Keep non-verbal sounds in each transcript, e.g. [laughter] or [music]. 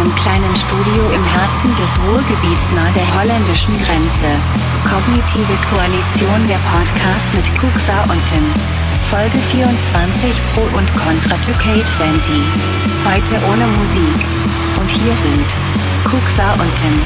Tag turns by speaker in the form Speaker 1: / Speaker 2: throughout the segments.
Speaker 1: einem kleinen Studio im Herzen des Ruhrgebiets nahe der holländischen Grenze. Kognitive Koalition der Podcast mit Kuxa und Tim. Folge 24 Pro und Contra to K20. Heute ohne Musik. Und hier sind Kuxa und Tim.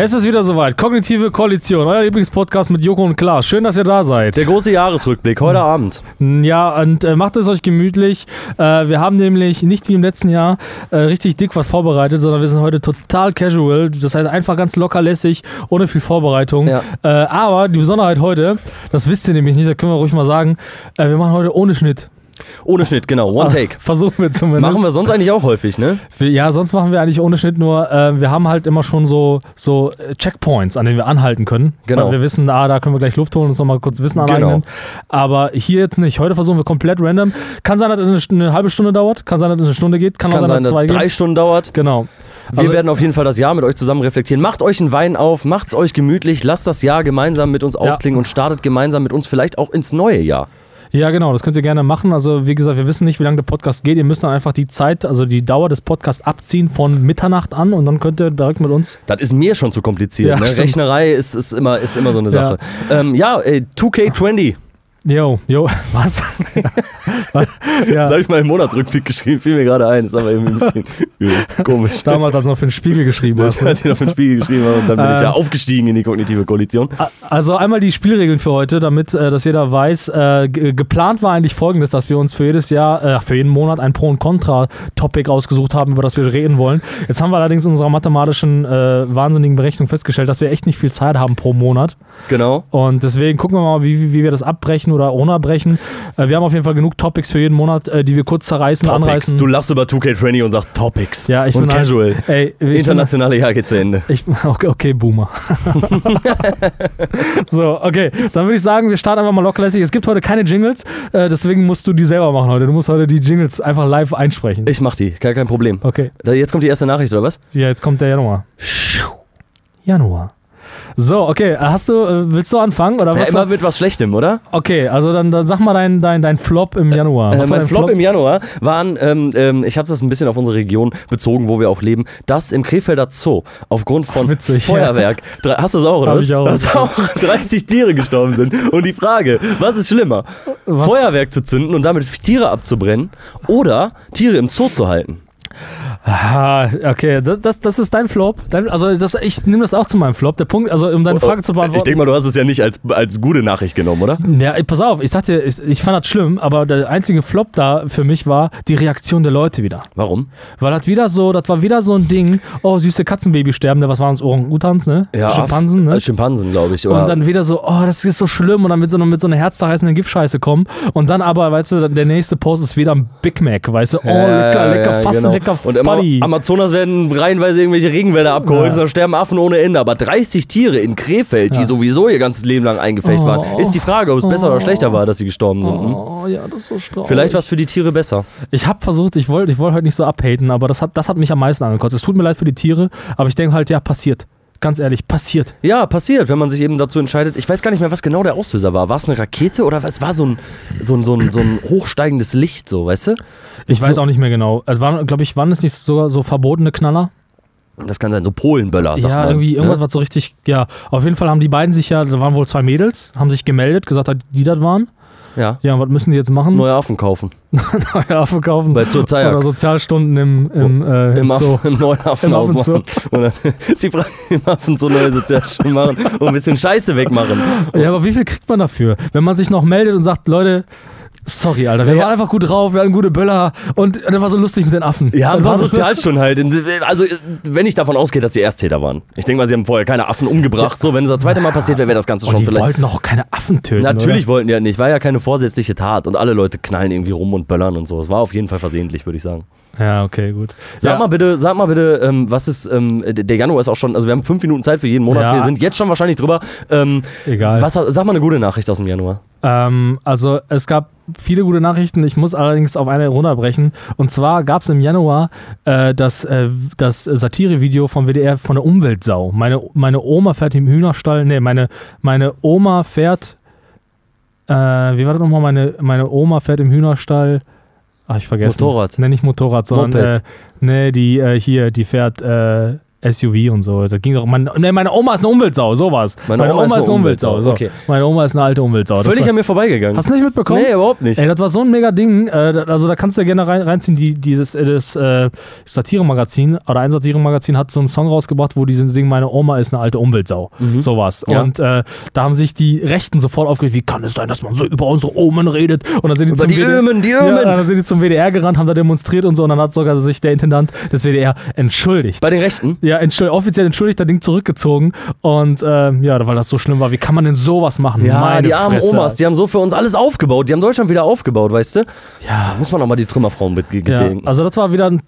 Speaker 2: Es ist wieder soweit. Kognitive Koalition, euer Lieblingspodcast mit Joko und Klaas. Schön, dass ihr da seid.
Speaker 3: Der große Jahresrückblick heute Abend.
Speaker 2: Ja, und äh, macht es euch gemütlich. Äh, wir haben nämlich nicht wie im letzten Jahr äh, richtig dick was vorbereitet, sondern wir sind heute total casual. Das heißt einfach ganz locker lässig, ohne viel Vorbereitung.
Speaker 3: Ja.
Speaker 2: Äh, aber die Besonderheit heute, das wisst ihr nämlich nicht, da können wir ruhig mal sagen, äh, wir machen heute ohne Schnitt.
Speaker 3: Ohne Schnitt, genau. One Take.
Speaker 2: Versuchen wir zumindest.
Speaker 3: Machen wir sonst eigentlich auch häufig, ne?
Speaker 2: Ja, sonst machen wir eigentlich ohne Schnitt, nur äh, wir haben halt immer schon so, so äh, Checkpoints, an denen wir anhalten können.
Speaker 3: Genau.
Speaker 2: Weil wir wissen, ah, da können wir gleich Luft holen und uns nochmal kurz Wissen
Speaker 3: Genau.
Speaker 2: aneignen. Aber hier jetzt nicht. Heute versuchen wir komplett random. Kann sein, dass es eine, eine halbe Stunde dauert, kann sein, dass es eine Stunde geht, kann,
Speaker 3: Kann
Speaker 2: auch sein,
Speaker 3: sein,
Speaker 2: dass
Speaker 3: dass
Speaker 2: zwei
Speaker 3: drei
Speaker 2: geht.
Speaker 3: Stunden dauert.
Speaker 2: Genau.
Speaker 3: Wir
Speaker 2: Also-
Speaker 3: werden auf jeden Fall das Jahr mit euch zusammen reflektieren. Macht euch einen Wein auf, macht's euch gemütlich, lasst das Jahr gemeinsam mit uns ausklingen und startet gemeinsam mit uns vielleicht auch ins neue Jahr.
Speaker 2: Ja, genau, das könnt ihr gerne machen. Also, wie gesagt, wir wissen nicht, wie lange der Podcast geht. Ihr müsst dann einfach die Zeit, also die Dauer des Podcasts abziehen von Mitternacht an und dann könnt ihr direkt mit uns.
Speaker 3: Das ist mir schon zu kompliziert.
Speaker 2: Ja,
Speaker 3: ne? Rechnerei ist, ist, immer, ist immer so eine. Sache. Ja, ähm, ja äh, 2K20.
Speaker 2: Jo, jo, [laughs] was? [laughs] ja.
Speaker 3: Das habe ich mal im Monatsrückblick geschrieben, fiel mir gerade ein. Ist aber irgendwie ein bisschen [laughs] komisch.
Speaker 2: Damals, als du noch für den Spiegel geschrieben hast.
Speaker 3: Das
Speaker 2: ne?
Speaker 3: hat ich noch im Spiegel geschrieben und dann bin ich
Speaker 2: Ähm.
Speaker 3: ja aufgestiegen in die kognitive Koalition.
Speaker 2: Also einmal die Spielregeln für heute, damit äh, das jeder weiß. Äh, ge- geplant war eigentlich folgendes, dass wir uns für jedes Jahr, äh, für jeden Monat ein Pro- und Contra-Topic rausgesucht haben, über das wir reden wollen. Jetzt haben wir allerdings in unserer mathematischen äh, wahnsinnigen Berechnung festgestellt, dass wir echt nicht viel Zeit haben pro Monat.
Speaker 3: Genau.
Speaker 2: Und deswegen gucken wir mal, wie, wie, wie wir das abbrechen oder unabbrechen. Äh, wir haben auf jeden Fall genug Topics für jeden Monat, äh, die wir kurz zerreißen,
Speaker 3: Topics.
Speaker 2: anreißen.
Speaker 3: Du lachst über 2K20 und sagst Topics.
Speaker 2: ja, ich
Speaker 3: und
Speaker 2: bin
Speaker 3: Casual.
Speaker 2: Halt, ey, ich bin-
Speaker 3: Internationale Jahr geht zu Ende.
Speaker 2: Ich, okay, okay, Boomer. [laughs] so, okay. Dann würde ich sagen, wir starten einfach mal lockerlässig. Es gibt heute keine Jingles, äh, deswegen musst du die selber machen heute. Du musst heute die Jingles einfach live einsprechen.
Speaker 3: Ich mach die, gar kein Problem.
Speaker 2: Okay.
Speaker 3: Da, jetzt kommt die erste Nachricht, oder was?
Speaker 2: Ja, jetzt kommt der Januar. Januar. So, okay. äh, Hast du, äh, willst du anfangen? Oder
Speaker 3: Ja,
Speaker 2: was
Speaker 3: immer
Speaker 2: war-
Speaker 3: mit was Schlechtem, oder?
Speaker 2: okay, also dann, dann sag mal dein, dein, dein Flop im Januar.
Speaker 3: Äh,
Speaker 2: Was war
Speaker 3: mein
Speaker 2: dein
Speaker 3: Flop, im Januar waren, ähm, ähm, ich habe das ein bisschen auf unsere Region bezogen, wo wir auch leben, dass im Krefelder Zoo aufgrund von
Speaker 2: witzig,
Speaker 3: Feuerwerk, drei- hast du das auch, oder
Speaker 2: Hab ich auch.
Speaker 3: Dass auch 30 Tiere gestorben sind. Und die Frage, was ist schlimmer?
Speaker 2: Was?
Speaker 3: Feuerwerk zu zünden und damit Tiere abzubrennen oder Tiere im Zoo zu halten?
Speaker 2: Ah, okay, das, das, das ist dein Flop. Dein, also das, ich nehme das auch zu meinem Flop. Der Punkt, also um deine Frage zu beantworten.
Speaker 3: Ich denke mal, du hast es ja nicht als, als gute Nachricht genommen, oder?
Speaker 2: Ja, pass auf, ich sag dir, ich, ich fand das schlimm, aber der einzige Flop da für mich war die Reaktion der Leute wieder.
Speaker 3: Warum?
Speaker 2: Weil das wieder so, das war wieder so ein Ding, oh, süße Katzenbaby sterben, was waren das, Orang-Utans, ne? Schimpansen, ne?
Speaker 3: Äh, Schimpansen, glaube ich. Oder
Speaker 2: Und dann wieder so, oh, das ist so schlimm und dann wird so mit so einer herzzerreißenden Giftscheiße kommen und dann aber, weißt du, der nächste Post ist wieder ein Big Mac, weißt du, oh, lecker, lecker, fassen,
Speaker 3: genau.
Speaker 2: lecker,
Speaker 3: Und im
Speaker 2: Buddy.
Speaker 3: Amazonas werden reihenweise irgendwelche Regenwälder abgeholt,
Speaker 2: Ja.
Speaker 3: dann sterben Affen ohne Ende. Aber 30 Tiere in Krefeld, die
Speaker 2: Ja.
Speaker 3: sowieso ihr ganzes Leben lang eingefecht
Speaker 2: Oh.
Speaker 3: waren, ist die Frage, ob es besser oder schlechter war, dass sie gestorben sind. Hm?
Speaker 2: Oh, ja, das ist so strauß.
Speaker 3: Vielleicht war es für die Tiere besser.
Speaker 2: Ich habe versucht, ich wollte ich wollt heute nicht so abhaten, aber das hat, das hat mich am meisten angekotzt. Es tut mir leid für die Tiere, aber ich denke halt, ja, passiert. Ganz ehrlich, passiert.
Speaker 3: Ja, passiert, wenn man sich eben dazu entscheidet. Ich weiß gar nicht mehr, was genau der Auslöser war. War es eine Rakete oder es war so ein, so ein, so ein, so ein hochsteigendes Licht, so, weißt du?
Speaker 2: Ich
Speaker 3: So-
Speaker 2: weiß auch nicht mehr genau. Waren, glaube ich, waren es nicht sogar so verbotene Knaller?
Speaker 3: Das kann sein, so Polenböller, sagt
Speaker 2: ja,
Speaker 3: man.
Speaker 2: irgendwie irgendwas
Speaker 3: ne?
Speaker 2: war so richtig, ja. Auf jeden Fall haben die beiden sich ja, da waren wohl zwei Mädels, haben sich gemeldet, gesagt, die das waren.
Speaker 3: Ja,
Speaker 2: Ja, und was müssen die jetzt machen?
Speaker 3: neue Affen kaufen. [laughs]
Speaker 2: Neue Affen kaufen.
Speaker 3: Bei Zayak.
Speaker 2: Oder Sozialstunden im, im, äh,
Speaker 3: Im. Affen, [laughs] Im neuen Affenhaus [laughs]
Speaker 2: Im Affenzoo.
Speaker 3: machen. Und dann ist die Frage, im Affenzoo neue Sozialstunden machen und ein bisschen Scheiße wegmachen.
Speaker 2: Ja, aber wie viel kriegt man dafür? Wenn man sich noch meldet und sagt, Leute, sorry, Alter, wir
Speaker 3: Naja.
Speaker 2: waren einfach gut drauf, wir hatten gute Böller und das war so lustig mit den Affen.
Speaker 3: Ja,
Speaker 2: Das war
Speaker 3: Sozialstunden [laughs] halt. Also, wenn ich davon ausgehe, dass sie Ersttäter waren. Ich denke mal, sie haben vorher keine Affen umgebracht. So, wenn es das zweite Mal passiert wäre, wäre das Ganze
Speaker 2: Und
Speaker 3: schon
Speaker 2: die
Speaker 3: vielleicht.
Speaker 2: wollten auch keine Affen töten.
Speaker 3: Natürlich
Speaker 2: Oder?
Speaker 3: wollten die ja nicht. War ja keine vorsätzliche Tat. Und alle Leute knallen irgendwie rum und böllern und so. Es war auf jeden Fall versehentlich, würde ich sagen.
Speaker 2: Ja, okay, gut.
Speaker 3: Sag
Speaker 2: ja.
Speaker 3: mal bitte, sag mal bitte, ähm, was ist, ähm, der Januar ist auch schon, also wir haben fünf Minuten Zeit für jeden Monat.
Speaker 2: Ja.
Speaker 3: Wir sind jetzt schon wahrscheinlich drüber. Ähm,
Speaker 2: Egal.
Speaker 3: was, sag mal eine gute Nachricht aus dem Januar.
Speaker 2: Ähm, also es gab viele gute Nachrichten. Ich muss allerdings auf eine runterbrechen. Und zwar gab es im Januar äh, das, äh, das Satirevideo vom WDR von der Umweltsau. Meine, meine Oma fährt im Hühnerstall. Nee, meine, meine Oma fährt. Äh, wie war das nochmal? Meine, meine Oma fährt im Hühnerstall. Ach, ich vergesse.
Speaker 3: Motorrad.
Speaker 2: Nee, nicht Motorrad, sondern. Äh, nee, die äh, hier, die fährt. SUV und so. Da ging doch. Mein, nee, meine Oma ist eine Umweltsau, sowas.
Speaker 3: Meine Oma ist eine Umweltsau,
Speaker 2: So.
Speaker 3: okay.
Speaker 2: Meine Oma ist eine alte Umweltsau. Das
Speaker 3: Völlig
Speaker 2: war-
Speaker 3: an mir vorbeigegangen.
Speaker 2: Hast du nicht mitbekommen?
Speaker 3: Nee, überhaupt nicht.
Speaker 2: Ey, das war so ein mega Ding. Äh, da- also da kannst du ja gerne rein, reinziehen. Die, dieses äh, das, äh, Satire-Magazin oder ein Satire-Magazin hat so einen Song rausgebracht, wo die singen, meine Oma ist eine alte Umweltsau. Sowas.
Speaker 3: Ja.
Speaker 2: Und äh, da haben sich die Rechten sofort aufgeregt, wie kann es sein, dass man so über unsere Omen redet? Und dann sind die
Speaker 3: Über
Speaker 2: zum
Speaker 3: die
Speaker 2: WDR
Speaker 3: Ömen, die
Speaker 2: Ja,
Speaker 3: Ömen.
Speaker 2: dann sind die zum WDR gerannt, haben da demonstriert und so. Und dann hat sogar sich der Intendant des WDR entschuldigt.
Speaker 3: Bei den Rechten?
Speaker 2: Ja, entschuld, offiziell entschuldigt, das Ding zurückgezogen. Und ähm, ja, weil das so schlimm war. Wie kann man denn sowas machen?
Speaker 3: Ja,
Speaker 2: Meine
Speaker 3: die armen
Speaker 2: Fresse.
Speaker 3: Omas, die haben so für uns alles aufgebaut. Die haben Deutschland wieder aufgebaut, weißt du?
Speaker 2: Ja.
Speaker 3: Da muss man auch mal die Trümmerfrauen mit
Speaker 2: Ja, also das war wieder ein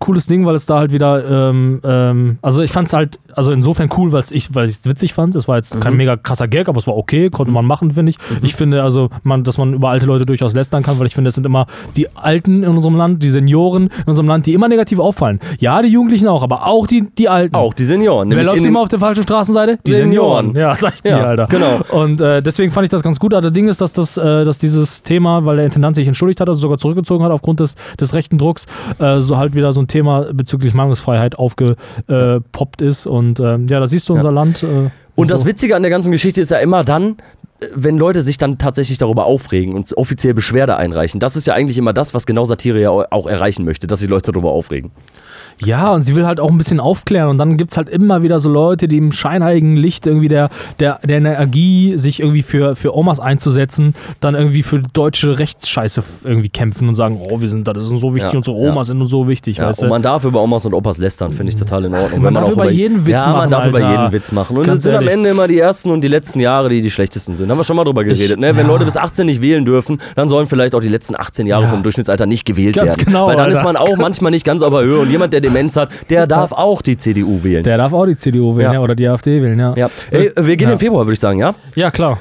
Speaker 2: cooles Ding, weil es da halt wieder, ähm, ähm, also ich fand es halt, also insofern cool, weil ich weil es witzig fand. Es war jetzt kein
Speaker 3: Mhm.
Speaker 2: mega krasser Gag, aber es war okay, konnte man machen, finde ich. Ich finde also, man, dass man über alte Leute durchaus lästern kann, weil ich finde, es sind immer die Alten in unserem Land, die Senioren in unserem Land, die immer negativ auffallen. Ja, die Jugendlichen auch, aber auch die, die Alten.
Speaker 3: auch die Senioren.
Speaker 2: Wer läuft immer auf der falschen Straßenseite? Die
Speaker 3: Senioren.
Speaker 2: Senioren. Ja, sag ich
Speaker 3: Ja,
Speaker 2: dir, Alter.
Speaker 3: genau.
Speaker 2: Und äh, deswegen fand ich das ganz gut. Aber das Ding ist, dass, das, äh, dass dieses Thema, weil der Intendant sich entschuldigt hat, also sogar zurückgezogen hat aufgrund des, des rechten Drucks, äh, so halt wieder so ein Thema bezüglich Meinungsfreiheit aufgepoppt ist. Und ähm, ja, da siehst du unser Land. Äh,
Speaker 3: Und das
Speaker 2: so.
Speaker 3: Witzige an der ganzen Geschichte ist ja immer dann, wenn Leute sich dann tatsächlich darüber aufregen und offiziell Beschwerde einreichen. Das ist ja eigentlich immer das, was genau Satire ja auch erreichen möchte, dass die Leute darüber aufregen.
Speaker 2: Ja, und sie will halt auch ein bisschen aufklären. Und dann gibt es halt immer wieder so Leute, die im scheinheiligen Licht irgendwie der, der, der Energie, sich irgendwie für, für Omas einzusetzen, dann irgendwie für deutsche Rechtsscheiße irgendwie kämpfen und sagen, oh, wir sind, das ist so wichtig,
Speaker 3: Ja,
Speaker 2: unsere Omas
Speaker 3: ja.
Speaker 2: sind uns so wichtig,
Speaker 3: Ja,
Speaker 2: weißt
Speaker 3: und
Speaker 2: du?
Speaker 3: man darf über Omas und Opas lästern, finde ich total in Ordnung.
Speaker 2: man
Speaker 3: Wenn
Speaker 2: darf
Speaker 3: auch
Speaker 2: über jeden Witz
Speaker 3: ja, man
Speaker 2: machen,
Speaker 3: darf über jeden Witz machen. Und es sind am. Ende immer die ersten und die letzten Jahre, die die schlechtesten sind. Haben wir schon mal drüber
Speaker 2: Ich-
Speaker 3: geredet. ne? Wenn. Leute bis 18 nicht wählen dürfen, dann sollen vielleicht auch die letzten 18 Jahre
Speaker 2: Ja.
Speaker 3: vom Durchschnittsalter nicht gewählt
Speaker 2: Ganz
Speaker 3: werden.
Speaker 2: genau,
Speaker 3: Weil dann
Speaker 2: Alter.
Speaker 3: ist man auch [laughs] manchmal nicht ganz auf der Höhe. Und jemand, der Demenz hat, der darf auch die CDU wählen.
Speaker 2: Der darf auch die CDU wählen,
Speaker 3: Ja.
Speaker 2: ja. oder die AfD wählen, ja.
Speaker 3: ja. Ey, wir gehen im Februar, würde ich sagen, ja?
Speaker 2: Ja, klar.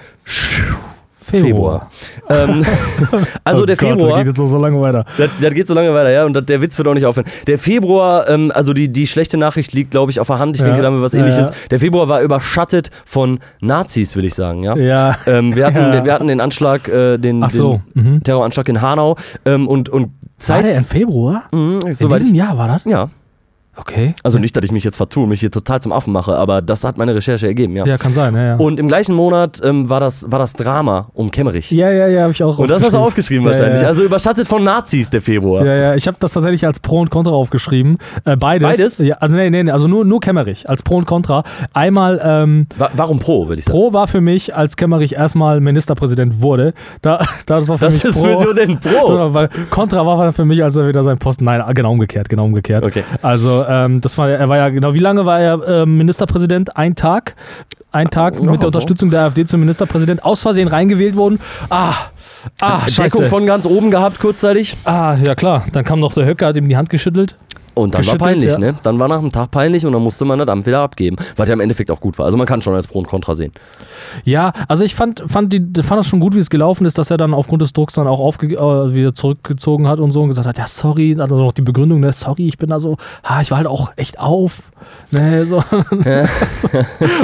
Speaker 3: Februar. ähm, [laughs] also
Speaker 2: Oh
Speaker 3: der
Speaker 2: Gott,
Speaker 3: Februar.
Speaker 2: Das geht jetzt so lange weiter.
Speaker 3: Das, das geht so lange weiter, ja, und das, der Witz wird auch nicht aufhören. Der Februar, ähm, also die, die schlechte Nachricht liegt, glaube ich, auf der Hand. Ich
Speaker 2: Ja.
Speaker 3: denke, da haben wir was ähnliches.
Speaker 2: ja.
Speaker 3: Der Februar war überschattet von Nazis, will ich sagen, ja.
Speaker 2: Ja.
Speaker 3: Ähm, wir, hatten, wir hatten den Anschlag, äh, den,
Speaker 2: so,
Speaker 3: den
Speaker 2: mhm.
Speaker 3: Terroranschlag in Hanau ähm, und, und
Speaker 2: War
Speaker 3: Zeit.
Speaker 2: der im Februar?
Speaker 3: Mhm,
Speaker 2: In
Speaker 3: soweit
Speaker 2: diesem
Speaker 3: ich,
Speaker 2: Jahr war das?
Speaker 3: ja,
Speaker 2: Okay.
Speaker 3: also nicht, dass ich mich jetzt vertue und mich hier total zum Affen mache, aber das hat meine Recherche ergeben, ja.
Speaker 2: Ja, kann sein, ja, ja.
Speaker 3: Und im gleichen Monat ähm, war, das, war das Drama um Kemmerich.
Speaker 2: ja, ja, ja, habe ich auch
Speaker 3: Und das hast du aufgeschrieben
Speaker 2: Ja,
Speaker 3: wahrscheinlich.
Speaker 2: Ja.
Speaker 3: Also überschattet von Nazis, der Februar.
Speaker 2: Ja, ja, ich habe das tatsächlich als Pro und Contra aufgeschrieben. Äh, beides.
Speaker 3: Beides?
Speaker 2: Ja, also nee, nee, nee, also nur, nur Kemmerich als Pro und Contra. Einmal, ähm,
Speaker 3: Wa- Warum Pro, würde ich sagen?
Speaker 2: Pro war für mich, als Kemmerich erstmal Ministerpräsident wurde. Da, [laughs] das war für
Speaker 3: Das
Speaker 2: mich
Speaker 3: ist
Speaker 2: Pro.
Speaker 3: denn Pro. [laughs]
Speaker 2: Weil Contra war für mich, als er wieder seinen Posten. Nein, genau umgekehrt, genau umgekehrt.
Speaker 3: Okay.
Speaker 2: Also, ähm, das war, er war ja genau, wie lange war er ähm, Ministerpräsident? Ein Tag. Ein Tag
Speaker 3: Ja,
Speaker 2: mit der Unterstützung der AfD zum Ministerpräsident. Aus Versehen reingewählt worden. Ah, ah,
Speaker 3: Deckung
Speaker 2: scheiße.
Speaker 3: von ganz oben gehabt, kurzzeitig.
Speaker 2: Ah, ja klar. Dann kam noch der Höcker, hat ihm die Hand geschüttelt.
Speaker 3: Und dann war peinlich,
Speaker 2: ja.
Speaker 3: ne? Dann war nach einem Tag peinlich und dann musste man das Amt wieder abgeben. Was ja im Endeffekt auch gut war. Also man kann schon als Pro und Contra sehen.
Speaker 2: Ja, also ich fand, fand, die, fand das schon gut, wie es gelaufen ist, dass er dann aufgrund des Drucks dann auch aufge äh, wieder zurückgezogen hat und so und gesagt hat, ja, sorry, also noch die Begründung, ne, sorry, ich bin da so, ha, ich war halt auch echt auf. Ne, so. [laughs] und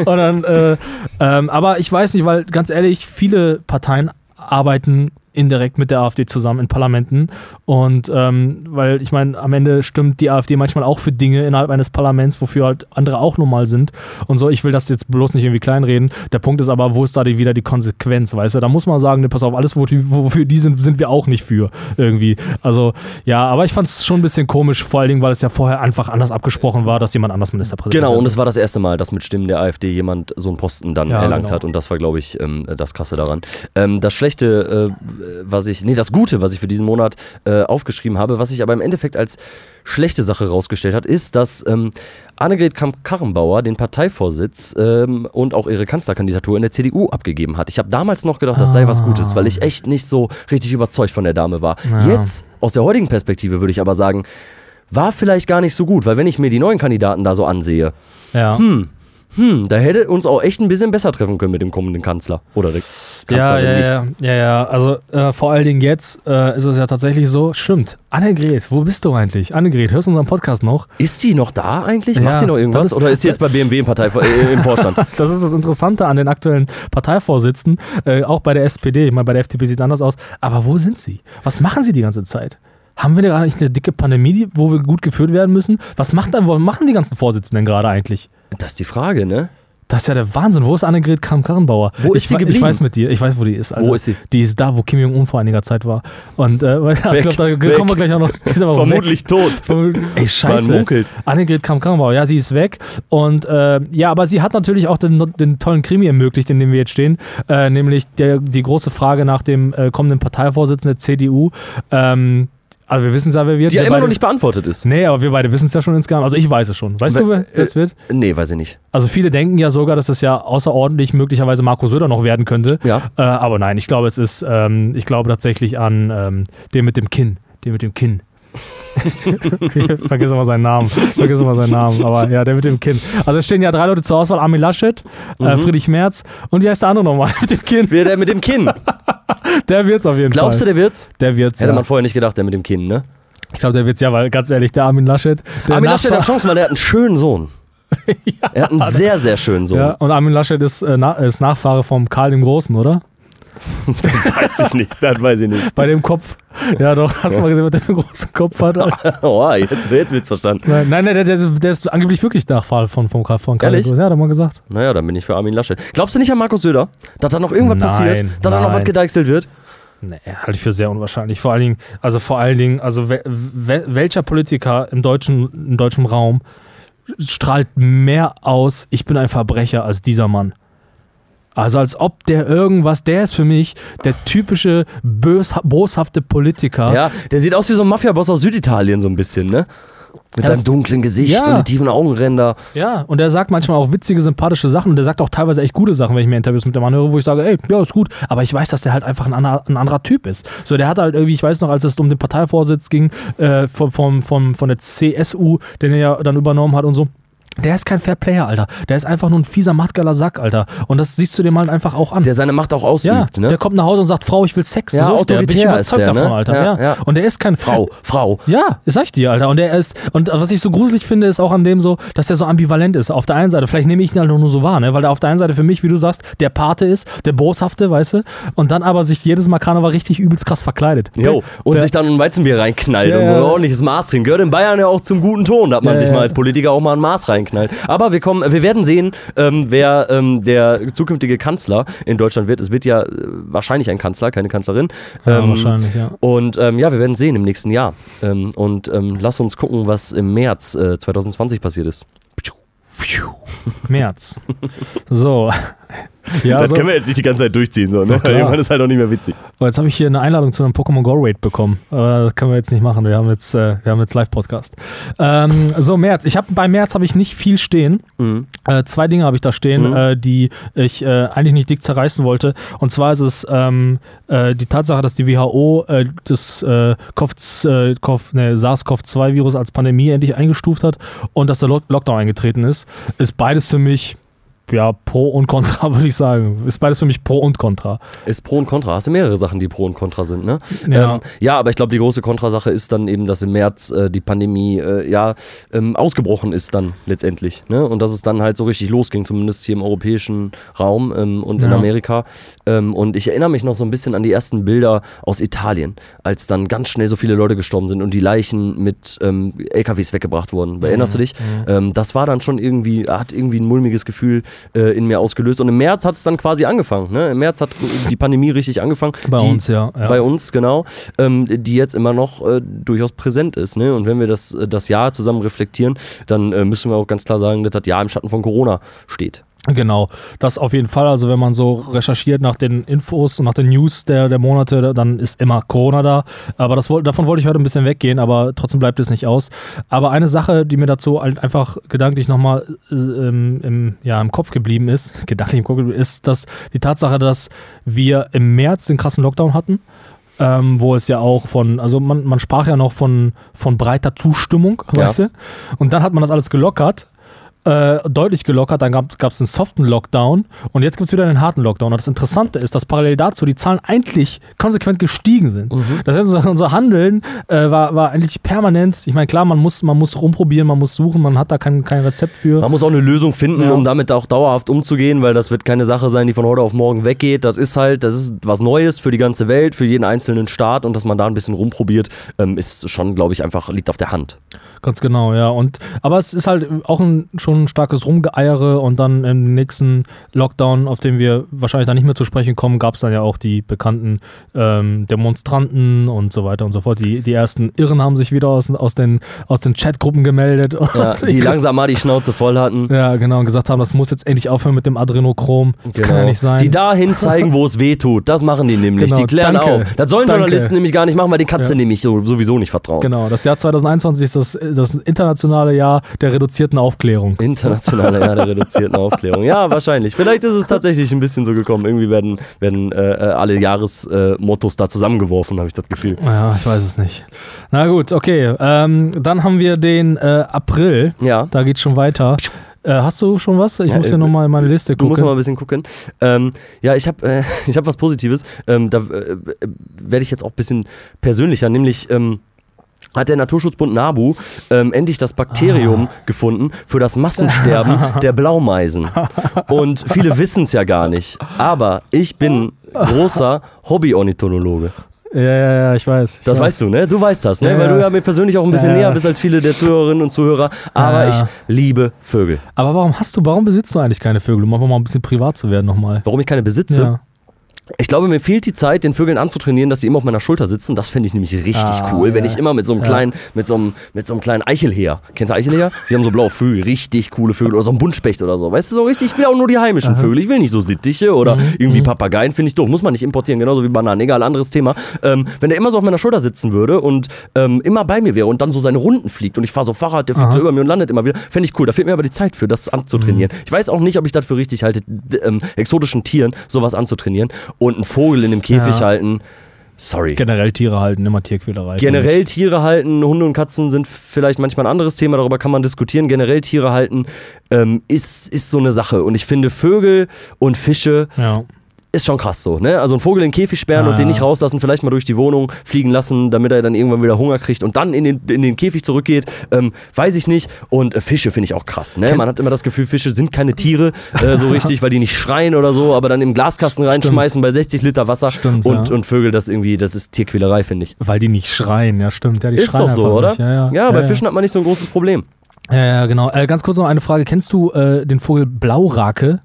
Speaker 2: dann, äh, ähm, aber ich weiß nicht, weil ganz ehrlich, viele Parteien arbeiten indirekt mit der AfD zusammen in Parlamenten. Und ähm, weil ich meine, am Ende stimmt die AfD manchmal auch für Dinge innerhalb eines Parlaments, wofür halt andere auch normal sind. Und so, ich will das jetzt bloß nicht irgendwie kleinreden. Der Punkt ist aber, wo ist da die, wieder die Konsequenz, weißt du? Da muss man sagen, ne, pass auf, alles, wofür die sind, sind wir auch nicht für irgendwie. Also, ja, aber ich fand es schon ein bisschen komisch, vor allen Dingen, weil es ja vorher einfach anders abgesprochen war, dass jemand anders Ministerpräsident
Speaker 3: Genau, und es war das erste Mal, dass mit Stimmen der AfD jemand so einen Posten dann
Speaker 2: Ja,
Speaker 3: erlangt
Speaker 2: genau.
Speaker 3: hat. Und das war, glaube ich, ähm, das Krasse daran. Ähm, das Schlechte, äh, was ich, nee, das Gute, was ich für diesen Monat äh, aufgeschrieben habe, was sich aber im Endeffekt als schlechte Sache rausgestellt hat, ist, dass ähm, Annegret Kramp-Karrenbauer den Parteivorsitz ähm, und auch ihre Kanzlerkandidatur in der CDU abgegeben hat. Ich habe damals noch gedacht, das sei was Gutes, weil ich echt nicht so richtig überzeugt von der Dame war.
Speaker 2: Ja.
Speaker 3: Jetzt, aus der heutigen Perspektive, würde ich aber sagen, war vielleicht gar nicht so gut, weil wenn ich mir die neuen Kandidaten da so ansehe,
Speaker 2: Ja.
Speaker 3: hm, hm, da hätte uns auch echt ein bisschen besser treffen können mit dem kommenden Kanzler. Oder der
Speaker 2: Ja,
Speaker 3: Kanzlerin
Speaker 2: ja,
Speaker 3: nicht.
Speaker 2: ja, ja, ja. Also äh, vor allen Dingen jetzt äh, ist es ja tatsächlich so. Stimmt. Annegret, wo bist du eigentlich? Annegret, hörst du unseren Podcast noch?
Speaker 3: Ist die noch da eigentlich?
Speaker 2: Ja,
Speaker 3: Macht die noch irgendwas?
Speaker 2: ist-
Speaker 3: Oder [laughs] ist sie jetzt bei BMW im, Partei, äh, im Vorstand? [laughs]
Speaker 2: Das ist das Interessante an den aktuellen Parteivorsitzenden, äh, auch bei der SPD. Ich meine, bei der FDP sieht es anders aus. Aber wo sind sie? Was machen sie die ganze Zeit? Haben wir da gar nicht eine dicke Pandemie, wo wir gut geführt werden müssen? Was, macht, was machen die ganzen Vorsitzenden gerade eigentlich?
Speaker 3: Das ist die Frage, ne?
Speaker 2: Das ist ja der Wahnsinn. Wo ist Annegret Kramp-Karrenbauer?
Speaker 3: Wo ist
Speaker 2: ich,
Speaker 3: sie
Speaker 2: wei- Ich
Speaker 3: geblieben?
Speaker 2: weiß mit dir. Ich weiß, wo die ist. Alter.
Speaker 3: Wo ist sie?
Speaker 2: Die ist da, wo Kim Jong-un vor einiger Zeit war. Und äh, [laughs] ich
Speaker 3: Weg,
Speaker 2: glaube, da
Speaker 3: weg.
Speaker 2: kommen wir gleich auch noch. Die ist aber weg.
Speaker 3: tot.
Speaker 2: Ey, scheiße.
Speaker 3: Man munkelt.
Speaker 2: Annegret Kramp-Karrenbauer, ja, sie ist weg. Und äh, ja, aber sie hat natürlich auch den, den tollen Krimi ermöglicht, in dem wir jetzt stehen. Äh, nämlich der, die große Frage nach dem äh, kommenden Parteivorsitzenden der CDU. Ähm, also wir wissen es ja, wer wird.
Speaker 3: Die ja immer noch nicht beantwortet ist.
Speaker 2: Nee, aber wir beide wissen es ja schon insgesamt. Also ich weiß es schon. Weißt
Speaker 3: We-
Speaker 2: du, wer es wird?
Speaker 3: Nee, weiß ich nicht.
Speaker 2: Also viele denken ja sogar, dass es ja außerordentlich möglicherweise Marco Söder noch werden könnte.
Speaker 3: Ja.
Speaker 2: Äh, aber nein, ich glaube, es ist, ähm, ich glaube tatsächlich an ähm, den mit dem Kinn. Den mit dem Kinn. [laughs] Vergiss immer seinen Namen. Vergiss immer seinen Namen. Aber ja, der mit dem Kinn. Also es stehen ja drei Leute zur Auswahl: Armin Laschet, äh, Friedrich Merz und wie heißt der andere nochmal [laughs] mit dem Kinn?
Speaker 3: Wer der mit dem Kinn? [laughs]
Speaker 2: Der wird's auf jeden
Speaker 3: Glaubst du,
Speaker 2: Fall.
Speaker 3: der wird's?
Speaker 2: der wird's.
Speaker 3: Hätte
Speaker 2: Ja.
Speaker 3: man vorher nicht gedacht, der mit dem Kinn, ne?
Speaker 2: Ich glaube, der wird's ja, weil ganz ehrlich, der Armin Laschet. Der
Speaker 3: Armin Laschet
Speaker 2: Nachfahr-
Speaker 3: hat Chancen, weil er hat einen schönen Sohn. er hat einen sehr, sehr schönen Sohn.
Speaker 2: Ja, und Armin Laschet ist, äh, na, ist Nachfahre vom Karl dem Großen, oder? [laughs]
Speaker 3: Weiß ich nicht, das weiß ich nicht.
Speaker 2: Bei dem Kopf. Ja, doch. Hast du mal gesehen, was der für einen großen Kopf hat? [laughs]
Speaker 3: Oh, jetzt, jetzt wird's verstanden.
Speaker 2: Nein, nein, der, der, der ist angeblich wirklich Nachfahre von, von, von Karl
Speaker 3: Ehrlich?
Speaker 2: Ja, hat er mal gesagt.
Speaker 3: Naja, dann bin ich für Armin Laschet. Glaubst du nicht an Markus Söder? Dass da noch irgendwas
Speaker 2: Nein,
Speaker 3: passiert? Dass da noch was gedeichselt wird?
Speaker 2: Nee, halte ich für sehr unwahrscheinlich. Vor allen Dingen, also vor allen Dingen, also we, we, welcher Politiker im deutschen, im deutschen Raum strahlt mehr aus, ich bin ein Verbrecher als dieser Mann? Also als ob der irgendwas, der ist für mich der typische bös, boshafte Politiker.
Speaker 3: Ja, der sieht aus wie so ein Mafia-Boss aus Süditalien so ein bisschen, ne? Mit
Speaker 2: Ja,
Speaker 3: seinem dunklen Gesicht
Speaker 2: Ja.
Speaker 3: und den tiefen Augenränder.
Speaker 2: Ja, und der sagt manchmal auch witzige, sympathische Sachen und der sagt auch teilweise echt gute Sachen, wenn ich mir Interviews mit dem anhöre, wo ich sage, ey, ja, ist gut, aber ich weiß, dass der halt einfach ein anderer, ein anderer Typ ist. So, der hat halt irgendwie, ich weiß noch, als es um den Parteivorsitz ging, äh, von, von, von, von der CSU, den er ja dann übernommen hat und so. Der ist kein Fair-Player, Alter. Der ist einfach nur ein fieser, machtgeiler Sack, Alter. Und das siehst du dem halt einfach auch an.
Speaker 3: Der seine Macht auch
Speaker 2: ja,
Speaker 3: ausübt, ne?
Speaker 2: der kommt nach Hause und sagt, Frau, ich will Sex.
Speaker 3: Ja,
Speaker 2: so ist der. Bin ich überzeugt
Speaker 3: der,
Speaker 2: davon,
Speaker 3: ne?
Speaker 2: Alter.
Speaker 3: Ja,
Speaker 2: Ja,
Speaker 3: ja.
Speaker 2: Und der ist kein
Speaker 3: Frau, Frau.
Speaker 2: ja, sag ich dir, Alter. Und er ist, und was ich so gruselig finde, ist auch an dem so, dass er so ambivalent ist. Auf der einen Seite, vielleicht nehme ich ihn halt nur so wahr, ne? Weil er auf der einen Seite für mich, wie du sagst, der Pate ist, der Boshafte, weißt du? Und dann aber sich jedes Mal Karneval richtig übelst krass verkleidet.
Speaker 3: Jo, und
Speaker 2: Der-
Speaker 3: sich dann ein Weizenbier reinknallt
Speaker 2: Ja,
Speaker 3: und so ein
Speaker 2: ja.
Speaker 3: ordentliches Maß trinkt. Gehört in Bayern ja auch zum guten Ton, dass man
Speaker 2: Ja,
Speaker 3: sich
Speaker 2: ja.
Speaker 3: mal als Politiker auch mal ein Maß reinknallt. Aber wir kommen, wir werden sehen, ähm, wer ähm, der zukünftige Kanzler in Deutschland wird. Es wird ja äh, wahrscheinlich ein Kanzler, keine Kanzlerin.
Speaker 2: Ja,
Speaker 3: Ähm,
Speaker 2: wahrscheinlich, ja.
Speaker 3: Und ähm, ja, wir werden sehen im nächsten Jahr. Ähm, und lass uns gucken, was im März äh, 2020 passiert ist.
Speaker 2: März. So. Ja, so.
Speaker 3: wir jetzt nicht die ganze Zeit durchziehen, so,
Speaker 2: ne? klar. Irgendwann
Speaker 3: ist halt auch nicht mehr witzig.
Speaker 2: Oh, jetzt habe ich hier eine Einladung zu einem Pokémon Go Raid bekommen. Aber das können wir jetzt nicht machen. Wir haben jetzt, äh, wir haben jetzt Live-Podcast. Ähm, so, März. Ich habe bei März habe ich nicht viel stehen.
Speaker 3: Mhm.
Speaker 2: Äh, zwei Dinge habe ich da stehen,
Speaker 3: Mhm.
Speaker 2: äh, die ich äh, eigentlich nicht dick zerreißen wollte. Und zwar ist es ähm, äh, die Tatsache, dass die WHO äh, das äh, COV, äh, COV, ne, SARS-CoV-2-Virus als Pandemie endlich eingestuft hat und dass der Lock Lockdown eingetreten ist, ist beides für mich ja, pro und contra, [laughs] würde ich sagen. Ist beides für mich pro und contra.
Speaker 3: Ist Pro und Contra. Hast du mehrere Sachen, die Pro und Contra sind, ne?
Speaker 2: Ja.
Speaker 3: ähm, ja aber ich glaube, die große Kontrasache ist dann eben, dass im März äh, die Pandemie äh, ja ähm, ausgebrochen ist dann letztendlich. Ne? Und dass es dann halt so richtig losging, zumindest hier im europäischen Raum ähm, und in
Speaker 2: Ja.
Speaker 3: Amerika. Ähm, und ich erinnere mich noch so ein bisschen an die ersten Bilder aus Italien, als dann ganz schnell so viele Leute gestorben sind und die Leichen mit ähm, LKWs weggebracht wurden. Erinnerst du dich? Ähm, das war dann schon irgendwie, hat irgendwie ein mulmiges Gefühl äh, in mir ausgelöst. Und im März hat es dann quasi angefangen. Ne? Im März hat die Pandemie richtig angefangen.
Speaker 2: Bei
Speaker 3: die,
Speaker 2: uns, ja. ja.
Speaker 3: Bei uns, genau. Ähm, die jetzt immer noch äh, durchaus präsent ist. Ne? Und wenn wir das, äh, das Jahr zusammen reflektieren, dann äh, müssen wir auch ganz klar sagen, dass das Jahr im Schatten von Corona steht.
Speaker 2: Genau, das auf jeden Fall. Also wenn man so recherchiert nach den Infos und nach den News der, der Monate, dann ist immer Corona da. Aber das, davon wollte ich heute ein bisschen weggehen, aber trotzdem bleibt es nicht aus. Aber eine Sache, die mir dazu halt einfach gedanklich nochmal äh, im, im, ja, im Kopf geblieben ist, [laughs] gedanklich im Kopf geblieben ist, dass die Tatsache, dass wir im März den krassen Lockdown hatten. Ähm, wo es ja auch von, also man, man sprach ja noch von, von breiter Zustimmung, [laughs]
Speaker 3: Ja.
Speaker 2: weißt du? Und dann hat man das alles gelockert äh, deutlich gelockert, dann gab es einen soften Lockdown und jetzt gibt es wieder einen harten Lockdown. Und das Interessante ist, dass parallel dazu die Zahlen eigentlich konsequent gestiegen sind.
Speaker 3: Mhm.
Speaker 2: Das heißt, unser, Handeln äh, war, war eigentlich permanent, ich meine, klar, man muss, man muss rumprobieren, man muss suchen, man hat da kein, kein Rezept für.
Speaker 3: Man muss auch eine Lösung finden,
Speaker 2: Ja.
Speaker 3: um damit auch dauerhaft umzugehen, weil das wird keine Sache sein, die von heute auf morgen weggeht. Das ist halt, das ist was Neues für die ganze Welt, für jeden einzelnen Staat und dass man da ein bisschen rumprobiert, ähm, ist schon, glaube ich, einfach liegt auf der Hand.
Speaker 2: Ganz genau, ja. Und, aber es ist halt auch ein, schon ein starkes Rumgeeiere und dann im nächsten Lockdown, auf den wir wahrscheinlich dann nicht mehr zu sprechen kommen, gab es dann ja auch die bekannten ähm, Demonstranten und so weiter und so fort. Die, die ersten Irren haben sich wieder aus, aus den, aus den Chatgruppen gemeldet.
Speaker 3: Ja, die [laughs] langsam mal die Schnauze voll hatten.
Speaker 2: Ja, genau, und gesagt haben, das muss jetzt endlich aufhören mit dem Adrenochrom. Das kann ja nicht sein.
Speaker 3: Genau. Die dahin zeigen, wo es weh tut. Das machen die nämlich.
Speaker 2: Genau,
Speaker 3: die klären
Speaker 2: danke.
Speaker 3: auf. Das sollen
Speaker 2: Danke.
Speaker 3: Journalisten nämlich gar nicht machen, weil den kannst du
Speaker 2: Ja.
Speaker 3: nämlich so, sowieso nicht vertrauen.
Speaker 2: Genau, das Jahr 2021 ist das, das internationale Jahr der reduzierten Aufklärung.
Speaker 3: Internationale Jahr der reduzierten [laughs] Aufklärung. Ja, wahrscheinlich. Vielleicht ist es tatsächlich ein bisschen so gekommen. Irgendwie werden, werden äh, äh, alle Jahresmottos äh, da zusammengeworfen, habe ich das Gefühl.
Speaker 2: Ja, ich weiß es nicht. Na gut, okay. Ähm, dann haben wir den äh, April.
Speaker 3: Ja.
Speaker 2: Da geht schon weiter. Äh, hast du schon was? Ich
Speaker 3: Ja,
Speaker 2: muss
Speaker 3: äh,
Speaker 2: hier nochmal in meine Liste
Speaker 3: Du musst
Speaker 2: gucken.
Speaker 3: noch mal ein bisschen gucken. Ähm, ja, ich habe äh, [laughs] ich hab was Positives. Ähm, da äh, werde ich jetzt auch ein bisschen persönlicher, nämlich. Ähm, hat der Naturschutzbund NABU ähm, endlich das Bakterium
Speaker 2: Ah.
Speaker 3: gefunden für das Massensterben [laughs] der Blaumeisen. Und viele [laughs] wissen es ja gar nicht. Aber ich bin großer Hobbyornithologe.
Speaker 2: ja, ja, ja, ich weiß. Ich
Speaker 3: Das
Speaker 2: weiß.
Speaker 3: weißt du, ne? Du weißt das, ne?
Speaker 2: Ja,
Speaker 3: Weil du ja mir persönlich auch ein bisschen
Speaker 2: Ja,
Speaker 3: näher bist als viele der Zuhörerinnen und Zuhörer. Aber ich liebe Vögel.
Speaker 2: Aber warum hast du, warum besitzt du eigentlich keine Vögel? Um einfach mal ein bisschen privat zu werden nochmal.
Speaker 3: Warum ich keine besitze?
Speaker 2: Ja.
Speaker 3: Ich glaube, mir fehlt die Zeit, den Vögeln anzutrainieren, dass die immer auf meiner Schulter sitzen. Das fände ich nämlich richtig
Speaker 2: Ah,
Speaker 3: cool, wenn
Speaker 2: ja.
Speaker 3: ich immer mit so einem
Speaker 2: Ja.
Speaker 3: kleinen, mit so einem, mit so einem kleinen Eichelheer. Kennst du Eichelheer? Die haben so blaue Vögel, richtig coole Vögel oder so ein Buntspecht oder so. Weißt du, so richtig, ich will auch nur die heimischen Vögel. Ich will nicht so Sittiche oder
Speaker 2: Mhm.
Speaker 3: irgendwie Papageien, finde ich doof. Muss man nicht importieren, genauso wie Bananen, egal, anderes Thema. Ähm, wenn der immer so auf meiner Schulter sitzen würde und ähm, immer bei mir wäre und dann so seine Runden fliegt und ich fahre so Fahrrad, der fliegt
Speaker 2: Aha.
Speaker 3: so über mir und landet immer wieder, fände ich cool. Da fehlt mir aber die Zeit für, das anzutrainieren.
Speaker 2: Mhm.
Speaker 3: Ich weiß auch nicht, ob ich das für richtig halte, ähm, exotischen Tieren sowas anzutrainieren und einen Vogel in einem Käfig
Speaker 2: Ja.
Speaker 3: halten. Sorry.
Speaker 2: Generell Tiere halten, immer Tierquälerei.
Speaker 3: Generell Tiere halten, Hunde und Katzen sind vielleicht manchmal ein anderes Thema, darüber kann man diskutieren. Generell Tiere halten ähm, ist, ist so eine Sache. Und ich finde, Vögel und Fische
Speaker 2: Ja.
Speaker 3: Ist schon krass so. Ne? Also einen Vogel in den Käfig sperren
Speaker 2: Ja,
Speaker 3: und den
Speaker 2: ja.
Speaker 3: nicht rauslassen, vielleicht mal durch die Wohnung fliegen lassen, damit er dann irgendwann wieder Hunger kriegt und dann in den, in den Käfig zurückgeht, ähm, weiß ich nicht. Und äh, Fische finde ich auch krass. Ne? Man hat immer das Gefühl, Fische sind keine Tiere äh, so [laughs] richtig, weil die nicht schreien oder so, aber dann im Glaskasten reinschmeißen bei 60 Liter Wasser
Speaker 2: Stimmt,
Speaker 3: und,
Speaker 2: ja.
Speaker 3: und Vögel, das irgendwie, das ist Tierquälerei, finde ich.
Speaker 2: Weil die nicht schreien, ja stimmt. Ja, die
Speaker 3: Ist doch so, oder?
Speaker 2: Nicht. Ja, ja.
Speaker 3: bei
Speaker 2: ja,
Speaker 3: Fischen hat man nicht so ein großes Problem.
Speaker 2: Ja, ja, genau. Äh, ganz kurz noch eine Frage. Kennst du äh, den Vogel Blaurake?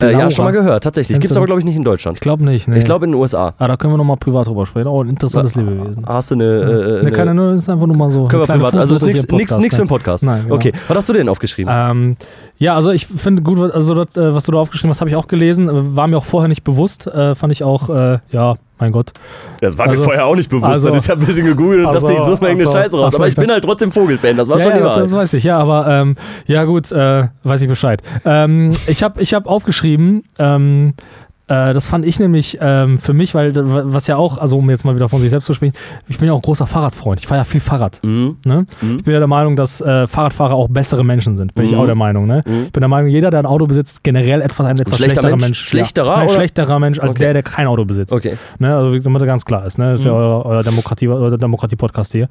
Speaker 3: Äh, ja, schon mal gehört, tatsächlich. Gibt es aber, glaube ich, nicht in Deutschland.
Speaker 2: Ich glaube nicht. Nee.
Speaker 3: Ich glaube in den USA.
Speaker 2: Ah, da können wir nochmal privat drüber sprechen. Oh, ein interessantes Lebewesen.
Speaker 3: Hast du eine. Äh,
Speaker 2: Ne, keine, ne, ist einfach nur mal so.
Speaker 3: können wir privat. Also ist
Speaker 2: Fußnote
Speaker 3: nichts für
Speaker 2: ne?
Speaker 3: einen Podcast.
Speaker 2: Nein, genau.
Speaker 3: Okay, was hast du denn aufgeschrieben?
Speaker 2: Ähm, ja, also ich finde gut, was- also das, äh, was du da aufgeschrieben hast, habe ich auch gelesen. Äh, War mir auch vorher nicht bewusst. Äh, fand ich auch, ja, mein Gott.
Speaker 3: das war
Speaker 2: also-
Speaker 3: mir vorher auch nicht bewusst.
Speaker 2: also-
Speaker 3: das ist ja ein bisschen gegoogelt und
Speaker 2: also-
Speaker 3: dachte, ich suche mir irgendeine
Speaker 2: also-
Speaker 3: Scheiße raus.
Speaker 2: also
Speaker 3: aber ich
Speaker 2: ich
Speaker 3: bin halt trotzdem Vogelfan, das war
Speaker 2: ja,
Speaker 3: schon
Speaker 2: ja, das weiß ich, ja, aber ähm, ja gut, äh, weiß ich Bescheid. Ähm, ich habe ich hab aufgeschrieben, ähm, äh, das fand ich nämlich ähm, für mich, weil was ja auch, also um jetzt mal wieder von sich selbst zu sprechen, ich bin ja auch großer Fahrradfreund. Ich fahre ja viel Fahrrad.
Speaker 3: Mhm.
Speaker 2: Ne?
Speaker 3: Mhm.
Speaker 2: Ich bin ja der Meinung, dass äh, Fahrradfahrer auch bessere Menschen sind. Bin ich
Speaker 3: Mhm.
Speaker 2: auch der Meinung. Ne?
Speaker 3: Mhm.
Speaker 2: Ich bin der Meinung, jeder, der ein Auto besitzt, generell etwas ein etwas
Speaker 3: schlechter
Speaker 2: schlechterer
Speaker 3: Mensch? Schlechterer,
Speaker 2: Ja. Nein, schlechterer Mensch als
Speaker 3: Okay.
Speaker 2: der, der kein Auto besitzt.
Speaker 3: Okay.
Speaker 2: Ne? Also damit das ganz klar ist. Ne? Das ist ja
Speaker 3: Mhm.
Speaker 2: euer, euer Demokratie, Demokratie-Podcast hier.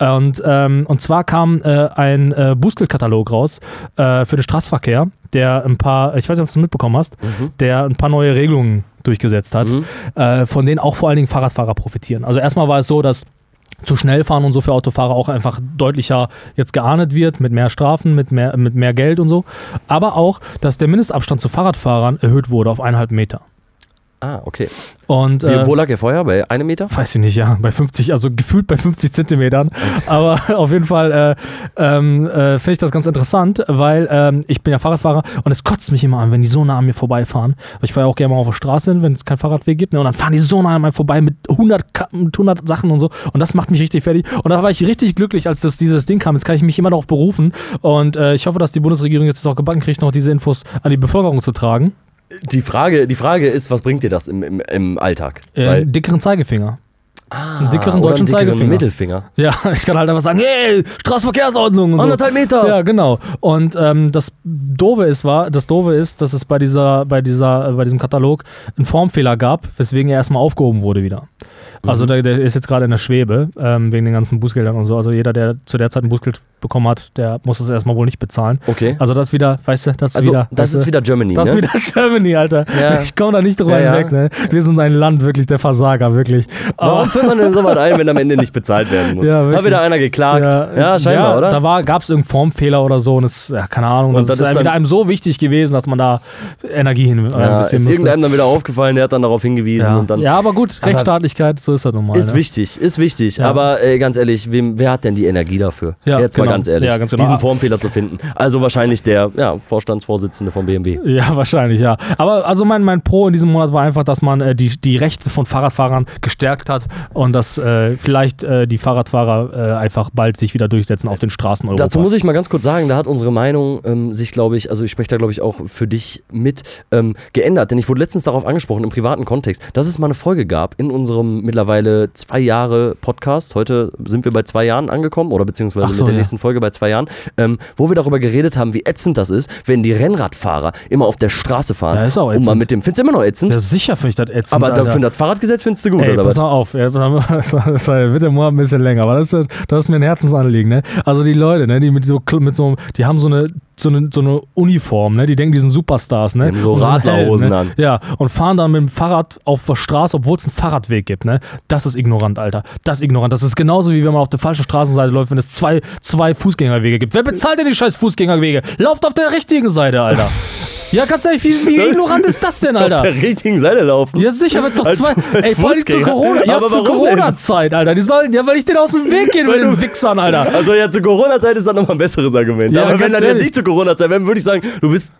Speaker 2: Und, ähm, und zwar kam äh, ein äh, Bußgeldkatalog raus äh, für den Straßenverkehr, der ein paar, ich weiß nicht, ob du es mitbekommen hast,
Speaker 3: Mhm.
Speaker 2: der ein paar neue Regelungen durchgesetzt hat,
Speaker 3: Mhm.
Speaker 2: äh, von denen auch vor allen Dingen Fahrradfahrer profitieren. Also erstmal war es so, dass zu schnell fahren und so für Autofahrer auch einfach deutlicher jetzt geahndet wird, mit mehr Strafen, mit mehr, mit mehr Geld und so. Aber auch, dass der Mindestabstand zu Fahrradfahrern erhöht wurde auf eineinhalb Meter.
Speaker 3: Ah, okay.
Speaker 2: Und,
Speaker 3: Wie,
Speaker 2: äh,
Speaker 3: wo lag er vorher? Bei einem Meter?
Speaker 2: Weiß ich nicht, ja, bei 50, also gefühlt bei 50 Zentimetern. Aber [laughs] auf jeden Fall äh, ähm, äh, finde ich das ganz interessant, weil ähm, ich bin ja Fahrradfahrer und es kotzt mich immer an, wenn die so nah an mir vorbeifahren. Ich fahre ja auch gerne mal auf der Straße hin, wenn es keinen Fahrradweg gibt. Ne, und dann fahren die so nah an mir vorbei mit 100, Ka- mit 100 Sachen und so. Und das macht mich richtig fertig. Und da war ich richtig glücklich, als das, dieses Ding kam. Jetzt kann ich mich immer darauf berufen. Und äh, ich hoffe, dass die Bundesregierung jetzt auch gebacken kriegt, noch diese Infos an die Bevölkerung zu tragen.
Speaker 3: Die Frage, die Frage ist, was bringt dir das im, im, im Alltag?
Speaker 2: Äh,
Speaker 3: Weil,
Speaker 2: einen dickeren Zeigefinger. einen dickeren deutschen
Speaker 3: einen dickeren
Speaker 2: Zeigefinger.
Speaker 3: Mittelfinger.
Speaker 2: Ja, [laughs] ich kann halt einfach sagen, hey, Straßenverkehrsordnung und so.
Speaker 3: Anderthalb Meter.
Speaker 2: Ja, genau. Und ähm, das Doofe ist, war, das Doofe ist, dass es bei dieser, bei dieser, äh, bei diesem Katalog einen Formfehler gab, weswegen er erstmal aufgehoben wurde wieder.
Speaker 3: Mhm.
Speaker 2: Also der, der ist jetzt gerade in der Schwebe, ähm, wegen den ganzen Bußgeldern und so. Also jeder, der zu der Zeit ein Bußgeld bekommen hat, der muss es erstmal wohl nicht bezahlen.
Speaker 3: Okay.
Speaker 2: Also das wieder, weißt du, das ist
Speaker 3: Also,
Speaker 2: wieder.
Speaker 3: das
Speaker 2: weißt
Speaker 3: ist
Speaker 2: du,
Speaker 3: wieder Germany,
Speaker 2: das
Speaker 3: ne?
Speaker 2: ist wieder Germany, Alter.
Speaker 3: Ja.
Speaker 2: Ich komme da nicht drüber
Speaker 3: Ja,
Speaker 2: hinweg, ne? Wir sind ein Land wirklich der Versager, wirklich.
Speaker 3: Warum führt man denn so was ein, wenn am Ende nicht bezahlt werden muss? [laughs]
Speaker 2: Ja.
Speaker 3: Hat wieder einer geklagt. Ja, scheinbar,
Speaker 2: ja,
Speaker 3: oder?
Speaker 2: Da gab es irgendeinen Formfehler oder so und es, ja, keine Ahnung.
Speaker 3: Und
Speaker 2: das
Speaker 3: das
Speaker 2: ist wieder einem so wichtig gewesen, dass man da Energie hin äh,
Speaker 3: ja, ist
Speaker 2: musste.
Speaker 3: irgendeinem dann wieder aufgefallen, der hat dann darauf hingewiesen
Speaker 2: ja.
Speaker 3: und dann.
Speaker 2: ja, aber gut, Rechtsstaatlichkeit, so ist das nun mal.
Speaker 3: Ist
Speaker 2: ne?
Speaker 3: wichtig, ist wichtig. Aber äh, ganz ehrlich, wem, wer hat denn die Energie dafür?
Speaker 2: Ja,
Speaker 3: Jetzt mal
Speaker 2: genau.
Speaker 3: Ganz ehrlich,
Speaker 2: Ja, ganz genau.
Speaker 3: diesen Formfehler zu finden. Also wahrscheinlich der ja, Vorstandsvorsitzende vom BMW.
Speaker 2: Ja, [laughs] wahrscheinlich, ja. Aber also mein, mein Pro in diesem Monat war einfach, dass man äh, die, die Rechte von Fahrradfahrern gestärkt hat und dass äh, vielleicht äh, die Fahrradfahrer äh, einfach bald sich wieder durchsetzen auf den Straßen Europas.
Speaker 3: Dazu muss ich mal ganz kurz sagen, da hat unsere Meinung ähm, sich, glaube ich, also ich spreche da, glaube ich, auch für dich mit, ähm, geändert. Denn ich wurde letztens darauf angesprochen, im privaten Kontext, dass es mal eine Folge gab in unserem mittlerweile zwei Jahre Podcast. Heute sind wir bei zwei Jahren angekommen oder beziehungsweise
Speaker 2: so,
Speaker 3: mit der
Speaker 2: ja.
Speaker 3: nächsten Folge bei zwei Jahren, ähm, wo wir darüber geredet haben, wie ätzend das ist, wenn die Rennradfahrer immer auf der Straße fahren.
Speaker 2: Ja, ist auch
Speaker 3: Und mal
Speaker 2: ätzend.
Speaker 3: mit dem, findest du immer noch ätzend?
Speaker 2: ja, sicher finde ich das ätzend,
Speaker 3: aber
Speaker 2: Alter.
Speaker 3: dafür das Fahrradgesetz findest du gut,
Speaker 2: Ey,
Speaker 3: oder
Speaker 2: pass
Speaker 3: was?
Speaker 2: mal auf, [laughs] das, wird der Monat ein bisschen länger, aber das ist, das ist mir ein Herzensanliegen, ne? Also die Leute, ne, die mit so, mit so die haben so eine, so eine, so eine Uniform, ne? Die denken, die sind Superstars, ne?
Speaker 3: Die so
Speaker 2: einen
Speaker 3: Radlerhosen
Speaker 2: Helm,
Speaker 3: an.
Speaker 2: ne? Ja, und fahren dann mit dem Fahrrad auf der Straße, obwohl es einen Fahrradweg gibt, ne? Das ist ignorant, Alter. Das ist ignorant. Das ist genauso wie wenn man auf der falschen Straßenseite läuft, wenn es zwei, zwei Fußgängerwege gibt. Wer bezahlt denn die scheiß Fußgängerwege? Lauft auf der richtigen Seite, Alter. [laughs] Ja, ganz ehrlich, wie, wie [laughs] ignorant ist das denn, Alter?
Speaker 3: Auf der richtigen Seite laufen.
Speaker 2: Ja, sicher, wenn es doch zwei.
Speaker 3: als
Speaker 2: ey, vor allem zur. Corona. Ja,
Speaker 3: Aber
Speaker 2: zur? Corona-Zeit, Alter. Die sollen, ja, weil ich denen aus dem Weg gehen mit den
Speaker 3: du-
Speaker 2: Wichsern, Alter.
Speaker 3: Also ja, zur Corona-Zeit ist das nochmal ein besseres Argument.
Speaker 2: Ja,
Speaker 3: aber wenn dann jetzt
Speaker 2: ehrlich.
Speaker 3: nicht zur Corona-Zeit wäre, würde ich sagen, du bist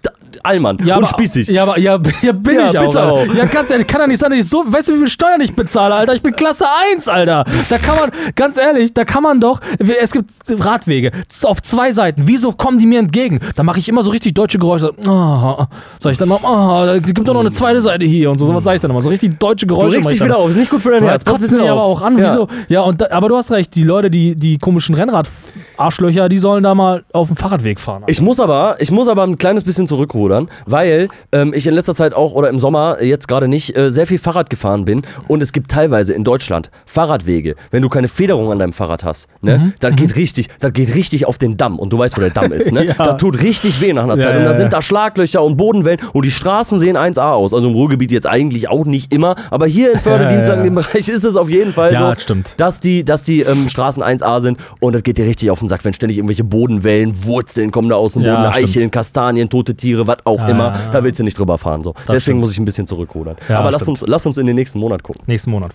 Speaker 3: Allmann
Speaker 2: Ja,
Speaker 3: und
Speaker 2: aber,
Speaker 3: spießig.
Speaker 2: Ja, aber ja, [laughs] ja bin
Speaker 3: Ja,
Speaker 2: ich auch,
Speaker 3: du
Speaker 2: Alter.
Speaker 3: auch.
Speaker 2: Ja, ganz ehrlich, kann ja nicht sein, dass ich so, weißt du, wie viel Steuern ich bezahle, Alter? Ich bin Klasse 1, Alter. Da kann man, ganz ehrlich, da kann man doch, es gibt Radwege auf zwei Seiten. Wieso kommen die mir entgegen? Da mache ich immer so richtig deutsche Geräusche. Oh, sag ich dann noch, oh, es gibt doch noch eine zweite Seite hier und so. Was sage ich dann immer. So richtig deutsche
Speaker 3: du
Speaker 2: Geräusche.
Speaker 3: regst
Speaker 2: mach ich
Speaker 3: dich wieder auf, ist nicht gut für dein Herz. Bisschen
Speaker 2: die aber auch an.
Speaker 3: Ja.
Speaker 2: Wieso? Ja, und da, aber du hast recht, die Leute, die, die komischen Rennrad-Arschlöcher, die sollen da mal auf dem Fahrradweg fahren.
Speaker 3: Ich muss aber, ich muss aber ein kleines bisschen zurückrudern, weil ähm, ich in letzter Zeit auch oder im Sommer äh, jetzt gerade nicht äh, sehr viel Fahrrad gefahren bin und es gibt teilweise in Deutschland Fahrradwege, wenn du keine Federung an deinem Fahrrad hast, ne,
Speaker 2: Mhm.
Speaker 3: das geht richtig, das geht richtig auf den Damm und du weißt, wo der Damm ist, ne? [laughs]
Speaker 2: Ja.
Speaker 3: Das tut richtig weh nach einer
Speaker 2: Ja,
Speaker 3: Zeit und da sind da Schlaglöcher und Bodenwellen und die Straßen sehen 1A aus. Also im Ruhrgebiet jetzt eigentlich auch nicht immer, aber hier in [laughs] Förderdienst
Speaker 2: Ja,
Speaker 3: dem Bereich ist es auf jeden Fall
Speaker 2: Ja,
Speaker 3: so,
Speaker 2: stimmt.
Speaker 3: dass die, dass die ähm, Straßen 1A sind und das geht dir richtig auf den Sack, wenn ständig irgendwelche Bodenwellen, Wurzeln kommen da aus dem Boden. Eicheln, Kastanien, tote Tiere, was auch
Speaker 2: Ja,
Speaker 3: immer.
Speaker 2: ja, ja.
Speaker 3: Da willst du nicht drüber fahren. So. Deswegen
Speaker 2: stimmt.
Speaker 3: muss ich ein bisschen zurückrudern.
Speaker 2: Ja,
Speaker 3: Aber lass
Speaker 2: stimmt.
Speaker 3: uns, lass uns in den nächsten Monat gucken.
Speaker 2: Nächsten Monat.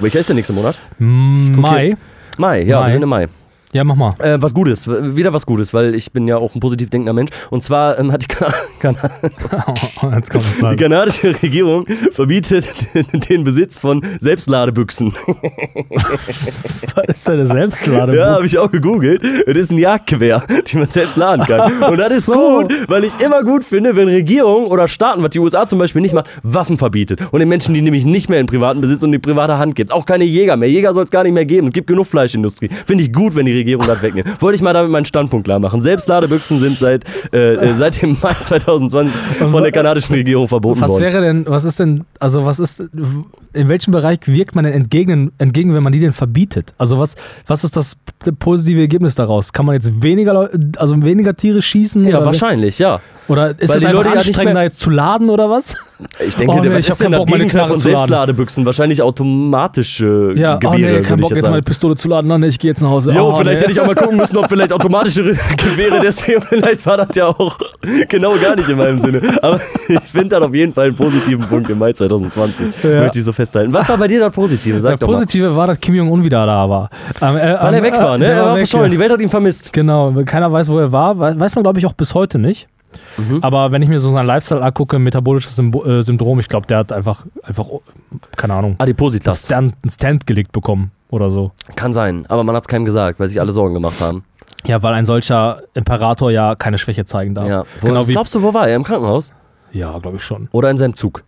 Speaker 3: Welcher ist der nächste Monat?
Speaker 2: Mai.
Speaker 3: Mai, ja,
Speaker 2: Mai.
Speaker 3: wir sind im Mai.
Speaker 2: Ja, mach mal.
Speaker 3: Äh, was Gutes, wieder was Gutes, weil ich bin ja auch ein positiv denkender Mensch. Und zwar ähm, hat die,
Speaker 2: kommt [laughs] [laughs] es
Speaker 3: die kanadische Regierung verbietet [laughs] den, Besitz von Selbstladebüchsen.
Speaker 2: Was ist denn der Selbstladebuch?
Speaker 3: Ja, habe ich auch gegoogelt. Das ist ein Jagdgewehr, die man selbst laden kann. Und das ist
Speaker 2: so.
Speaker 3: gut, weil ich immer gut finde, wenn Regierungen oder Staaten, was die USA zum Beispiel nicht mal, Waffen verbietet. Und den Menschen, die nämlich nicht mehr in privaten Besitz und in die private Hand gibt. Auch keine Jäger mehr. Jäger soll es gar nicht mehr geben. Es gibt genug Fleischindustrie. Finde ich gut, wenn die Regierung das wegnimmt. Wollte ich mal damit meinen Standpunkt klar machen. Selbstladebüchsen sind seit, äh, äh, seit dem Mai 2020 von der kanadischen Regierung verboten
Speaker 2: Was
Speaker 3: worden.
Speaker 2: wäre denn, was ist denn, also was ist, in welchem Bereich wirkt man denn entgegen, entgegen wenn man die denn verbietet? Also was, was ist das positive Ergebnis daraus? Kann man jetzt weniger, also weniger Tiere schießen?
Speaker 3: ja, wahrscheinlich, ja.
Speaker 2: Oder ist
Speaker 3: Weil
Speaker 2: es
Speaker 3: die
Speaker 2: einfach
Speaker 3: Leute
Speaker 2: anstrengender,
Speaker 3: mehr-
Speaker 2: jetzt zu laden oder was?
Speaker 3: Ich denke,
Speaker 2: Oh, nee,
Speaker 3: was
Speaker 2: ich
Speaker 3: ist denn das Gegenteil von. Selbstladebüchsen? Wahrscheinlich automatische
Speaker 2: Ja,
Speaker 3: Gewehre,
Speaker 2: oh nee, kein Bock,
Speaker 3: jetzt
Speaker 2: jetzt
Speaker 3: sagen.
Speaker 2: meine Pistole zu laden. Nein, ich gehe jetzt nach Hause.
Speaker 3: Jo,
Speaker 2: oh,
Speaker 3: vielleicht hätte ich auch mal gucken müssen, ob vielleicht automatische Gewehre deswegen, vielleicht war das ja auch genau gar nicht in meinem Sinne. Aber ich finde das auf jeden Fall einen positiven Punkt im Mai 2020.
Speaker 2: Ja.
Speaker 3: Möchte ich so festhalten. Was war bei dir das Positive? Sag mal.
Speaker 2: Positive war, dass Kim Jong-un wieder da war. Ähm, äh,
Speaker 3: Weil er
Speaker 2: ähm,
Speaker 3: weg war, ne?
Speaker 2: der
Speaker 3: Er war verschollen. Die Welt hat ihn vermisst.
Speaker 2: Genau, keiner weiß, wo er war. We- Weiß man, glaube ich, auch bis heute nicht.
Speaker 3: Mhm.
Speaker 2: Aber wenn ich mir so seinen Lifestyle angucke, metabolisches Symbo äh, Syndrom, ich glaube, der hat einfach, einfach, keine Ahnung,
Speaker 3: Adipositas.
Speaker 2: Stand, einen Stand gelegt bekommen oder so.
Speaker 3: Kann sein, aber man hat es keinem gesagt, weil sich alle Sorgen gemacht haben.
Speaker 2: Ja, weil ein solcher Imperator ja keine Schwäche zeigen darf.
Speaker 3: Ja. Wo,
Speaker 2: Genau
Speaker 3: glaubst du, wo war er? Im Krankenhaus?
Speaker 2: ja, glaube ich schon.
Speaker 3: Oder in seinem Zug?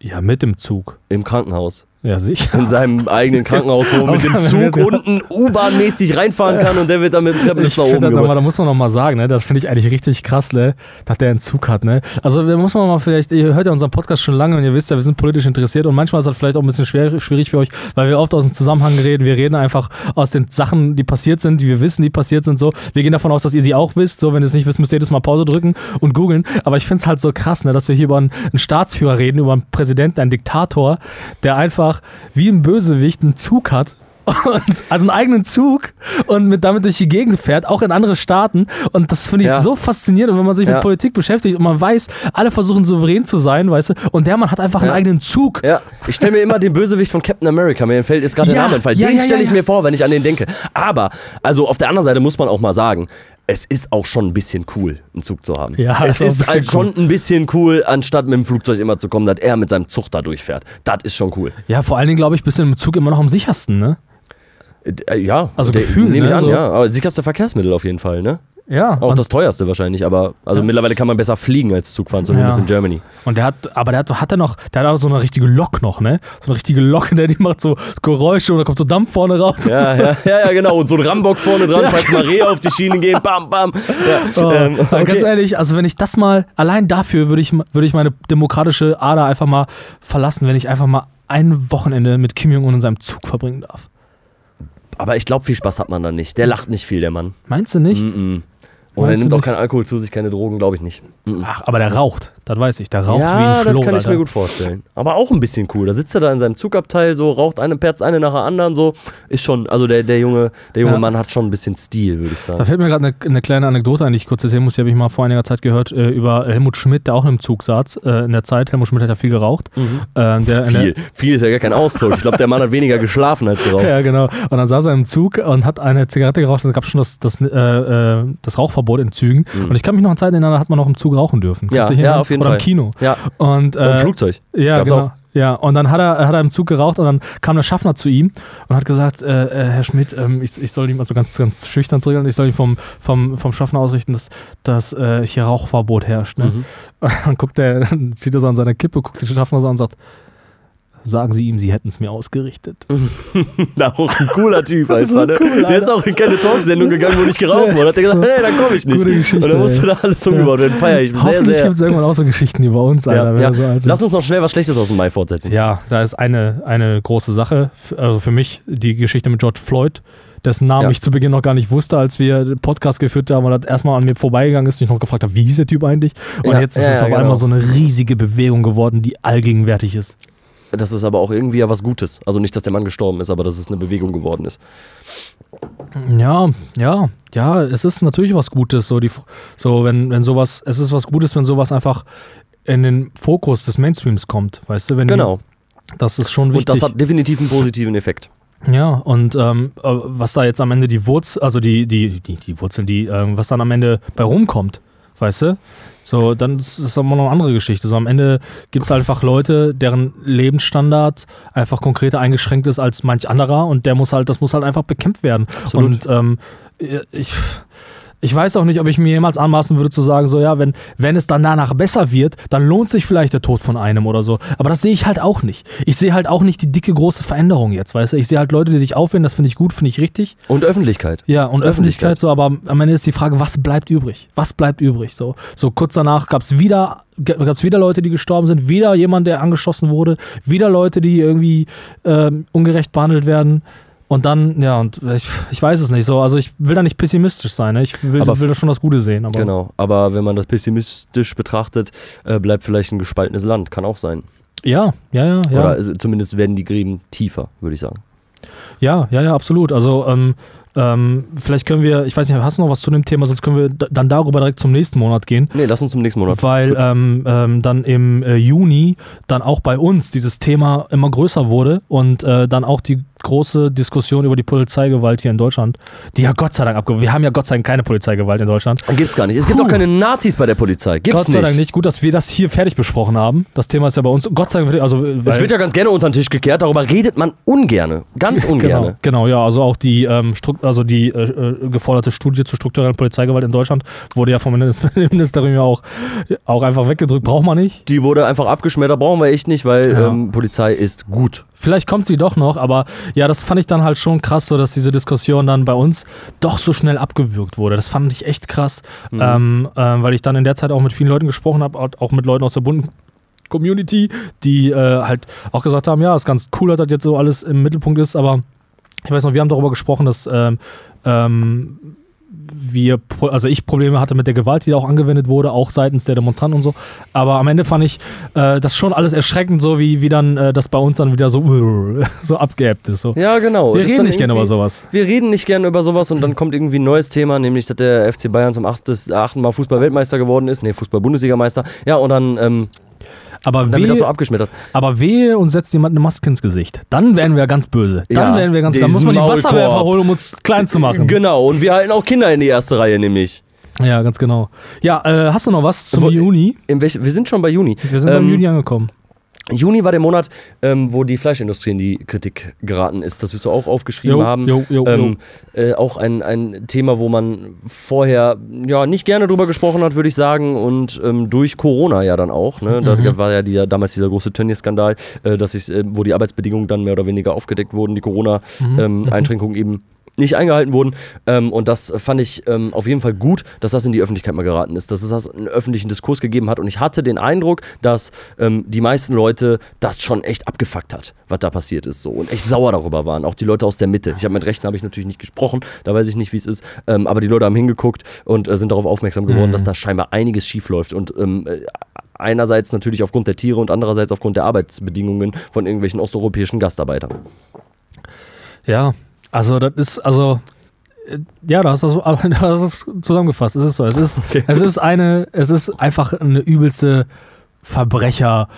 Speaker 2: Ja, mit dem Zug.
Speaker 3: Im Krankenhaus.
Speaker 2: Ja, sicher.
Speaker 3: in seinem eigenen [laughs] Krankenhaus, wo man mit dem Zug unten U-Bahn-mäßig reinfahren kann und der wird dann mit dem
Speaker 2: Ich
Speaker 3: Trepplift nach oben
Speaker 2: das, aber da muss man noch mal sagen, ne, das finde ich eigentlich richtig krass, ne, dass der einen Zug hat, ne. Also da muss man mal vielleicht, ihr hört ja unseren Podcast schon lange und ihr wisst ja, wir sind politisch interessiert und manchmal ist das vielleicht auch ein bisschen schwer, schwierig für euch, weil wir oft aus dem Zusammenhang reden. Wir reden einfach aus den Sachen, die passiert sind, die wir wissen, die passiert sind, so. Wir gehen davon aus, dass ihr sie auch wisst, so. Wenn ihr es nicht wisst, müsst ihr jedes Mal Pause drücken und googeln. Aber ich finde es halt so krass, ne, dass wir hier über einen, einen Staatsführer reden, über einen Präsidenten, einen Diktator, der einfach wie ein Bösewicht einen Zug hat [laughs] und also einen eigenen Zug und mit damit durch die Gegend fährt, auch in andere Staaten. Und das finde ich
Speaker 3: Ja.
Speaker 2: so faszinierend, und wenn man sich
Speaker 3: Ja.
Speaker 2: mit Politik beschäftigt und man weiß, alle versuchen souverän zu sein, weißt du, und der Mann hat einfach einen
Speaker 3: Ja.
Speaker 2: eigenen Zug.
Speaker 3: Ja, ich stelle mir immer den Bösewicht von Captain America, mir fällt jetzt gerade der Name entfallen. Den stelle ich mir vor, wenn ich an den denke. Aber, also auf der anderen Seite muss man auch mal sagen, es ist auch schon ein bisschen cool, einen Zug zu haben.
Speaker 2: Ja,
Speaker 3: es
Speaker 2: ist
Speaker 3: ist halt schon ein bisschen cool, anstatt mit dem Flugzeug immer zu kommen, dass er mit seinem Zug da durchfährt. Das ist schon cool.
Speaker 2: Ja, vor allen Dingen, glaube ich, bist du im Zug immer noch am sichersten, ne?
Speaker 3: Äh, ja,
Speaker 2: Also Gefühl,
Speaker 3: nehme ich
Speaker 2: ne,
Speaker 3: an,
Speaker 2: so.
Speaker 3: ja. Aber sicherste Verkehrsmittel auf jeden Fall, ne?
Speaker 2: Ja.
Speaker 3: Auch das teuerste wahrscheinlich, aber also
Speaker 2: Ja.
Speaker 3: mittlerweile kann man besser fliegen als Zug fahren, zumindest
Speaker 2: Ja.
Speaker 3: in Germany.
Speaker 2: und der hat, aber der hat, hat er noch, der hat auch so eine richtige Lok noch, ne? So eine richtige Lok, der die macht so Geräusche und da kommt so Dampf vorne raus.
Speaker 3: Ja, ja, ja, ja, genau. Und so ein Rambock vorne dran, falls mal Rehe auf die Schienen gehen, bam, bam. Ja,
Speaker 2: Oh,
Speaker 3: ähm,
Speaker 2: aber Ganz
Speaker 3: okay.
Speaker 2: ehrlich, also wenn ich das mal, allein dafür würde ich, würde ich meine demokratische Ader einfach mal verlassen, wenn ich einfach mal ein Wochenende mit Kim Jong-un in seinem Zug verbringen darf.
Speaker 3: Aber ich glaube, viel Spaß hat man da nicht. Der lacht nicht viel, der Mann.
Speaker 2: Meinst du nicht?
Speaker 3: Mm -mm. Und er nimmt auch keinen Alkohol zu sich, keine Drogen, glaube ich nicht. -mm.
Speaker 2: Ach, aber der raucht, das weiß ich. Der raucht wie
Speaker 3: ja,
Speaker 2: ein Schlot,
Speaker 3: das kann ich
Speaker 2: Alter.
Speaker 3: mir gut vorstellen. Aber auch ein bisschen cool. Da sitzt er da in seinem Zugabteil, so raucht eine Perz eine nach der anderen, so ist schon. Also der, der junge, der junge
Speaker 2: Ja.
Speaker 3: Mann hat schon ein bisschen Stil, würde ich
Speaker 2: Da
Speaker 3: sagen.
Speaker 2: fällt mir gerade eine, eine kleine Anekdote ein, die ich kurz erzählen muss. Die habe ich mal vor einiger Zeit gehört äh, über Helmut Schmidt, der auch einem Zug saß äh, in der Zeit. Helmut Schmidt hat ja viel geraucht. Ähm, der in der,
Speaker 3: Viel, viel ist ja gar kein Ausdruck. Ich glaube, der Mann hat weniger geschlafen als geraucht. [laughs]
Speaker 2: Ja, genau. Und dann saß er im Zug und hat eine Zigarette geraucht. Da gab es schon das, das, äh, äh, das Rauchverbot in Zügen. Und ich kann mich noch an Zeiten erinnern, da hat man noch im Zug rauchen dürfen.
Speaker 3: Ja, ja, auf jeden
Speaker 2: Oder
Speaker 3: Fall.
Speaker 2: im Kino.
Speaker 3: Ja,
Speaker 2: Und,
Speaker 3: und
Speaker 2: äh,
Speaker 3: Flugzeug.
Speaker 2: ja,
Speaker 3: Gab's
Speaker 2: genau.
Speaker 3: auch.
Speaker 2: Ja, und dann hat er, hat er im Zug geraucht und dann kam der Schaffner zu ihm und hat gesagt, äh, äh, Herr Schmidt, ähm, ich, ich soll ihm also ganz, ganz schüchtern zurückhalten, ich soll ihm vom, vom, vom Schaffner ausrichten, dass, dass äh, hier Rauchverbot herrscht. Ne?
Speaker 3: Mhm.
Speaker 2: Und dann guckt er, dann [laughs] zieht er so an seine Kippe, guckt den Schaffner so an und sagt, sagen Sie ihm, Sie hätten es mir ausgerichtet. [laughs]
Speaker 3: Na, auch ein cooler Typ [laughs]
Speaker 2: So
Speaker 3: einfach, ne?
Speaker 2: cool,
Speaker 3: Der ist auch in keine Talksendung gegangen, wo nicht geraucht wurde. Hat er gesagt, nee, dann komme ich nicht.
Speaker 2: Gute Geschichte,
Speaker 3: und dann musste
Speaker 2: ey.
Speaker 3: da alles umgebaut werden. Feier ich sehr, sehr.
Speaker 2: gibt es irgendwann auch so Geschichten bei uns, Alter.
Speaker 3: Ja, ja.
Speaker 2: So.
Speaker 3: Lass uns noch schnell was Schlechtes aus dem Mai fortsetzen.
Speaker 2: ja, da ist eine, eine große Sache. Also für mich die Geschichte mit George Floyd, dessen Namen
Speaker 3: Ja.
Speaker 2: ich zu Beginn noch gar nicht wusste, als wir den Podcast geführt haben und das erstmal an mir vorbeigegangen ist und ich noch gefragt habe, wie hieß der Typ eigentlich? Und
Speaker 3: Ja,
Speaker 2: jetzt ist
Speaker 3: ja,
Speaker 2: es auf
Speaker 3: genau.
Speaker 2: einmal so eine riesige Bewegung geworden, die allgegenwärtig ist.
Speaker 3: Das ist aber auch irgendwie ja was Gutes. Also nicht, dass der Mann gestorben ist, aber dass es eine Bewegung geworden ist.
Speaker 2: Ja, ja, ja, es ist natürlich was Gutes, so die so wenn wenn sowas, es ist was Gutes, wenn sowas einfach in den Fokus des Mainstreams kommt, weißt du, wenn
Speaker 3: Genau.
Speaker 2: die, das ist schon wichtig.
Speaker 3: Und das hat definitiv einen positiven Effekt.
Speaker 2: Ja, und ähm, äh, was da jetzt am Ende die Wurzel, also die, die, die, die Wurzeln, die, ähm, was dann am Ende bei rumkommt, weißt du? So, dann ist es immer noch eine andere Geschichte. So am Ende gibt es einfach Leute, deren Lebensstandard einfach konkreter eingeschränkt ist als manch anderer und der muss halt, das muss halt einfach bekämpft werden.
Speaker 3: Absolut.
Speaker 2: Und ähm, ich. Ich weiß auch nicht, ob ich mir jemals anmaßen würde zu sagen, so ja, wenn, wenn es dann danach besser wird, dann lohnt sich vielleicht der Tod von einem oder so. Aber das sehe ich halt auch nicht. Ich sehe halt auch nicht die dicke große Veränderung jetzt, weißt du? Ich sehe halt Leute, die sich aufwenden, das finde ich gut, finde ich richtig.
Speaker 3: Und Öffentlichkeit.
Speaker 2: Ja, und
Speaker 3: Öffentlichkeit.
Speaker 2: Öffentlichkeit so, aber am Ende ist die Frage, was bleibt übrig? Was bleibt übrig? So, so kurz danach gab es wieder, gab's wieder Leute, die gestorben sind, wieder jemand, der angeschossen wurde, wieder Leute, die irgendwie ähm, ungerecht behandelt werden. Und dann, ja, und ich, ich weiß es nicht so. Also ich will da nicht pessimistisch sein. Ne? Ich will,
Speaker 3: Aber
Speaker 2: will da schon das Gute sehen. Aber
Speaker 3: Genau. Aber wenn man das pessimistisch betrachtet, äh, bleibt vielleicht ein gespaltenes Land. Kann auch sein.
Speaker 2: Ja, ja, ja, ja.
Speaker 3: Oder zumindest werden die Gräben tiefer, würde ich sagen.
Speaker 2: Ja, ja, ja, absolut. Also ähm, ähm, vielleicht können wir, ich weiß nicht, hast du noch was zu dem Thema, sonst können wir dann darüber direkt zum nächsten Monat gehen.
Speaker 3: Nee, lass uns zum nächsten Monat.
Speaker 2: Weil ähm, ähm, dann im äh, Juni dann auch bei uns dieses Thema immer größer wurde und äh, dann auch die große Diskussion über die Polizeigewalt hier in Deutschland, die ja Gott sei Dank abgehoben. Wir haben ja Gott sei Dank keine Polizeigewalt in Deutschland.
Speaker 3: Gibt's gar nicht. Es gibt
Speaker 2: Puh.
Speaker 3: auch keine Nazis bei der Polizei. Gibt's
Speaker 2: Gott sei
Speaker 3: nicht.
Speaker 2: Dank nicht. Gut, dass wir das hier fertig besprochen haben. Das Thema ist ja bei uns. Gott sei Dank, also
Speaker 3: Es wird ja ganz gerne unter den Tisch gekehrt, darüber redet man ungerne. Ganz
Speaker 2: Genau,
Speaker 3: ungerne.
Speaker 2: genau, ja. Also auch die, ähm, also die äh, äh, geforderte Studie zur strukturellen Polizeigewalt in Deutschland wurde ja vom Minister- [laughs] Ministerium ja auch, auch einfach weggedrückt. Braucht man nicht.
Speaker 3: Die wurde einfach abgeschmettert, brauchen wir echt nicht, weil
Speaker 2: Ja.
Speaker 3: ähm, Polizei ist gut.
Speaker 2: Vielleicht kommt sie doch noch, aber ja, das fand ich dann halt schon krass, so dass diese Diskussion dann bei uns doch so schnell abgewürgt wurde. Das fand ich echt krass,
Speaker 3: Mhm.
Speaker 2: ähm, ähm, weil ich dann in der Zeit auch mit vielen Leuten gesprochen habe, auch auch mit Leuten aus der bunten Community, die äh, halt auch gesagt haben, ja, ist ganz cool, dass das jetzt so alles im Mittelpunkt ist, aber ich weiß noch, wir haben darüber gesprochen, dass ähm, ähm, wir, also ich Probleme hatte mit der Gewalt, die da auch angewendet wurde, auch seitens der Demonstranten und so. Aber am Ende fand ich äh, das schon alles erschreckend, so wie, wie dann äh, das bei uns dann wieder so, [laughs] so abgeappt ist. So.
Speaker 3: Ja, genau.
Speaker 2: wir
Speaker 3: Das
Speaker 2: reden nicht gerne über sowas.
Speaker 3: Wir reden nicht gerne über sowas und dann kommt irgendwie ein neues Thema, nämlich, dass der FC Bayern zum achtes- achten Mal Fußball-Weltmeister geworden ist. Nee, Fußball-Bundesligameister. Ja, und dann, ähm,
Speaker 2: Aber
Speaker 3: dann wird das so
Speaker 2: wehe,
Speaker 3: abgeschmettert.
Speaker 2: aber wehe und setzt jemand eine Maske ins Gesicht. Dann werden wir ganz böse. Dann
Speaker 3: Ja,
Speaker 2: werden wir ganz, dann muss man die
Speaker 3: Maulkorb.
Speaker 2: Wasserwerfer holen, um uns klein zu machen.
Speaker 3: Genau, und wir halten auch Kinder in die erste Reihe, nämlich.
Speaker 2: Ja, ganz genau. Ja, äh, hast du noch was zum Juni?
Speaker 3: In welch, wir sind schon bei Juni.
Speaker 2: Wir sind beim
Speaker 3: Ähm,
Speaker 2: Juni angekommen.
Speaker 3: Juni war der Monat, ähm, wo die Fleischindustrie in die Kritik geraten ist. Das wirst du auch aufgeschrieben
Speaker 2: Jo,
Speaker 3: haben.
Speaker 2: jo, jo,
Speaker 3: ähm, Äh, auch ein, ein Thema, wo man vorher ja nicht gerne drüber gesprochen hat, würde ich sagen. Und ähm, durch Corona ja dann auch. Ne? Da
Speaker 2: Mhm.
Speaker 3: war ja die, damals dieser große Tönnies-Skandal, äh, dass äh, wo die Arbeitsbedingungen dann mehr oder weniger aufgedeckt wurden, die
Speaker 2: Mhm.
Speaker 3: Corona-Einschränkungen eben nicht eingehalten wurden. Ähm, und das fand ich ähm, auf jeden Fall gut, dass das in die Öffentlichkeit mal geraten ist, dass es das einen öffentlichen Diskurs gegeben hat. Und ich hatte den Eindruck, dass ähm, die meisten Leute das schon echt abgefuckt hat, was da passiert ist. So. Und echt sauer darüber waren. Auch die Leute aus der Mitte. Ich habe mit Rechten habe ich natürlich nicht gesprochen, da weiß ich nicht, wie es ist. Ähm, aber die Leute haben hingeguckt und äh, sind darauf aufmerksam geworden,
Speaker 2: Mhm.
Speaker 3: dass da scheinbar einiges schief läuft. Und ähm, äh, einerseits natürlich aufgrund der Tiere und andererseits aufgrund der Arbeitsbedingungen von irgendwelchen osteuropäischen Gastarbeitern.
Speaker 2: Ja, also das ist, also äh, ja, da hast [laughs] du das, da hast du es zusammengefasst. Es ist so. Es ist, es ist eine, es ist einfach eine übelste Verbrecher.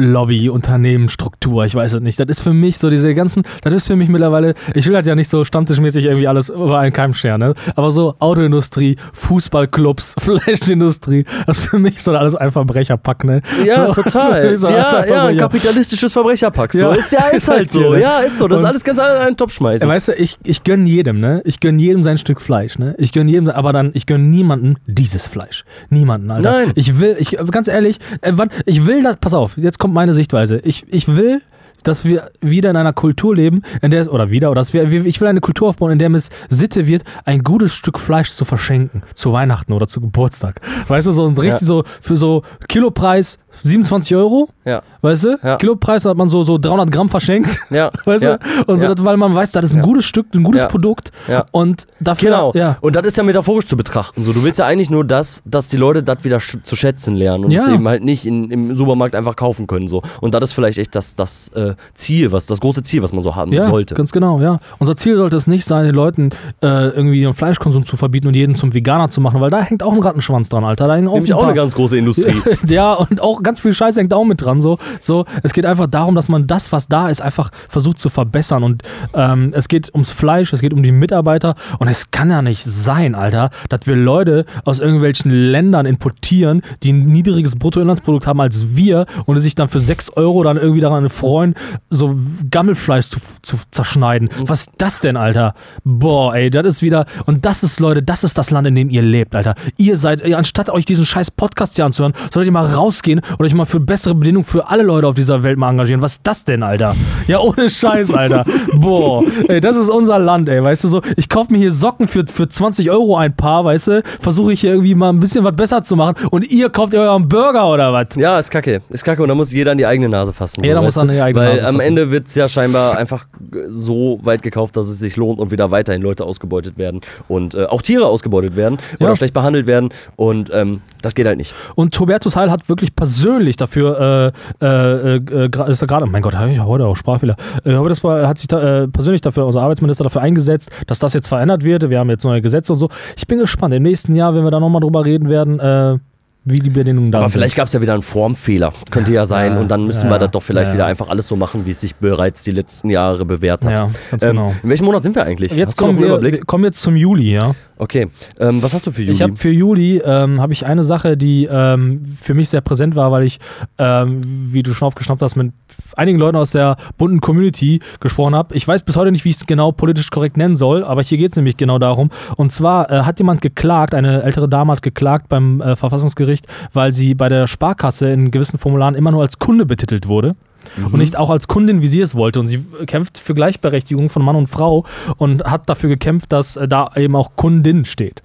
Speaker 2: Lobby, Unternehmensstruktur, ich weiß es nicht. Das ist für mich so diese ganzen, das ist für mich mittlerweile, ich will halt ja nicht so stammtischmäßig irgendwie alles über einen Keim scheren, ne? aber so Autoindustrie, Fußballclubs, [laughs] Fleischindustrie, das ist für mich so alles ein Verbrecherpack, ne?
Speaker 3: Ja,
Speaker 2: so,
Speaker 3: total. [laughs]
Speaker 2: so
Speaker 3: ja, ja, ein kapitalistisches Verbrecherpack. So.
Speaker 2: Ja.
Speaker 3: Ist ja, ist halt [laughs] so.
Speaker 2: Ja.
Speaker 3: Ja, ist so. Das ist alles ganz in einen Topf schmeißen.
Speaker 2: Ja, weißt du, ich, ich gönn jedem, ne? Ich gönn jedem sein Stück Fleisch, ne? Ich gönn jedem, aber dann, ich gönn niemandem dieses Fleisch. Niemanden, Alter.
Speaker 3: Nein.
Speaker 2: Ich will, ich, ganz ehrlich, äh, wann, ich will das, pass auf, jetzt kommt meine Sichtweise. Ich, ich will, dass wir wieder in einer Kultur leben, in der es, oder wieder, oder dass wir, ich will eine Kultur aufbauen, in der es Sitte wird, ein gutes Stück Fleisch zu verschenken. Zu Weihnachten oder zu Geburtstag. Weißt du, so, richtig
Speaker 3: Ja.
Speaker 2: so, für so Kilopreis 27 Euro,
Speaker 3: ja,
Speaker 2: weißt du?
Speaker 3: Ja.
Speaker 2: Kilopreis hat man so, so 300 Gramm verschenkt. [laughs]
Speaker 3: ja. [laughs]
Speaker 2: Weißt du? Und so, das, weil man weiß, das ist ein gutes Stück, ein gutes. Produkt.
Speaker 3: Ja.
Speaker 2: Und dafür,
Speaker 3: Genau.
Speaker 2: ja.
Speaker 3: Und das ist ja metaphorisch zu betrachten. So, du willst ja eigentlich nur das, dass die Leute das wieder sch zu schätzen lernen und es eben halt nicht in, im Supermarkt einfach kaufen können. So. Und das ist vielleicht echt das, das äh, Ziel, was, das große Ziel, was man so haben sollte.
Speaker 2: ganz genau, ja. Unser Ziel sollte es nicht sein, den Leuten äh, irgendwie ihren Fleischkonsum zu verbieten und jeden zum Veganer zu machen, weil da hängt auch ein Rattenschwanz dran, Alter. Da hängen auch
Speaker 3: Nämlich auch eine ganz große Industrie. [laughs]
Speaker 2: ja, und auch ganz viel Scheiß hängt auch mit dran. So. so, es geht einfach darum, dass man das, was da ist, einfach versucht zu verbessern. Und ähm, es geht ums Fleisch, es geht um die Mitarbeiter. Und es kann ja nicht sein, Alter, dass wir Leute aus irgendwelchen Ländern importieren, die ein niedriges Bruttoinlandsprodukt haben als wir und sich dann für 6 Euro dann irgendwie daran freuen, so Gammelfleisch zu, zu zerschneiden. Was ist das denn, Alter? Boah, ey, das ist wieder. Und das ist, Leute, das ist das Land, in dem ihr lebt, Alter. Ihr seid, anstatt euch diesen scheiß Podcast hier anzuhören, solltet ihr mal rausgehen und euch mal für bessere Bedingungen für alle Leute auf dieser Welt mal engagieren. Was ist das denn, Alter? Ja, ohne Scheiß, Alter. Boah, ey, das ist unser Land, ey, weißt du so. Ich kaufe mir hier Socken für, für 20 Euro ein Paar, weißt du. Versuche ich hier irgendwie mal ein bisschen was besser zu machen und ihr kauft ihr euren Burger oder was?
Speaker 3: Ja, ist kacke. Ist kacke und da muss jeder an die eigene Nase fassen.
Speaker 2: Jeder
Speaker 3: so,
Speaker 2: muss an die eigene
Speaker 3: Weil
Speaker 2: Nase
Speaker 3: am
Speaker 2: fassen.
Speaker 3: Ende wird es ja scheinbar einfach so weit gekauft, dass es sich lohnt und wieder weiterhin Leute ausgebeutet werden und äh, auch Tiere ausgebeutet werden
Speaker 2: Ja.
Speaker 3: oder schlecht behandelt werden und ähm, das geht halt nicht.
Speaker 2: Und Hubertus Heil hat wirklich persönlich dafür, äh, äh, äh, gra- ist er gerade, mein Gott, hab ich heute auch Sprachfehler, äh, Hubertus Heil hat sich da, äh, persönlich dafür, unser Arbeitsminister dafür eingesetzt, dass das jetzt verändert wird. Wir haben jetzt neue Gesetze und so. Ich bin gespannt. Im nächsten Jahr, wenn wir da nochmal drüber reden werden, äh, wie die Bedingungen da
Speaker 3: Aber
Speaker 2: sind.
Speaker 3: vielleicht gab es ja wieder einen Formfehler. Könnte ja sein.
Speaker 2: Ja,
Speaker 3: und dann müssen
Speaker 2: ja,
Speaker 3: wir das doch vielleicht
Speaker 2: ja.
Speaker 3: wieder einfach alles so machen, wie es sich bereits die letzten Jahre bewährt hat.
Speaker 2: Ja, ganz
Speaker 3: ähm,
Speaker 2: genau.
Speaker 3: In welchem Monat sind wir eigentlich?
Speaker 2: Jetzt kommen wir,
Speaker 3: Überblick?
Speaker 2: wir kommen jetzt zum Juli, ja.
Speaker 3: Okay. Ähm, was hast du für Juli?
Speaker 2: Ich habe für Juli ähm, habe ich eine Sache, die ähm, für mich sehr präsent war, weil ich, ähm, wie du schon aufgeschnappt hast, mit einigen Leuten aus der bunten Community gesprochen habe. Ich weiß bis heute nicht, wie ich es genau politisch korrekt nennen soll, aber hier geht es nämlich genau darum. Und zwar äh, hat jemand geklagt, eine ältere Dame hat geklagt beim äh, Verfassungsgericht, weil sie bei der Sparkasse in gewissen Formularen immer nur als Kunde betitelt wurde. Und nicht auch als Kundin, wie sie es wollte. Und sie kämpft für Gleichberechtigung von Mann und Frau und hat dafür gekämpft, dass äh, da eben auch Kundin steht.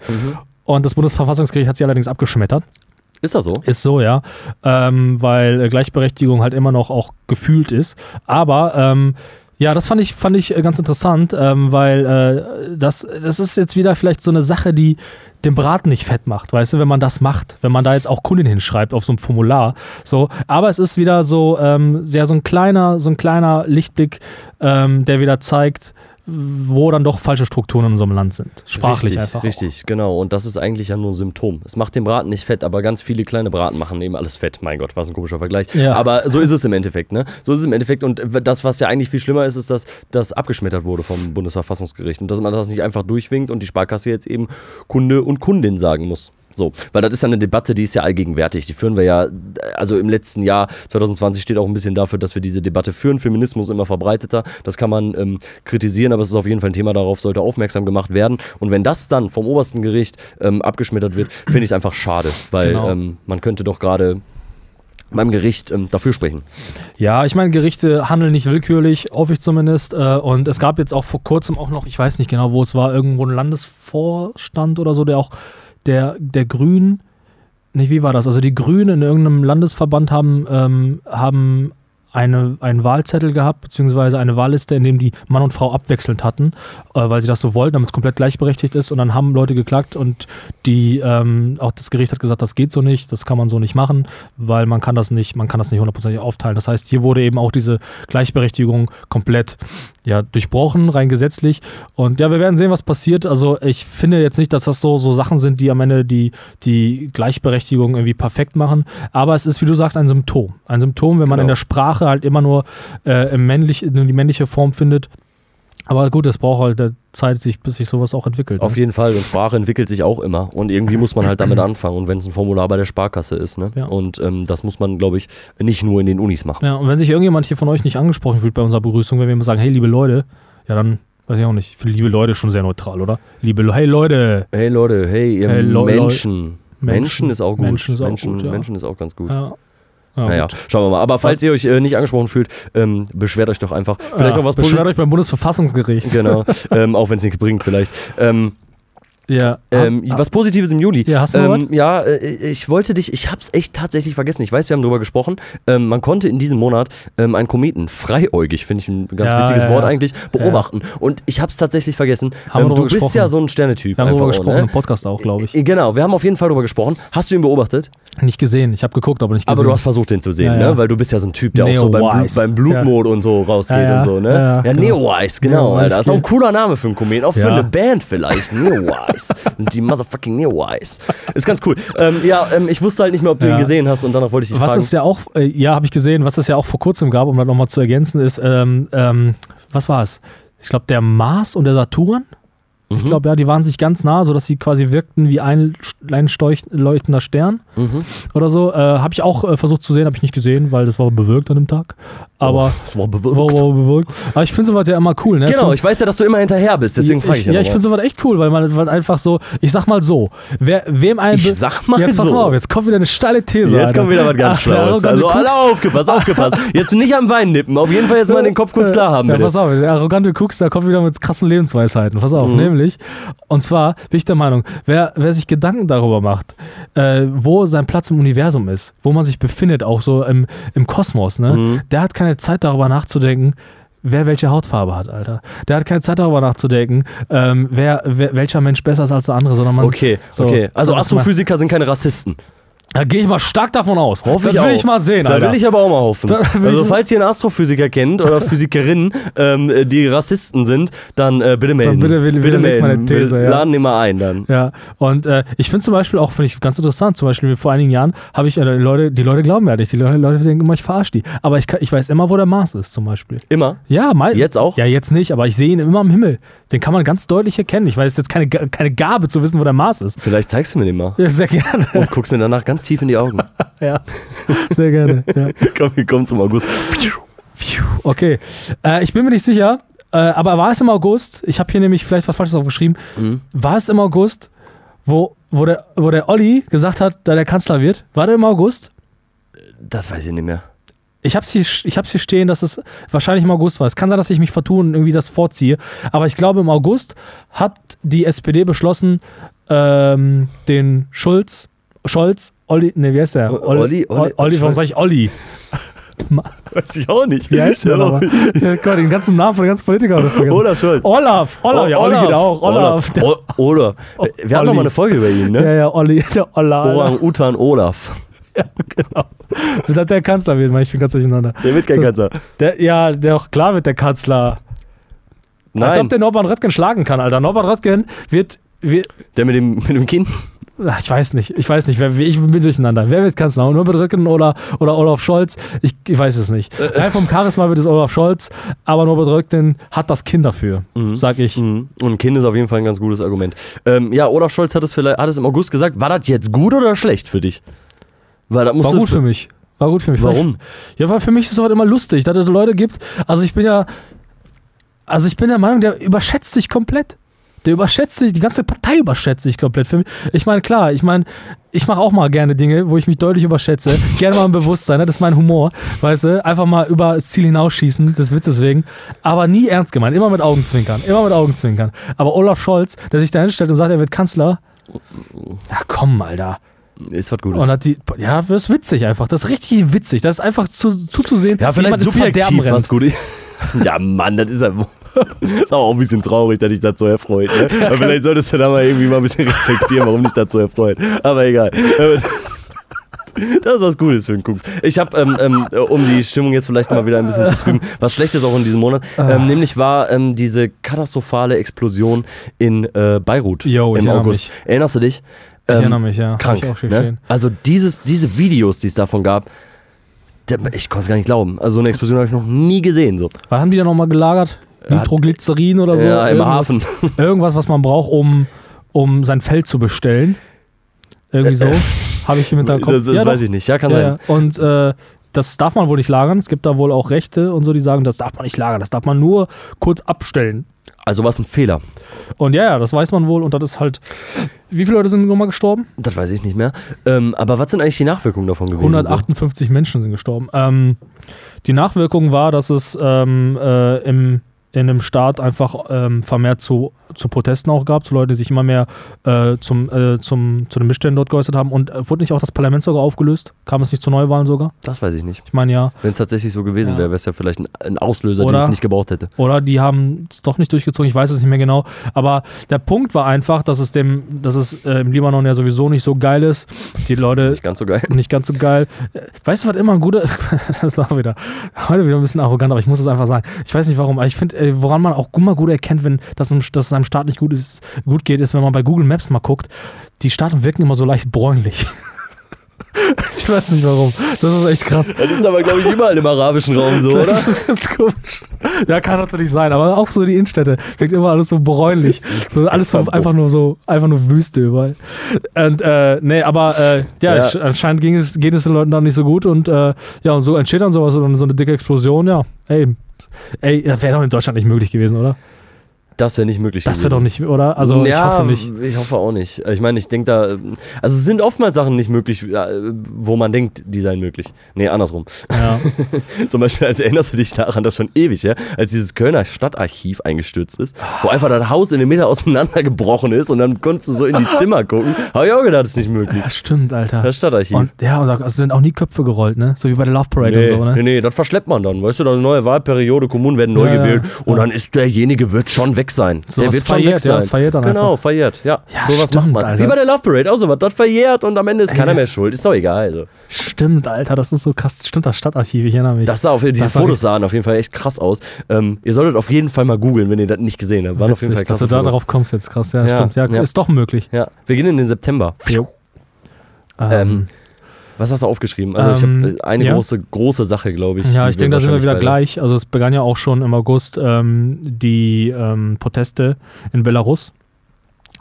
Speaker 2: Und das Bundesverfassungsgericht hat sie allerdings abgeschmettert.
Speaker 3: Ist das so?
Speaker 2: Ist so, ja. Ähm, weil äh, Gleichberechtigung halt immer noch auch gefühlt ist. Aber ähm, ja, das fand ich, fand ich äh, ganz interessant, ähm, weil äh, das, das ist jetzt wieder vielleicht so eine Sache, die den Braten nicht fett macht, weißt du, wenn man das macht, wenn man da jetzt auch Kundin hinschreibt auf so einem Formular. So, aber es ist wieder so, ähm, sehr so ein kleiner, so ein kleiner Lichtblick, ähm, der wieder zeigt, wo dann doch falsche Strukturen in unserem Land sind. Sprachlich
Speaker 3: richtig,
Speaker 2: einfach. auch.
Speaker 3: Richtig, genau. Und das ist eigentlich ja nur ein Symptom. Es macht den Braten nicht fett, aber ganz viele kleine Braten machen eben alles fett. Mein Gott, was ein komischer Vergleich.
Speaker 2: Ja.
Speaker 3: Aber so ist es im Endeffekt, ne? So ist es im Endeffekt. Und das, was ja eigentlich viel schlimmer ist, ist, dass das abgeschmettert wurde vom Bundesverfassungsgericht. Und dass man das nicht einfach durchwinkt und die Sparkasse jetzt eben Kunde und Kundin sagen muss. So, weil das ist ja eine Debatte, die ist ja allgegenwärtig. Die führen wir ja, also im letzten Jahr, 2020, steht auch ein bisschen dafür, dass wir diese Debatte führen. Feminismus immer verbreiteter. Das kann man ähm, kritisieren, aber es ist auf jeden Fall ein Thema, darauf sollte aufmerksam gemacht werden. Und wenn das dann vom obersten Gericht ähm, abgeschmettert wird, finde ich es einfach schade, weil
Speaker 2: Genau.
Speaker 3: ähm, man könnte doch gerade beim Gericht ähm, dafür sprechen.
Speaker 2: Ja, ich meine, Gerichte handeln nicht willkürlich, hoffe ich zumindest. Äh, und es gab jetzt auch vor kurzem auch noch, ich weiß nicht genau, wo es war, irgendwo ein Landesvorstand oder so, der auch der, der Grünen, nicht wie war das? Also die Grünen in irgendeinem Landesverband haben, ähm, haben eine, einen Wahlzettel gehabt, beziehungsweise eine Wahlliste, in dem die Mann und Frau abwechselnd hatten, äh, weil sie das so wollten, damit es komplett gleichberechtigt ist. Und dann haben Leute geklagt und die, ähm, auch das Gericht hat gesagt, das geht so nicht, das kann man so nicht machen, weil man kann das nicht, man kann das nicht hundertprozentig aufteilen. Das heißt, hier wurde eben auch diese Gleichberechtigung komplett ja, durchbrochen, rein gesetzlich. Und ja, wir werden sehen, was passiert. Also ich finde jetzt nicht, dass das so, so Sachen sind, die am Ende die, die Gleichberechtigung irgendwie perfekt machen. Aber es ist, wie du sagst, ein Symptom. Ein Symptom, wenn man
Speaker 3: Genau.
Speaker 2: in der Sprache halt immer nur äh, männlich, die männliche Form findet. Aber gut, es braucht halt Zeit, sich, bis sich sowas auch entwickelt.
Speaker 3: Auf
Speaker 2: ne?
Speaker 3: jeden Fall. Und Sprache entwickelt sich auch immer. Und irgendwie muss man halt damit anfangen. Und wenn es ein Formular bei der Sparkasse ist, ne?
Speaker 2: Ja.
Speaker 3: Und ähm, das muss man, glaube ich, nicht nur in den Unis machen.
Speaker 2: Ja, und wenn sich irgendjemand hier von euch nicht angesprochen fühlt bei unserer Begrüßung, wenn wir immer sagen, hey, liebe Leute, ja, dann weiß ich auch nicht. Ich finde liebe Leute schon sehr neutral, oder? Liebe, hey Leute.
Speaker 3: Hey Leute, hey, ihr
Speaker 2: Hey, Leu-
Speaker 3: Menschen. Menschen.
Speaker 2: Menschen.
Speaker 3: ist auch gut.
Speaker 2: Menschen ist auch
Speaker 3: Menschen,
Speaker 2: gut, ja.
Speaker 3: Menschen ist auch ganz gut.
Speaker 2: Ja. Ja,
Speaker 3: naja,
Speaker 2: gut.
Speaker 3: schauen wir mal. Aber falls ihr euch äh, nicht angesprochen fühlt, ähm, beschwert euch doch einfach. Vielleicht
Speaker 2: ja,
Speaker 3: noch was
Speaker 2: Beschwert euch beim Bundesverfassungsgericht.
Speaker 3: Genau, [laughs] ähm, auch wenn es nichts bringt, vielleicht. Ähm,
Speaker 2: Ja.
Speaker 3: ähm, was Positives im Juli.
Speaker 2: Ja, hast du
Speaker 3: ähm, ja, äh, ich wollte dich, ich hab's echt tatsächlich vergessen. Ich weiß, wir haben drüber gesprochen. Ähm, man konnte in diesem Monat ähm, einen Kometen, freiäugig, finde ich ein ganz
Speaker 2: Ja,
Speaker 3: witziges
Speaker 2: ja,
Speaker 3: Wort eigentlich, beobachten. Und ich hab's tatsächlich vergessen. Ähm, du bist
Speaker 2: gesprochen.
Speaker 3: ja so ein Sternetyp.
Speaker 2: wir haben darüber
Speaker 3: einfach auch,
Speaker 2: gesprochen,
Speaker 3: ne?
Speaker 2: im Podcast auch, glaube ich.
Speaker 3: Äh, Genau, wir haben auf jeden Fall drüber gesprochen. Hast du ihn beobachtet?
Speaker 2: Nicht gesehen. Ich habe geguckt, aber nicht gesehen.
Speaker 3: Aber du hast versucht, den zu sehen,
Speaker 2: Ja, ja.
Speaker 3: ne? Weil du bist ja so ein Typ, der auch so beim, Blut, beim Blutmod und so rausgeht
Speaker 2: Ja, ja.
Speaker 3: und so, ne?
Speaker 2: Ja, ja,
Speaker 3: Ja. Neo-Wise, genau,
Speaker 2: Neo-Wise
Speaker 3: Alter. Das ist auch ein cooler Name für einen Kometen. Auch für
Speaker 2: Ja.
Speaker 3: eine Band vielleicht. Neo-Wise. [laughs] die motherfucking Neo-Wise. Ist ganz cool. Ähm, ja, ähm, ich wusste halt nicht mehr, ob du
Speaker 2: Ja.
Speaker 3: ihn gesehen hast und danach wollte ich dich
Speaker 2: Was
Speaker 3: fragen.
Speaker 2: es ja auch, äh, ja, habe ich gesehen, was es ja auch vor kurzem gab, um das nochmal zu ergänzen, ist, ähm, ähm, was war es? Ich glaube, der Mars und der Saturn. Ich
Speaker 3: Mhm.
Speaker 2: glaube, ja, die waren sich ganz nah, sodass sie quasi wirkten wie ein, ein leuchtender Stern
Speaker 3: Mhm.
Speaker 2: oder so. Äh, habe ich auch äh, versucht zu sehen, habe ich nicht gesehen, weil das war bewölkt an dem Tag. Aber
Speaker 3: Das war bewirkt.
Speaker 2: war, war bewölkt. Aber ich finde sowas ja immer cool, ne?
Speaker 3: Genau,
Speaker 2: Zum-
Speaker 3: ich weiß ja, dass du immer hinterher bist, deswegen frage ich
Speaker 2: ja,
Speaker 3: ja.
Speaker 2: ich finde sowas echt cool, weil man weil einfach so, ich sag mal so, wer, wem ein.
Speaker 3: Ich sag mal
Speaker 2: jetzt pass
Speaker 3: so.
Speaker 2: mal auf, jetzt kommt wieder eine steile These.
Speaker 3: Jetzt
Speaker 2: Alter.
Speaker 3: kommt wieder was ganz
Speaker 2: Ach,
Speaker 3: Schlaues.
Speaker 2: arrogante
Speaker 3: Also alle
Speaker 2: Kucks-
Speaker 3: aufgepasst, aufgepasst. Jetzt nicht am Wein nippen. Auf jeden Fall jetzt mal den Kopf kurz [laughs] klar haben,
Speaker 2: Ja,
Speaker 3: bitte.
Speaker 2: pass auf, der arrogante Cooks, der kommt wieder mit krassen Lebensweisheiten. Pass auf,
Speaker 3: Mhm.
Speaker 2: Nämlich, und zwar bin ich der Meinung, wer, wer sich Gedanken darüber macht, äh, wo sein Platz im Universum ist, wo man sich befindet, auch so im, im Kosmos, ne,
Speaker 3: Mhm.
Speaker 2: der hat keine Zeit darüber nachzudenken, wer welche Hautfarbe hat, Alter. Der hat keine Zeit darüber nachzudenken, ähm, wer, wer, welcher Mensch besser ist als der andere, sondern man.
Speaker 3: Okay,
Speaker 2: so,
Speaker 3: okay. Also Astrophysiker sind keine Rassisten.
Speaker 2: Da gehe ich mal stark davon aus.
Speaker 3: Hoffe
Speaker 2: das
Speaker 3: ich
Speaker 2: will
Speaker 3: auch.
Speaker 2: ich mal sehen,
Speaker 3: Da
Speaker 2: Alter.
Speaker 3: will ich aber auch mal hoffen. [laughs] Also falls ihr einen Astrophysiker kennt oder Physikerin, [laughs] ähm, die Rassisten sind, dann äh, bitte melden.
Speaker 2: bitte will- widerlegt meine These, ja.
Speaker 3: laden den mal ein dann.
Speaker 2: Ja, und äh, ich finde zum Beispiel auch, finde ich ganz interessant, zum Beispiel vor einigen Jahren habe ich, äh, die Leute, die Leute glauben ja nicht, die Leute, Leute denken immer, ich verarsche die. Aber ich, kann, ich weiß immer, wo der Mars ist, zum Beispiel.
Speaker 3: Immer.
Speaker 2: Ja, mal.
Speaker 3: Jetzt auch?
Speaker 2: Ja, jetzt nicht, aber ich sehe ihn immer am Himmel. Den kann man ganz deutlich erkennen. Ich weiß jetzt keine, keine Gabe zu wissen, wo der Mars ist.
Speaker 3: Vielleicht zeigst du mir den mal.
Speaker 2: Ja, sehr gerne.
Speaker 3: Und guckst mir danach ganz tief in die Augen. [laughs]
Speaker 2: ja, sehr gerne. Ja. [laughs]
Speaker 3: Komm, wir kommen zum August.
Speaker 2: Okay, äh, ich bin mir nicht sicher, äh, aber war es im August? Ich habe hier nämlich vielleicht was Falsches aufgeschrieben.
Speaker 3: Mhm.
Speaker 2: War es im August, wo, wo, der, wo der Olli gesagt hat, da der Kanzler wird? War der im August?
Speaker 3: Das weiß ich nicht mehr.
Speaker 2: Ich hab's hier, ich hab's hier stehen, dass es wahrscheinlich im August war. Es kann sein, dass ich mich vertue und irgendwie das vorziehe. Aber ich glaube, im August hat die SPD beschlossen, ähm, den Schulz, Scholz, Olli, ne, wie heißt der?
Speaker 3: O- Olli, Olli,
Speaker 2: Olli, warum sag ich Olli? [laughs]
Speaker 3: Weiß ich auch nicht.
Speaker 2: Wie heißt der? Ja, Gott, den ganzen Namen von den ganzen Politikern habe ich vergessen.
Speaker 3: Olaf Scholz.
Speaker 2: Olaf, Olaf, ja, Olli geht auch. Olaf. Der,
Speaker 3: O- Olaf. Wir hatten noch
Speaker 2: Olli.
Speaker 3: mal eine Folge über ihn,
Speaker 2: ja,
Speaker 3: ne?
Speaker 2: ja, Olli, [laughs] der Olaf.
Speaker 3: Orang-Utan Olaf. [laughs]
Speaker 2: Genau. Dass der Kanzler wird, ich bin ganz durcheinander.
Speaker 3: Der wird kein
Speaker 2: Das-
Speaker 3: Kanzler.
Speaker 2: Der, ja, der auch klar wird der Kanzler. Als
Speaker 3: Nein,
Speaker 2: ob der Norbert Röttgen schlagen kann, Alter. Norbert Röttgen wird, wird
Speaker 3: der mit dem, mit dem Kind.
Speaker 2: Ich weiß nicht, ich weiß nicht, wer, ich bin durcheinander. Wer wird Kanzler? Norbert Röttgen oder, oder Olaf Scholz? Ich, ich weiß es nicht.
Speaker 3: Äh,
Speaker 2: Rein vom Charisma wird es Olaf Scholz, aber Norbert Röttgen hat das Kind dafür, sag ich.
Speaker 3: Mhm. Und Kind ist auf jeden Fall ein ganz gutes Argument. Ähm, ja, Olaf Scholz hat es, vielleicht, hat es im August gesagt. War das jetzt gut oder schlecht für dich? Weil das
Speaker 2: War gut für mich. War gut für mich.
Speaker 3: Warum?
Speaker 2: Ja, weil für mich ist es halt immer lustig, dass es Leute gibt. Also ich bin ja, also ich bin der Meinung, der überschätzt sich komplett. Der überschätzt sich, die ganze Partei überschätzt sich komplett. Für mich, ich meine, klar, ich meine, ich mache auch mal gerne Dinge, wo ich mich deutlich überschätze. [laughs] gerne mal im Bewusstsein, ne? das ist mein Humor, weißt du? Einfach mal über das Ziel hinausschießen, des Witzes wegen. Aber nie ernst gemeint, immer mit Augenzwinkern, immer mit Augenzwinkern. Aber Olaf Scholz, der sich da hinstellt und sagt, er wird Kanzler, ja komm, Alter.
Speaker 3: Ist was Gutes.
Speaker 2: Und hat die, ja, das ist witzig einfach. Das ist richtig witzig. Das ist einfach zu, zuzusehen,
Speaker 3: ja, vielleicht subjektiv was Gutes. [laughs] ja, Mann, das ist ja. Ist aber auch ein bisschen traurig, dass dich das so erfreut. Ne? [laughs] Aber vielleicht solltest du da mal irgendwie mal ein bisschen reflektieren, warum dich so erfreut. Aber egal. Das ist was Gutes für einen Kucks. Ich habe, ähm, ähm, um die Stimmung jetzt vielleicht mal wieder ein bisschen zu trüben, was Schlechtes auch in diesem Monat.
Speaker 2: Ah.
Speaker 3: Ähm, nämlich war ähm, diese katastrophale Explosion in äh, Beirut
Speaker 2: ich
Speaker 3: im August. Erinnerst du dich?
Speaker 2: Ich
Speaker 3: Ähm,
Speaker 2: erinnere mich, ja.
Speaker 3: Krank.
Speaker 2: Ich
Speaker 3: ne? Also dieses, diese Videos, die es davon gab, ich konnte es gar nicht glauben. Also so eine Explosion habe ich noch nie gesehen. So.
Speaker 2: Was haben die da nochmal gelagert? Nitroglycerin oder so?
Speaker 3: ja, im
Speaker 2: Irgendwas-
Speaker 3: Hafen. [laughs]
Speaker 2: Irgendwas, was man braucht, um, um sein Feld zu bestellen. Irgendwie so. [laughs] Habe ich im Hinterkopf.
Speaker 3: Das, das
Speaker 2: ja,
Speaker 3: weiß
Speaker 2: doch.
Speaker 3: ich nicht. Ja, kann
Speaker 2: ja,
Speaker 3: sein.
Speaker 2: Und äh, das darf man wohl nicht lagern. Es gibt da wohl auch Rechte und so, die sagen, das darf man nicht lagern. Das darf man nur kurz abstellen.
Speaker 3: Also war es ein Fehler.
Speaker 2: Und ja, ja, das weiß man wohl. Und das ist halt. Wie viele Leute sind nochmal gestorben?
Speaker 3: Das weiß ich nicht mehr. Ähm, aber was sind eigentlich die Nachwirkungen davon gewesen?
Speaker 2: 158 Menschen sind gestorben. Ähm, die Nachwirkung war, dass es ähm, äh, im, in einem Staat einfach ähm, vermehrt zu, zu Protesten auch gab, zu Leuten, die sich immer mehr äh, zum, äh, zum, zu den Missständen dort geäußert haben. Und äh, wurde nicht auch das Parlament sogar aufgelöst? Kam es nicht zu Neuwahlen sogar?
Speaker 3: So? Das weiß ich nicht.
Speaker 2: Ich meine ja.
Speaker 3: Wenn es tatsächlich so gewesen
Speaker 2: Ja.
Speaker 3: wäre, wäre es ja vielleicht ein, ein Auslöser,
Speaker 2: Oder-
Speaker 3: den es nicht gebraucht hätte.
Speaker 2: Oder die haben es doch nicht durchgezogen, ich weiß es nicht mehr genau. Aber der Punkt war einfach, dass es, dem, dass es äh, im Libanon ja sowieso nicht so geil ist. Die Leute
Speaker 3: Nicht ganz so geil. [laughs]
Speaker 2: nicht ganz so geil. Äh, Weißt du, was immer ein guter, [laughs] das ist auch wieder, heute wieder ein bisschen arrogant, aber ich muss das einfach sagen. Ich weiß nicht warum, aber ich finde, äh, woran man auch immer gut erkennt, wenn das, im- dass es einem Staat nicht gut, ist, gut geht, ist, wenn man bei Google Maps mal guckt, die Staaten wirken immer so leicht bräunlich. [laughs] [laughs] ich weiß nicht warum. Das ist echt krass.
Speaker 3: Das ist aber, glaube ich, überall im arabischen Raum so, oder?
Speaker 2: Das [laughs] ist ganz komisch. Ja, kann natürlich sein, aber auch so die Innenstädte wirkt immer alles so bräunlich. So, alles so einfach nur so, einfach nur Wüste überall. Und äh, nee, aber äh, ja,
Speaker 3: Ja.
Speaker 2: sch- anscheinend ging es, geht es den Leuten dann nicht so gut und äh, ja, und so entsteht dann sowas, so eine, so eine dicke Explosion, ja. Ey, ey, das wäre doch in Deutschland nicht möglich gewesen, oder?
Speaker 3: Das wäre nicht möglich
Speaker 2: Das wäre doch nicht, oder? Also ich
Speaker 3: ja,
Speaker 2: hoffe nicht.
Speaker 3: Ich hoffe auch nicht. Ich meine, ich denke da. Also es sind oftmals Sachen nicht möglich, äh, wo man denkt, die seien möglich. Nee, andersrum.
Speaker 2: Ja. [laughs]
Speaker 3: Zum Beispiel, als erinnerst du dich daran, das schon ewig, ja, als dieses Kölner Stadtarchiv eingestürzt ist, wo einfach das Haus in der Mitte auseinandergebrochen ist und dann konntest du so in die [laughs] Zimmer gucken. Habe ich auch gedacht, das ist nicht möglich.
Speaker 2: ja, stimmt, Alter.
Speaker 3: Das Stadtarchiv.
Speaker 2: Und ja, und da sind auch nie Köpfe gerollt, ne? So wie bei der Love Parade
Speaker 3: Nee,
Speaker 2: und so, ne?
Speaker 3: nee, nee, das verschleppt man dann. Weißt du, dann eine neue Wahlperiode, Kommunen werden neu
Speaker 2: Ja,
Speaker 3: gewählt und dann ist derjenige, wird schon weg sein.
Speaker 2: So
Speaker 3: der wird schon
Speaker 2: verjährt,
Speaker 3: weg
Speaker 2: ja,
Speaker 3: sein.
Speaker 2: das verjährt dann
Speaker 3: genau,
Speaker 2: einfach.
Speaker 3: verjährt, ja.
Speaker 2: Ja,
Speaker 3: sowas macht man.
Speaker 2: Alter.
Speaker 3: Wie bei der Love Parade, auch sowas. Das verjährt und am Ende ist keiner
Speaker 2: Ja.
Speaker 3: mehr schuld. Ist doch egal. Also.
Speaker 2: Stimmt, Alter, das ist so krass. Stimmt, das Stadtarchiv, ich erinnere mich.
Speaker 3: Das sah auf diese
Speaker 2: Das war
Speaker 3: Fotos sahen auf jeden Fall echt krass aus. Ähm, ihr solltet auf jeden Fall mal googeln, wenn ihr das nicht gesehen habt. Waren auf jeden Fall
Speaker 2: Witzig, dass du da drauf kommst jetzt, krass. Ja,
Speaker 3: Ja,
Speaker 2: stimmt. Ja,
Speaker 3: ja.
Speaker 2: ist doch möglich.
Speaker 3: Ja, wir gehen in den September.
Speaker 2: Jo.
Speaker 3: Ähm, was hast du aufgeschrieben? Also
Speaker 2: Ähm,
Speaker 3: ich habe eine
Speaker 2: ja.
Speaker 3: große, große Sache, glaube ich.
Speaker 2: ja, ich denke, da sind wir wieder gleich. Also es begann ja auch schon im August ähm, die ähm, Proteste in Belarus.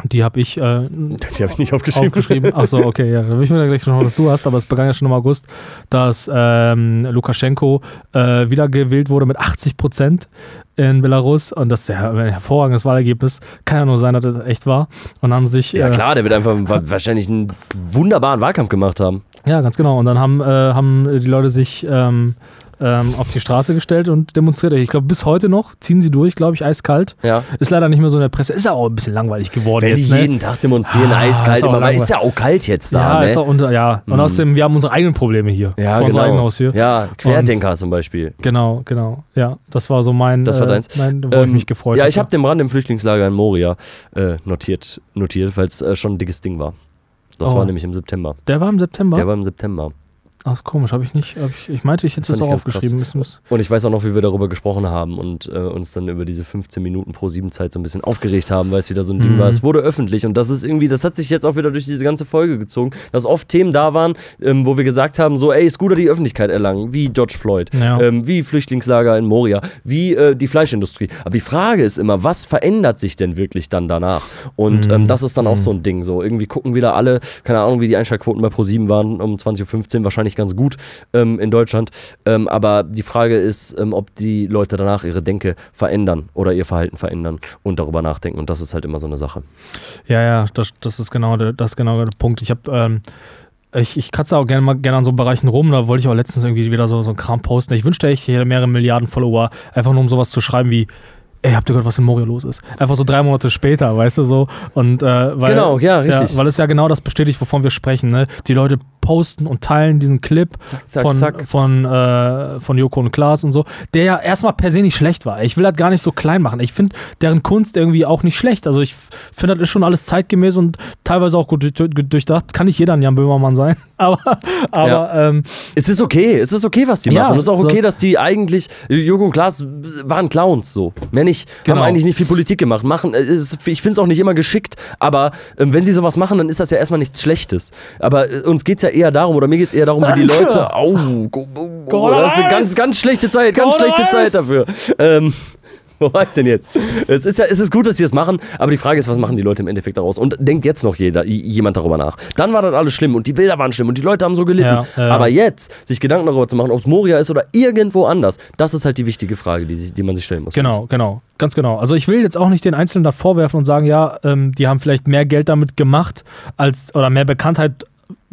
Speaker 2: Die habe ich äh, [laughs]
Speaker 3: Die habe ich nicht aufgeschrieben.
Speaker 2: aufgeschrieben. Achso, okay, ja. Da will ich mir gleich noch, was du hast, aber es begann ja schon im August, dass ähm, Lukaschenko äh, wiedergewählt wurde mit 80 Prozent in Belarus. Und das ist ja ein hervorragendes Wahlergebnis. Kann ja nur sein, dass das echt war. Und haben sich.
Speaker 3: Ja
Speaker 2: äh,
Speaker 3: klar, der wird einfach wa- wahrscheinlich einen wunderbaren Wahlkampf gemacht haben.
Speaker 2: Ja, ganz genau. Und dann haben, äh, haben die Leute sich ähm, äh, ähm, auf die Straße gestellt und demonstriert. Ich glaube, bis heute noch ziehen sie durch, glaube ich, eiskalt.
Speaker 3: Ja.
Speaker 2: Ist leider nicht mehr so in der Presse. Ist ja auch ein bisschen langweilig geworden
Speaker 3: Wenn
Speaker 2: jetzt.
Speaker 3: die
Speaker 2: ne?
Speaker 3: jeden Tag demonstrieren,
Speaker 2: Ah,
Speaker 3: eiskalt
Speaker 2: ist
Speaker 3: immer, ist ja auch kalt jetzt da,
Speaker 2: ja,
Speaker 3: ne?
Speaker 2: ist auch unter, ja. Und außerdem, wir haben unsere eigenen Probleme hier.
Speaker 3: ja,
Speaker 2: vor
Speaker 3: genau.
Speaker 2: Haus hier.
Speaker 3: Ja, Querdenker zum Beispiel.
Speaker 2: Genau, genau. Ja, das war so mein,
Speaker 3: Das war
Speaker 2: äh,
Speaker 3: deins.
Speaker 2: mein wo ich
Speaker 3: Ähm,
Speaker 2: mich gefreut
Speaker 3: Ja, ich habe den Brand im Flüchtlingslager in Moria äh, notiert, notiert weil es äh, schon ein dickes Ding war. Das
Speaker 2: Oh.
Speaker 3: war nämlich im September.
Speaker 2: Der war im September?
Speaker 3: Der war im September.
Speaker 2: Ach, komisch, habe ich nicht. Hab ich, ich meinte, ich hätte
Speaker 3: Das
Speaker 2: das, auch aufgeschrieben. Müssen
Speaker 3: Und ich weiß auch noch, wie wir darüber gesprochen haben und äh, uns dann über diese 15 Minuten pro 7 Zeit so ein bisschen aufgeregt haben, weil es wieder so ein Ding
Speaker 2: Mhm.
Speaker 3: war. Es wurde öffentlich und das ist irgendwie, das hat sich jetzt auch wieder durch diese ganze Folge gezogen, dass oft Themen da waren, ähm, wo wir gesagt haben, so, ey, Scooter die Öffentlichkeit erlangen, wie George Floyd,
Speaker 2: Ja.
Speaker 3: ähm, wie Flüchtlingslager in Moria, wie äh, die Fleischindustrie. Aber die Frage ist immer, was verändert sich denn wirklich dann danach? Und
Speaker 2: Mhm.
Speaker 3: ähm, das ist dann auch so ein Ding. So, irgendwie gucken wieder alle, keine Ahnung, wie die Einschaltquoten bei Pro7 waren, um 20.15 Uhr, wahrscheinlich ganz gut ähm, in Deutschland. Ähm, aber die Frage ist, ähm, ob die Leute danach ihre Denke verändern oder ihr Verhalten verändern und darüber nachdenken. Und das ist halt immer so eine Sache.
Speaker 2: Ja, ja, das, das ist genau der, das genau der Punkt. Ich habe, ähm, ich, ich kratze auch gerne mal gerne an so Bereichen rum. Da wollte ich auch letztens irgendwie wieder so, so einen Kram posten. Ich wünschte, ich hätte mehrere Milliarden Follower, einfach nur um sowas zu schreiben wie. Ey, habt ihr gehört, was in Moria los ist? Einfach so drei Monate später, weißt du so? Und, äh, weil,
Speaker 3: Genau, ja, richtig.
Speaker 2: Ja, weil es ja genau das bestätigt, wovon wir sprechen. Ne? Die Leute posten und teilen diesen Clip
Speaker 3: zack,
Speaker 2: von,
Speaker 3: zack.
Speaker 2: Von, äh, von Joko und Klaas und so, der ja erstmal per se nicht schlecht war. Ich will das gar nicht so klein machen. Ich finde deren Kunst irgendwie auch nicht schlecht. Also ich finde, das ist schon alles zeitgemäß und teilweise auch gut durch- durchdacht. Kann nicht jeder ein Jan Böhmermann sein. [laughs] Aber, aber
Speaker 3: Ja.
Speaker 2: ähm,
Speaker 3: Es ist okay, es ist okay, was die
Speaker 2: Ja,
Speaker 3: machen. Es ist auch
Speaker 2: so-
Speaker 3: okay, dass die eigentlich, Joko und Klaas waren Clowns so. Mehr nicht,
Speaker 2: Genau.
Speaker 3: haben eigentlich nicht viel Politik gemacht. Machen, äh, ich finde es auch nicht immer geschickt, aber ähm, wenn sie sowas machen, dann ist das ja erstmal nichts Schlechtes. Aber äh, uns geht es ja eher darum, oder mir geht es eher darum, wie die Leute. Au, go, go, go, das ist eine ganz, ganz schlechte Zeit, ganz schlechte Zeit dafür. Ähm, [laughs] wo war ich denn jetzt? Es ist ja, es ist gut, dass sie es machen, aber die Frage ist, was machen die Leute im Endeffekt daraus? Und denkt jetzt noch jeder, jemand darüber nach? Dann war das alles schlimm und die Bilder waren schlimm und die Leute haben so gelitten.
Speaker 2: Ja, ja.
Speaker 3: Aber jetzt sich Gedanken darüber zu machen, ob es Moria ist oder irgendwo anders, das ist halt die wichtige Frage, die, sich, die man sich stellen muss.
Speaker 2: Genau, genau, ganz genau. Also ich will jetzt auch nicht den Einzelnen da vorwerfen und sagen, ja, ähm, die haben vielleicht mehr Geld damit gemacht als oder mehr Bekanntheit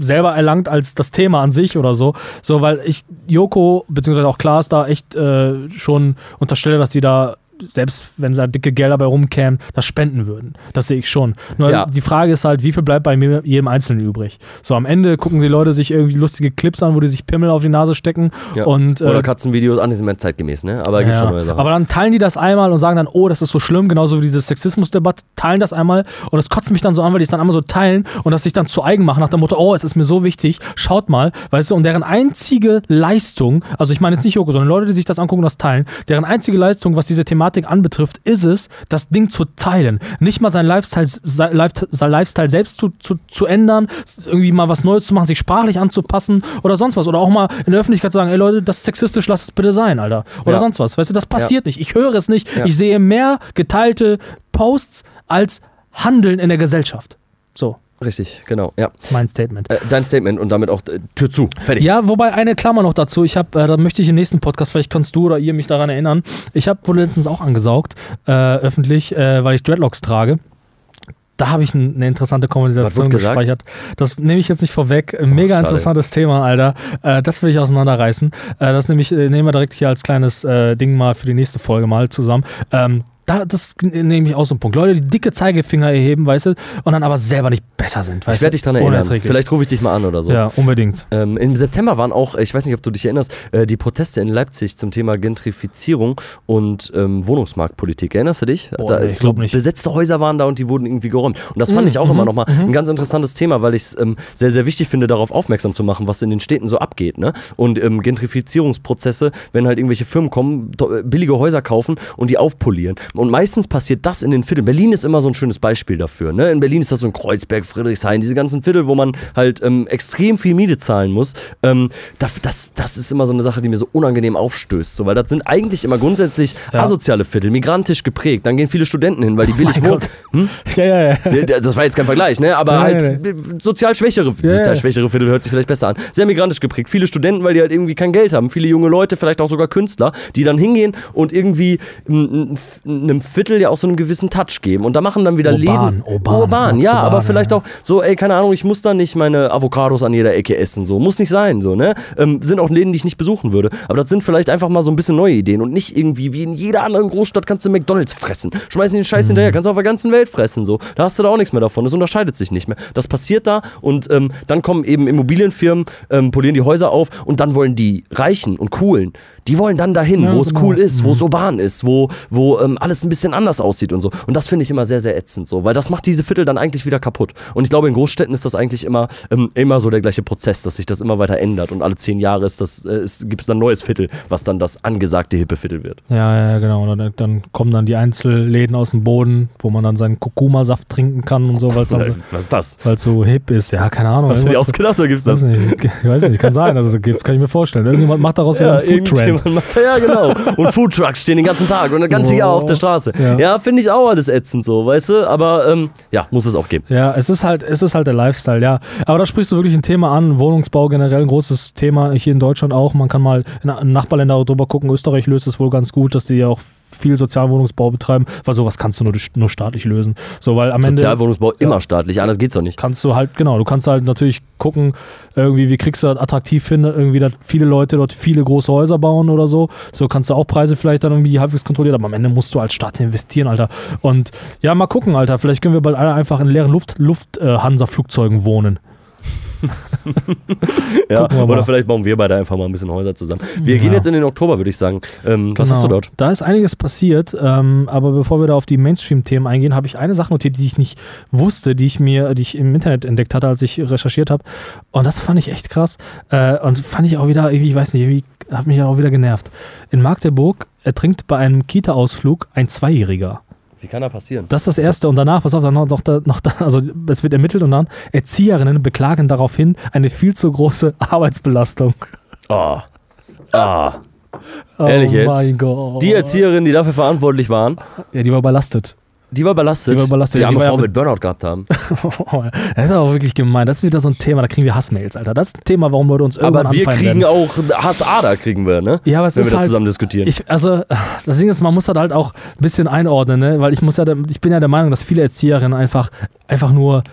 Speaker 2: selber erlangt als das Thema an sich oder so. So, weil ich Joko beziehungsweise auch Klaas da echt äh, schon unterstelle, dass die da selbst wenn da dicke Gelder bei rumkämen, das spenden würden. Das sehe ich schon. Nur
Speaker 3: Ja.
Speaker 2: die Frage ist halt, wie viel bleibt bei mir, jedem Einzelnen übrig? So, am Ende gucken die Leute sich irgendwie lustige Clips an, wo die sich Pimmel auf die Nase stecken
Speaker 3: Ja.
Speaker 2: und äh,
Speaker 3: Oder Katzenvideos, ah, die sind mehr zeitgemäß, ne? Aber gibt
Speaker 2: ja,
Speaker 3: schon neue Sachen.
Speaker 2: aber dann teilen die das einmal und sagen dann, oh, das ist so schlimm, genauso wie diese Sexismusdebatte, teilen das einmal und das kotzt mich dann so an, weil die es dann einmal so teilen und das sich dann zu eigen machen nach dem Motto, oh, es ist mir so wichtig, schaut mal, weißt du, und deren einzige Leistung, also ich meine jetzt nicht Joko, sondern Leute, die sich das angucken und das teilen, deren einzige Leistung, was diese Thematik anbetrifft, ist es, das Ding zu teilen. Nicht mal sein Lifestyle, sein Life- sein Lifestyle selbst zu, zu, zu ändern, irgendwie mal was Neues zu machen, sich sprachlich anzupassen oder sonst was. Oder auch mal in der Öffentlichkeit zu sagen, ey Leute, das ist sexistisch, lasst es bitte sein, Alter. Oder
Speaker 3: Ja.
Speaker 2: sonst was. Weißt du, das passiert nicht. Ich höre es nicht.
Speaker 3: Ja.
Speaker 2: Ich sehe mehr geteilte Posts als Handeln in der Gesellschaft. So,
Speaker 3: Richtig, genau, ja.
Speaker 2: mein Statement.
Speaker 3: Äh, dein Statement und damit auch äh, Tür zu. Fertig.
Speaker 2: Ja, wobei eine Klammer noch dazu. Ich habe, äh, da möchte ich im nächsten Podcast, vielleicht kannst du oder ihr mich daran erinnern. Ich habe wurde letztens auch angesaugt, äh, öffentlich, äh, weil ich Dreadlocks trage. Da habe ich eine interessante Konversation
Speaker 3: gesagt?
Speaker 2: gespeichert. Das nehme ich jetzt nicht vorweg. Ein Mega
Speaker 3: schade.
Speaker 2: interessantes Thema, Alter. Äh, das will ich auseinanderreißen. Das nehme ich, nehmen wir direkt hier als kleines Ding mal für die nächste Folge mal zusammen. Ähm, da, das nehme ich auch so einen Punkt. Leute, die dicke Zeigefinger erheben, weißt du, und dann aber selber nicht besser sind. Weißt
Speaker 3: Ich werde dich daran
Speaker 2: du?
Speaker 3: erinnern. Vielleicht rufe ich dich mal an oder so.
Speaker 2: Ja, unbedingt.
Speaker 3: Ähm, Im September waren auch, ich weiß nicht, ob du dich erinnerst, äh, die Proteste in Leipzig zum Thema Gentrifizierung und ähm, Wohnungsmarktpolitik. Erinnerst du dich?
Speaker 2: Boah, nee, ich glaub nicht.
Speaker 3: Besetzte Häuser waren da und die wurden irgendwie geräumt. Und das fand
Speaker 2: Mhm,
Speaker 3: ich auch
Speaker 2: mhm,
Speaker 3: immer nochmal ein ganz interessantes Thema, weil ich es ähm, sehr, sehr wichtig finde, darauf aufmerksam zu machen, was in den Städten so abgeht. Ne? Und ähm, Gentrifizierungsprozesse, wenn halt irgendwelche Firmen kommen, äh, billige Häuser kaufen und die aufpolieren. Und meistens passiert das in den Vierteln. Berlin ist immer so ein schönes Beispiel dafür. Ne? In Berlin ist das so ein Kreuzberg, Friedrichshain, diese ganzen Viertel, wo man halt ähm, extrem viel Miete zahlen muss. Ähm, das, das, das ist immer so eine Sache, die mir so unangenehm aufstößt. So, weil das sind eigentlich immer grundsätzlich
Speaker 2: Ja.
Speaker 3: asoziale Viertel, migrantisch geprägt. Dann gehen viele Studenten hin, weil die billig
Speaker 2: mein
Speaker 3: wohnen. Hm? [laughs]
Speaker 2: Ja, ja, ja.
Speaker 3: Das war jetzt kein Vergleich, ne? Aber
Speaker 2: Nee,
Speaker 3: halt äh, sozial schwächere,
Speaker 2: Ja,
Speaker 3: sozial
Speaker 2: ja.
Speaker 3: schwächere Viertel hört sich vielleicht besser an. Sehr migrantisch geprägt. Viele Studenten, weil die halt irgendwie kein Geld haben. Viele junge Leute, vielleicht auch sogar Künstler, die dann hingehen und irgendwie ein, einem Viertel ja auch so einen gewissen Touch geben. Und da machen dann wieder
Speaker 2: Urban,
Speaker 3: Läden.
Speaker 2: urban,
Speaker 3: urban ja,
Speaker 2: macht's
Speaker 3: aber
Speaker 2: urban,
Speaker 3: vielleicht
Speaker 2: ja.
Speaker 3: auch so, ey, keine Ahnung, ich muss da nicht meine Avocados an jeder Ecke essen. So, muss nicht sein, so, ne? Ähm, sind auch Läden, die ich nicht besuchen würde. Aber das sind vielleicht einfach mal so ein bisschen neue Ideen und nicht irgendwie wie in jeder anderen Großstadt kannst du McDonalds fressen. Schmeißen den Scheiß
Speaker 2: Mhm.
Speaker 3: hinterher, kannst du auf der ganzen Welt fressen, so. Da hast du da auch nichts mehr davon. Das unterscheidet sich nicht mehr. Das passiert da und ähm, dann kommen eben Immobilienfirmen, ähm, polieren die Häuser auf und dann wollen die Reichen und Coolen, die wollen dann dahin,
Speaker 2: Ja,
Speaker 3: wo es
Speaker 2: genau.
Speaker 3: cool ist, wo es urban ist, wo, wo ähm, alles ein bisschen anders aussieht und so. Und das finde ich immer sehr, sehr ätzend so, weil das macht diese Viertel dann eigentlich wieder kaputt. Und ich glaube, in Großstädten ist das eigentlich immer, ähm, immer so der gleiche Prozess, dass sich das immer weiter ändert und alle zehn Jahre ist das, äh, gibt es dann ein neues Viertel, was dann das angesagte hippe Viertel wird.
Speaker 2: Ja, ja, genau. Und dann, dann kommen dann die Einzelläden aus dem Boden, wo man dann seinen Kurkuma-Saft trinken kann und so, weil es dann so,
Speaker 3: was ist das?
Speaker 2: weil's so hip ist. Ja, keine Ahnung.
Speaker 3: Hast du dir ausgedacht oder gibt's
Speaker 2: Weiß
Speaker 3: das?
Speaker 2: nicht, ich weiß nicht, kann sein, also gibt- kann ich mir vorstellen. Irgendjemand macht daraus wieder
Speaker 3: Ja,
Speaker 2: einen Food-Trend.
Speaker 3: irgendjemand macht, ja, genau. Und Foodtrucks stehen den ganzen Tag und das ganze Jahr auf der Straße.
Speaker 2: Ja.
Speaker 3: Ja, finde ich auch alles ätzend so, weißt du? Aber ähm, ja, muss es auch geben.
Speaker 2: Ja, es ist halt, es ist halt der Lifestyle, ja. Aber da sprichst du wirklich ein Thema an. Wohnungsbau generell ein großes Thema hier in Deutschland auch. Man kann mal in Nachbarländer drüber gucken. Österreich löst es wohl ganz gut, dass die ja auch viel Sozialwohnungsbau betreiben, weil sowas kannst du nur, nur staatlich lösen. So, weil am Ende
Speaker 3: Sozialwohnungsbau immer staatlich, anders geht's doch nicht.
Speaker 2: kannst du halt, genau, du kannst halt natürlich gucken, irgendwie, wie kriegst du das attraktiv hin, irgendwie, dass viele Leute dort viele große Häuser bauen oder so. So kannst du auch Preise vielleicht dann irgendwie halbwegs kontrollieren, aber am Ende musst du als Staat investieren, Alter. Und ja, mal gucken, Alter. Vielleicht können wir bald alle einfach in leeren Luft, Luft äh, Hansa-Flugzeugen wohnen. [laughs]
Speaker 3: Ja, oder vielleicht bauen wir beide einfach mal ein bisschen Häuser zusammen. Wir gehen
Speaker 2: Ja.
Speaker 3: jetzt in den Oktober, würde ich sagen. Ähm, Was hast du
Speaker 2: Genau.
Speaker 3: dort?
Speaker 2: Da ist einiges passiert, ähm, aber bevor wir da auf die Mainstream-Themen eingehen, habe ich eine Sache notiert, die ich nicht wusste, die ich mir, die ich im Internet entdeckt hatte, als ich recherchiert habe. Und das fand ich echt krass. Äh, und fand ich auch wieder, irgendwie, ich weiß nicht, irgendwie hat mich auch wieder genervt. In Magdeburg ertrinkt bei einem Kita-Ausflug ein Zweijähriger.
Speaker 3: Wie kann das passieren?
Speaker 2: Das ist das Erste. Und danach, pass auf, dann noch, noch, da- noch da, also es wird ermittelt und dann Erzieherinnen beklagen daraufhin eine viel zu große [laughs] Arbeitsbelastung.
Speaker 3: Oh. Ah. Ehrlich
Speaker 2: oh
Speaker 3: jetzt?
Speaker 2: mein Gott.
Speaker 3: Die Erzieherin, die dafür verantwortlich waren,
Speaker 2: Ja, die war überlastet.
Speaker 3: Die war belastet.
Speaker 2: Die war belastet,
Speaker 3: Die arme Frau
Speaker 2: mit-
Speaker 3: Burnout gehabt haben. [laughs]
Speaker 2: das ist aber wirklich gemein. Das ist wieder so ein Thema, da kriegen wir Hassmails, Alter. Das ist ein Thema, warum Leute uns irgendwann
Speaker 3: Aber wir kriegen
Speaker 2: werden.
Speaker 3: auch Hassader, kriegen wir, ne?
Speaker 2: Ja, aber es
Speaker 3: Wenn
Speaker 2: ist
Speaker 3: wir da
Speaker 2: halt,
Speaker 3: zusammen diskutieren.
Speaker 2: ich, also, das Ding ist, man muss das halt auch ein bisschen einordnen, ne? weil ich muss ja, ich bin ja der Meinung, dass viele Erzieherinnen einfach, einfach nur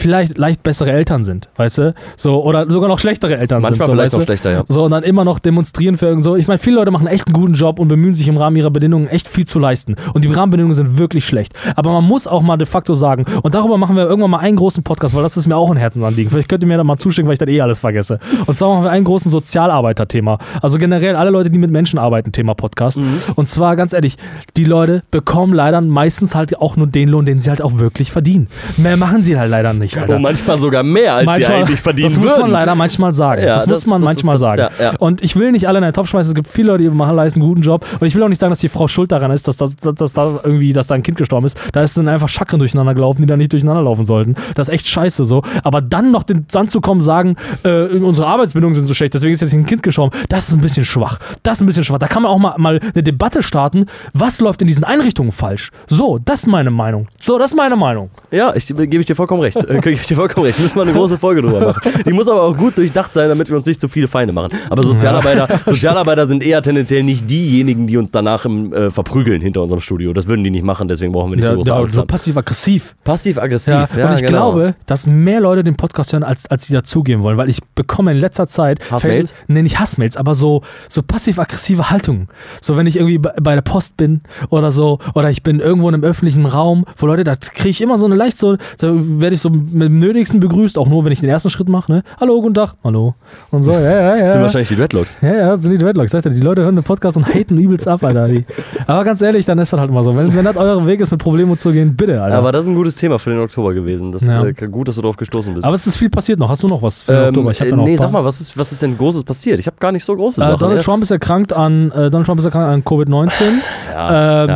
Speaker 2: vielleicht leicht bessere Eltern sind, weißt du? So, oder sogar noch schlechtere Eltern
Speaker 3: Manchmal
Speaker 2: sind. So,
Speaker 3: vielleicht noch
Speaker 2: du?
Speaker 3: schlechter, ja.
Speaker 2: So, und dann immer noch demonstrieren für irgend so. Ich meine, viele Leute machen echt einen guten Job und bemühen sich im Rahmen ihrer Bedingungen echt viel zu leisten. Und die Rahmenbedingungen sind wirklich schlecht. Aber man muss auch mal de facto sagen, und darüber machen wir irgendwann mal einen großen Podcast, weil das ist mir auch ein Herzensanliegen. Vielleicht könnt ihr mir da mal zustimmen, weil ich dann eh alles vergesse. Und zwar machen wir einen großen Sozialarbeiter-Thema. Also generell alle Leute, die mit Menschen arbeiten, Thema Podcast.
Speaker 3: Mhm.
Speaker 2: Und zwar ganz ehrlich, die Leute bekommen leider meistens halt auch nur den Lohn, den sie halt auch wirklich verdienen. Mehr machen sie halt leider nicht. Alter.
Speaker 3: Und manchmal sogar mehr, als sie eigentlich verdienen
Speaker 2: das muss
Speaker 3: würden.
Speaker 2: man leider manchmal sagen.
Speaker 3: Ja,
Speaker 2: das muss
Speaker 3: das-
Speaker 2: man
Speaker 3: das
Speaker 2: manchmal
Speaker 3: ist-
Speaker 2: sagen.
Speaker 3: ja, ja.
Speaker 2: Und ich will nicht alle in einen Topf schmeißen. Es gibt viele Leute, die machen leisten einen guten Job. Und ich will auch nicht sagen, dass die Frau schuld daran ist, dass, das, dass, dass da irgendwie, dass da ein Kind gestorben ist. Da sind einfach Chakren durcheinander gelaufen, die da nicht durcheinander laufen sollten. Das ist echt scheiße so. Aber dann noch den Sand zu kommen, sagen, äh, unsere Arbeitsbedingungen sind so schlecht, deswegen ist jetzt ein Kind gestorben. Das ist ein bisschen schwach. Das ist ein bisschen schwach. Da kann man auch mal, mal eine Debatte starten. Was läuft in diesen Einrichtungen falsch? So, das ist meine Meinung. So, das ist meine Meinung.
Speaker 3: Ja, ich, gebe ich dir vollkommen recht. Äh, ich dir vollkommen recht. Müssen wir eine große Folge drüber machen. Die muss aber auch gut durchdacht sein, damit wir uns nicht zu viele Feinde machen. Aber Sozialarbeiter, Sozialarbeiter sind eher tendenziell nicht diejenigen, die uns danach im, äh, verprügeln hinter unserem Studio. Das würden die nicht machen, deswegen brauchen wir nicht so große Angst
Speaker 2: so passiv-aggressiv.
Speaker 3: Passiv-aggressiv,
Speaker 2: Ja,
Speaker 3: ja,
Speaker 2: und ich
Speaker 3: genau.
Speaker 2: glaube, dass mehr Leute den Podcast hören, als, als sie dazugeben wollen, weil ich bekomme in letzter Zeit.
Speaker 3: Hassmails?
Speaker 2: Nee, nicht Hassmails, aber so, so passiv-aggressive Haltungen. So, wenn ich irgendwie bei, bei der Post bin oder so, oder ich bin irgendwo in einem öffentlichen Raum, wo Leute, da kriege ich immer so eine leicht so, da werde ich so mit dem Nötigsten begrüßt, auch nur, wenn ich den ersten Schritt mache, ne? Hallo, guten Tag, hallo. Und so, ja, ja, ja.
Speaker 3: Das sind wahrscheinlich die Dreadlocks.
Speaker 2: Ja, ja, das sind die Dreadlocks. Sagt er, die Leute hören den Podcast und haten übelst ab, Alter. Die. Aber ganz ehrlich, dann ist das halt immer so. Wenn, wenn das euer Weg ist, mit Problemen umzugehen, bitte, Alter.
Speaker 3: Aber das ist ein gutes Thema für den Oktober gewesen. Das
Speaker 2: Ja.
Speaker 3: äh, gut, dass du darauf gestoßen bist.
Speaker 2: Aber es ist viel passiert noch. Hast du noch was für den
Speaker 3: ähm,
Speaker 2: Oktober? Ich hab
Speaker 3: äh,
Speaker 2: noch
Speaker 3: nee, sag mal, was ist, was ist denn Großes passiert? Ich habe gar nicht so große
Speaker 2: Äh,
Speaker 3: Sachen.
Speaker 2: Donald
Speaker 3: ja.
Speaker 2: Trump ist erkrankt an äh, Donald Trump ist erkrankt an Covid-19. [laughs]
Speaker 3: Ja,
Speaker 2: ähm,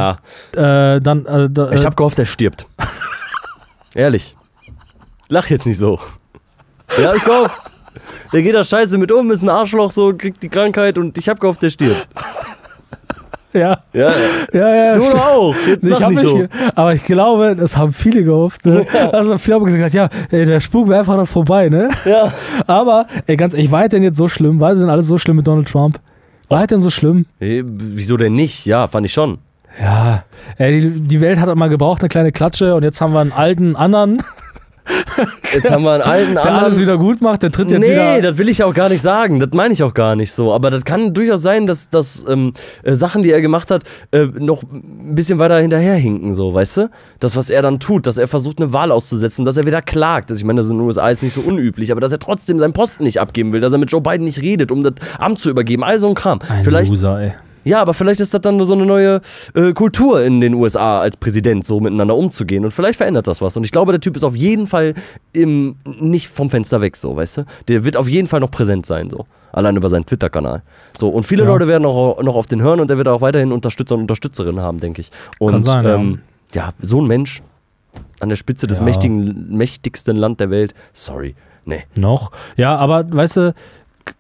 Speaker 3: ja.
Speaker 2: äh, dann äh, da,
Speaker 3: Ich
Speaker 2: äh,
Speaker 3: habe gehofft, er stirbt. [laughs] Ehrlich. Lach jetzt nicht so. Ja, ich gehofft. Der geht da scheiße mit um, ist ein Arschloch, so, kriegt die Krankheit und ich hab gehofft, der stirbt.
Speaker 2: ja,
Speaker 3: Ja,
Speaker 2: ja, ja.
Speaker 3: du auch. Jetzt
Speaker 2: Ich hab
Speaker 3: nicht
Speaker 2: nicht,
Speaker 3: so.
Speaker 2: ge- aber ich glaube, das haben viele gehofft. Ne? Also viele haben gesagt, ja, ey, der Spuk wäre einfach noch vorbei, ne?
Speaker 3: Ja.
Speaker 2: Aber, ey, ganz ehrlich, war es denn jetzt so schlimm? War es denn alles so schlimm mit Donald Trump? War es denn so schlimm?
Speaker 3: Hey, wieso denn nicht? Ja, fand ich schon.
Speaker 2: Ja, ey, die, die Welt hat mal gebraucht, eine kleine Klatsche und jetzt haben wir einen alten anderen,
Speaker 3: Jetzt haben wir einen alten
Speaker 2: der
Speaker 3: anderen.
Speaker 2: alles wieder gut macht, der tritt jetzt
Speaker 3: nee,
Speaker 2: wieder.
Speaker 3: das will ich auch gar nicht sagen. Das meine ich auch gar nicht so. Aber das kann durchaus sein, dass, dass ähm, äh, Sachen, die er gemacht hat, äh, noch ein bisschen weiter hinterherhinken, so, weißt du? Das, was er dann tut, dass er versucht, eine Wahl auszusetzen, dass er wieder klagt. Also ich meine, das ist in den USA jetzt nicht so unüblich, aber dass er trotzdem seinen Posten nicht abgeben will, dass er mit Joe Biden nicht redet, um das Amt zu übergeben. All so ein Kram.
Speaker 2: Ein
Speaker 3: Vielleicht
Speaker 2: Loser, ey.
Speaker 3: Ja, aber vielleicht ist das dann so eine neue äh, Kultur in den USA als Präsident, so miteinander umzugehen. Und vielleicht verändert das was. Und ich glaube, der Typ ist auf jeden Fall im, nicht vom Fenster weg, so, weißt du? Der wird auf jeden Fall noch präsent sein, so. Allein über seinen Twitter-Kanal. So, und viele
Speaker 2: Ja.
Speaker 3: Leute werden auch noch auf den hören und der wird auch weiterhin Unterstützer und Unterstützerinnen haben, denke ich. Und
Speaker 2: Kann sein, ja.
Speaker 3: ähm, ja. so ein Mensch an der Spitze des
Speaker 2: Ja.
Speaker 3: mächtigen, mächtigsten Land der Welt, sorry. Nee.
Speaker 2: Noch. Ja, aber weißt du,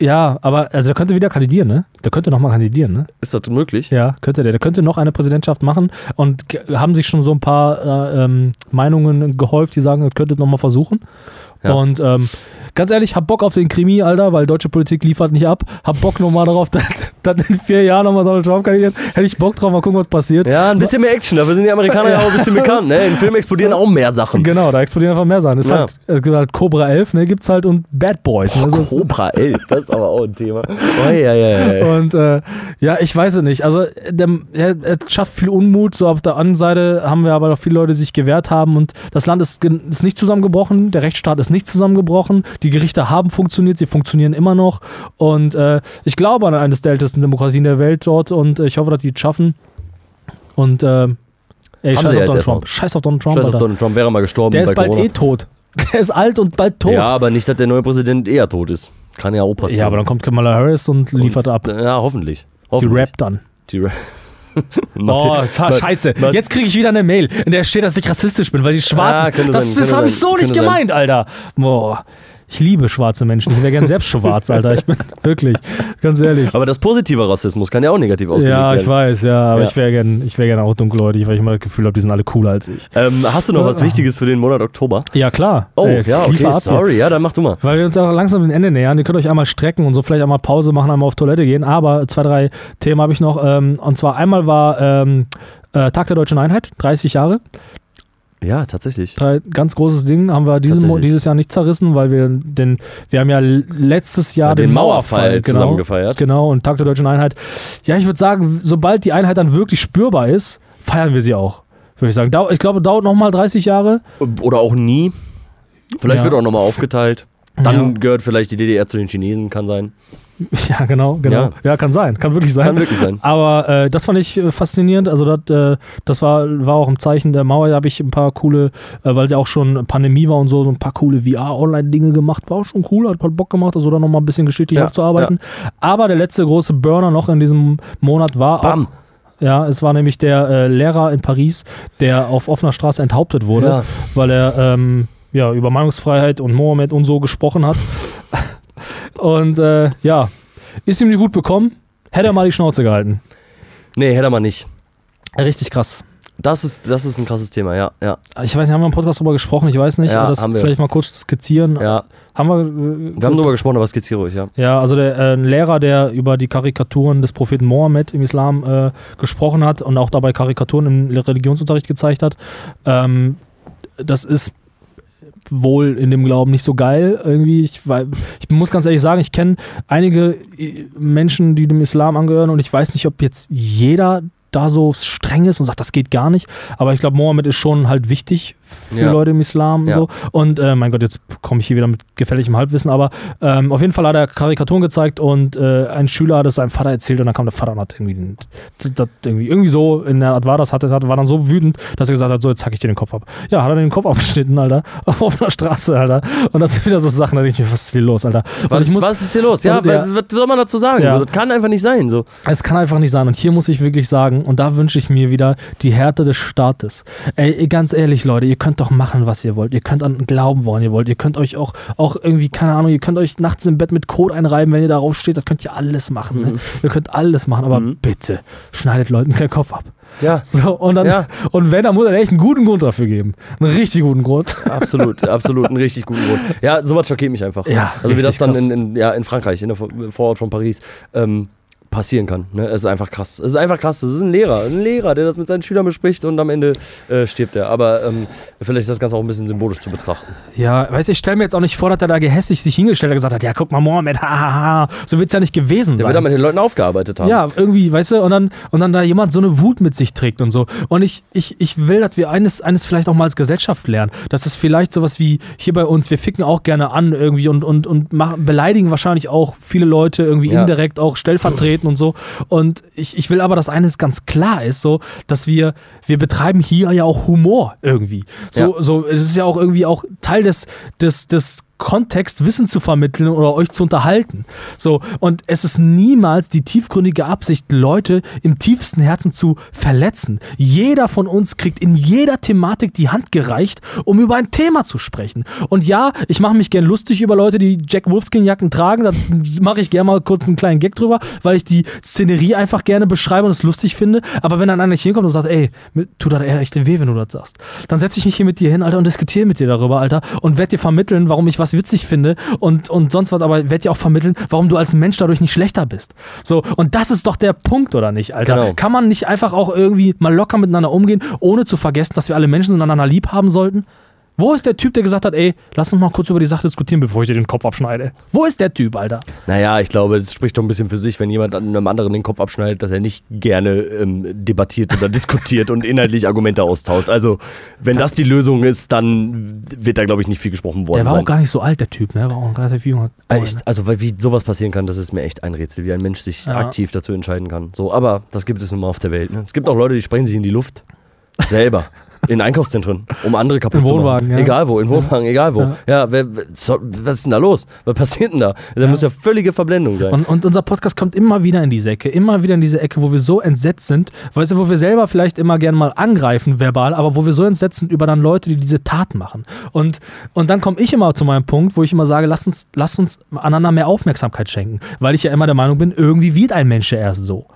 Speaker 2: ja, aber also der könnte wieder kandidieren, ne? Der könnte nochmal kandidieren, ne?
Speaker 3: Ist das möglich?
Speaker 2: Ja, könnte der. Der könnte noch eine Präsidentschaft machen und haben sich schon so ein paar äh, ähm, Meinungen gehäuft, die sagen, das könnte nochmal versuchen.
Speaker 3: Ja.
Speaker 2: Und ähm, ganz ehrlich, hab Bock auf den Krimi, Alter, weil deutsche Politik liefert nicht ab. Hab Bock nochmal darauf, [laughs] dass, dass in vier Jahren nochmal Donald Trump kandidiert. Hätte ich Bock drauf, mal gucken, was passiert.
Speaker 3: Ja, ein bisschen mehr Action. Dafür sind die Amerikaner ja auch ein [laughs] bisschen bekannt. Ne? In Filmen explodieren auch mehr Sachen.
Speaker 2: Genau, da explodieren einfach mehr Sachen. Es,
Speaker 3: Ja.
Speaker 2: halt, es gibt halt Cobra 11, ne, gibt's halt und Bad Boys. ne, ist-
Speaker 3: Cobra [laughs] 11, das ist aber auch ein Thema. Oh, ja, ja, ja.
Speaker 2: Und äh, ja, ich weiß es nicht. Also der, er, er schafft viel Unmut. So auf der anderen Seite haben wir aber auch viele Leute, die sich gewehrt haben und das Land ist, ist nicht zusammengebrochen, der Rechtsstaat ist nicht zusammengebrochen, die Gerichte haben funktioniert, sie funktionieren immer noch und äh, ich glaube an eines der ältesten Demokratien der Welt dort und äh, ich hoffe, dass die es schaffen. Und äh, ey, scheiß auf
Speaker 3: jetzt
Speaker 2: Donald. Trump. Scheiß auf Donald Trump,
Speaker 3: Scheiß auf. Donald Trump, wäre mal gestorben
Speaker 2: Der ist bald
Speaker 3: Corona.
Speaker 2: eh tot. [laughs] Der ist alt und bald tot.
Speaker 3: Ja, aber nicht, dass der neue Präsident eher tot ist. Kann ja auch passieren.
Speaker 2: Ja, aber dann kommt Kamala Harris und liefert ab.
Speaker 3: Ja, hoffentlich.
Speaker 2: Die
Speaker 3: hoffentlich.
Speaker 2: rappt dann.
Speaker 3: Die Rap. [laughs] [laughs]
Speaker 2: Oh, scheiße. Jetzt kriege ich wieder eine Mail, in der steht, dass ich rassistisch bin, weil sie schwarz
Speaker 3: Ah,
Speaker 2: ist. Das,
Speaker 3: sein,
Speaker 2: das habe ich so nicht
Speaker 3: sein.
Speaker 2: gemeint, Alter. Boah. Ich liebe schwarze Menschen. Ich wäre gern selbst schwarz, Alter. Ich bin [laughs] wirklich, ganz ehrlich.
Speaker 3: Aber das positive Rassismus kann ja auch negativ ausgelegt
Speaker 2: Ja, ich weiß, ja, aber
Speaker 3: Ja.
Speaker 2: ich wäre gern, ich wäre gern auch dunkelhäutig, weil ich immer das Gefühl habe, die sind alle cooler als ich.
Speaker 3: Ähm, hast du noch was Wichtiges für den Monat Oktober?
Speaker 2: Ja, klar.
Speaker 3: Oh,
Speaker 2: Ey,
Speaker 3: ja, okay, sorry. Ja, dann mach du mal.
Speaker 2: Weil wir uns auch langsam dem Ende nähern. Ihr könnt euch einmal strecken und so vielleicht einmal Pause machen, einmal auf Toilette gehen. Aber zwei, drei Themen habe ich noch. Ähm, und zwar einmal war ähm, äh, Tag der Deutschen Einheit, 30 Jahre.
Speaker 3: Ja, tatsächlich.
Speaker 2: Ganz großes Ding. Haben wir
Speaker 3: Tatsächlich.
Speaker 2: dieses Jahr nicht zerrissen, weil wir den, wir haben ja letztes Jahr
Speaker 3: Ja,
Speaker 2: den,
Speaker 3: den
Speaker 2: Mauerfall,
Speaker 3: Mauerfall
Speaker 2: genau,
Speaker 3: zusammen gefeiert.
Speaker 2: Genau, und Tag der Deutschen Einheit. Ja, ich würde sagen, sobald die Einheit dann wirklich spürbar ist, feiern wir sie auch. Würde ich sagen. Ich glaube, dauert nochmal 30 Jahre.
Speaker 3: Oder auch nie. Vielleicht
Speaker 2: Ja.
Speaker 3: wird auch nochmal aufgeteilt. Dann
Speaker 2: Ja.
Speaker 3: gehört vielleicht die DDR zu den Chinesen, kann sein. [laughs]
Speaker 2: Ja, genau, genau.
Speaker 3: Ja.
Speaker 2: Ja, kann sein. Kann wirklich sein.
Speaker 3: Kann wirklich sein.
Speaker 2: Aber äh, das fand ich äh, faszinierend. Also das, äh, das war, war auch ein Zeichen der Mauer. Da habe ich ein paar coole, äh, weil ja auch schon Pandemie war und so, so ein paar coole VR-Online-Dinge gemacht. War auch schon cool, hat halt Bock gemacht, also da nochmal ein bisschen geschichtlich
Speaker 3: Ja,
Speaker 2: aufzuarbeiten. Aber der letzte große Burner noch in diesem Monat war
Speaker 3: Bam.
Speaker 2: auch, ja, es war nämlich der äh, Lehrer in Paris, der auf offener Straße enthauptet wurde,
Speaker 3: Ja.
Speaker 2: weil er ähm, ja, über Meinungsfreiheit und Mohammed und so gesprochen hat. Und äh, ja, ist ihm nicht gut bekommen. Hätte er mal die Schnauze gehalten.
Speaker 3: Nee, hätte er mal nicht.
Speaker 2: Richtig krass.
Speaker 3: Das ist, das ist ein krasses Thema, ja. Ja,
Speaker 2: Ich weiß nicht, haben wir im Podcast drüber gesprochen? Ich weiß nicht.
Speaker 3: Ja,
Speaker 2: aber das
Speaker 3: haben wir.
Speaker 2: vielleicht mal kurz skizzieren.
Speaker 3: ja.
Speaker 2: Haben wir. äh,
Speaker 3: Wir haben drüber gesprochen, aber skizziere ruhig, ja.
Speaker 2: Ja, also der äh, ein Lehrer, der über die Karikaturen des Propheten Mohammed im Islam äh, gesprochen hat und auch dabei Karikaturen im Religionsunterricht gezeigt hat. Ähm, das ist wohl in dem Glauben nicht so geil irgendwie. Ich, wei- ich muss ganz ehrlich sagen, ich kenne einige äh, Menschen, die dem Islam angehören und ich weiß nicht, ob jetzt jeder da so streng ist und sagt, das geht gar nicht. Aber ich glaube, Mohammed ist schon halt wichtig für
Speaker 3: Ja.
Speaker 2: Leute im Islam.
Speaker 3: Ja.
Speaker 2: So. Und äh, mein Gott, jetzt komme ich hier wieder mit gefährlichem Halbwissen, aber ähm, auf jeden Fall hat er Karikaturen gezeigt und äh, ein Schüler hat es seinem Vater erzählt und dann kam der Vater und hat irgendwie, den- das irgendwie, irgendwie so in der Art war das, hatte, war dann so wütend, dass er gesagt hat, so jetzt hack ich dir den Kopf ab. Ja, hat er den Kopf [laughs] abgeschnitten, Alter, [laughs] auf einer Straße, Alter. Und das sind wieder so Sachen, da denke ich mir, was ist hier los, Alter?
Speaker 3: Was,
Speaker 2: muss,
Speaker 3: was ist hier los? Ja,
Speaker 2: ja.
Speaker 3: was, soll man dazu sagen? So, das kann einfach nicht sein. So.
Speaker 2: Es kann einfach nicht sein. Und hier muss ich wirklich sagen, und da wünsche ich mir wieder die Härte des Staates. Ey, ganz ehrlich, Leute, ihr könnt doch machen, was ihr wollt. Ihr könnt an Glauben wollen, ihr wollt. Ihr könnt euch auch, auch irgendwie, keine Ahnung, ihr könnt euch nachts im Bett mit Code einreiben, wenn ihr darauf steht. Das könnt ihr alles machen. Ne? Ihr könnt alles machen, aber
Speaker 3: Mhm.
Speaker 2: bitte schneidet Leuten keinen Kopf ab.
Speaker 3: Ja,
Speaker 2: So, und, dann,
Speaker 3: Ja.
Speaker 2: und wenn, dann muss er echt einen guten Grund dafür geben. Einen richtig guten Grund.
Speaker 3: absolut, absolut, einen richtig guten Grund. Ja, sowas schockiert mich einfach.
Speaker 2: Ja,
Speaker 3: also wie das dann in, in, ja, in Frankreich, in der Vor- Vorort von Paris, ähm, passieren kann. Ne? Es ist einfach krass. Es ist einfach krass. Es ist ein Lehrer, ein Lehrer, der das mit seinen Schülern bespricht und am Ende äh, stirbt er. Aber ähm, vielleicht ist das Ganze auch ein bisschen symbolisch zu betrachten.
Speaker 2: Ja, weißt du, ich stelle mir jetzt auch nicht vor, dass er da gehässig sich hingestellt hat und gesagt hat, ja, guck mal, Mohammed, [laughs] hahaha. So wird es ja nicht gewesen
Speaker 3: Der
Speaker 2: sein.
Speaker 3: wird da mit den Leuten aufgearbeitet haben.
Speaker 2: Ja, irgendwie, weißt du, und dann, und dann da jemand so eine Wut mit sich trägt und so. Und ich, ich, ich will, dass wir eines, eines vielleicht auch mal als Gesellschaft lernen. Das ist vielleicht sowas wie hier bei uns, wir ficken auch gerne an irgendwie und, und, und machen, beleidigen wahrscheinlich auch viele Leute irgendwie
Speaker 3: Ja.
Speaker 2: indirekt, auch stellvertretend und so. Und ich, ich will aber, dass eines ganz klar ist, so, dass wir, wir betreiben hier ja auch Humor irgendwie. So,
Speaker 3: Ja.
Speaker 2: so, es ist ja auch irgendwie auch Teil des, des, des Kontext Wissen zu vermitteln oder euch zu unterhalten. So, und es ist niemals die tiefgründige Absicht, Leute im tiefsten Herzen zu verletzen. Jeder von uns kriegt in jeder Thematik die Hand gereicht, um über ein Thema zu sprechen. Und ja, ich mache mich gern lustig über Leute, die Jack Wolfskin-Jacken tragen. Da mache ich gerne mal kurz einen kleinen Gag drüber, weil ich die Szenerie einfach gerne beschreibe und es lustig finde. Aber wenn dann einer hinkommt und sagt, ey, tut das eher echt weh, wenn du das sagst, dann setze ich mich hier mit dir hin, Alter, und diskutiere mit dir darüber, Alter, und werde dir vermitteln, warum ich was witzig finde und, und sonst was, aber werde dir auch vermitteln, warum du als Mensch dadurch nicht schlechter bist. So, und das ist doch der Punkt, oder nicht, Alter?
Speaker 3: Genau.
Speaker 2: Kann man nicht einfach auch irgendwie mal locker miteinander umgehen, ohne zu vergessen, dass wir alle Menschen einander lieb haben sollten? Wo ist der Typ, der gesagt hat, ey, lass uns mal kurz über die Sache diskutieren, bevor ich dir den Kopf abschneide? Wo ist der Typ, Alter?
Speaker 3: Naja, ich glaube, das spricht doch ein bisschen für sich, wenn jemand einem anderen den Kopf abschneidet, dass er nicht gerne ähm, debattiert oder [laughs] diskutiert und inhaltlich Argumente austauscht. Also, wenn das die Lösung ist, dann wird da, glaube ich, nicht viel gesprochen worden
Speaker 2: Der war
Speaker 3: sein.
Speaker 2: auch gar nicht so alt, der Typ, ne? War auch gar nicht viel jünger.
Speaker 3: Also, also, wie sowas passieren kann, das ist mir echt ein Rätsel, wie ein Mensch sich
Speaker 2: Ja.
Speaker 3: aktiv dazu entscheiden kann. So, aber das gibt es nun mal auf der Welt. Ne? Es gibt auch Leute, die sprengen sich in die Luft. Selber. [laughs] In Einkaufszentren, um andere kaputt
Speaker 2: In
Speaker 3: zu
Speaker 2: Wohnwagen,
Speaker 3: machen.
Speaker 2: ja.
Speaker 3: Egal wo, in Wohnwagen, egal wo.
Speaker 2: Ja.
Speaker 3: Ja, wer, was ist denn da los? Was passiert denn da? Da muss ja völlige Verblendung sein.
Speaker 2: Und, und unser Podcast kommt immer wieder in diese Ecke, immer wieder in diese Ecke, wo wir so entsetzt sind, weißt du, wo wir selber vielleicht immer gerne mal angreifen, verbal, aber wo wir so entsetzt sind über dann Leute, die diese Tat machen. Und, und dann komme ich immer zu meinem Punkt, wo ich immer sage, lass uns, lass uns einander mehr Aufmerksamkeit schenken, weil ich ja immer der Meinung bin, irgendwie wird ein Mensch ja erst so.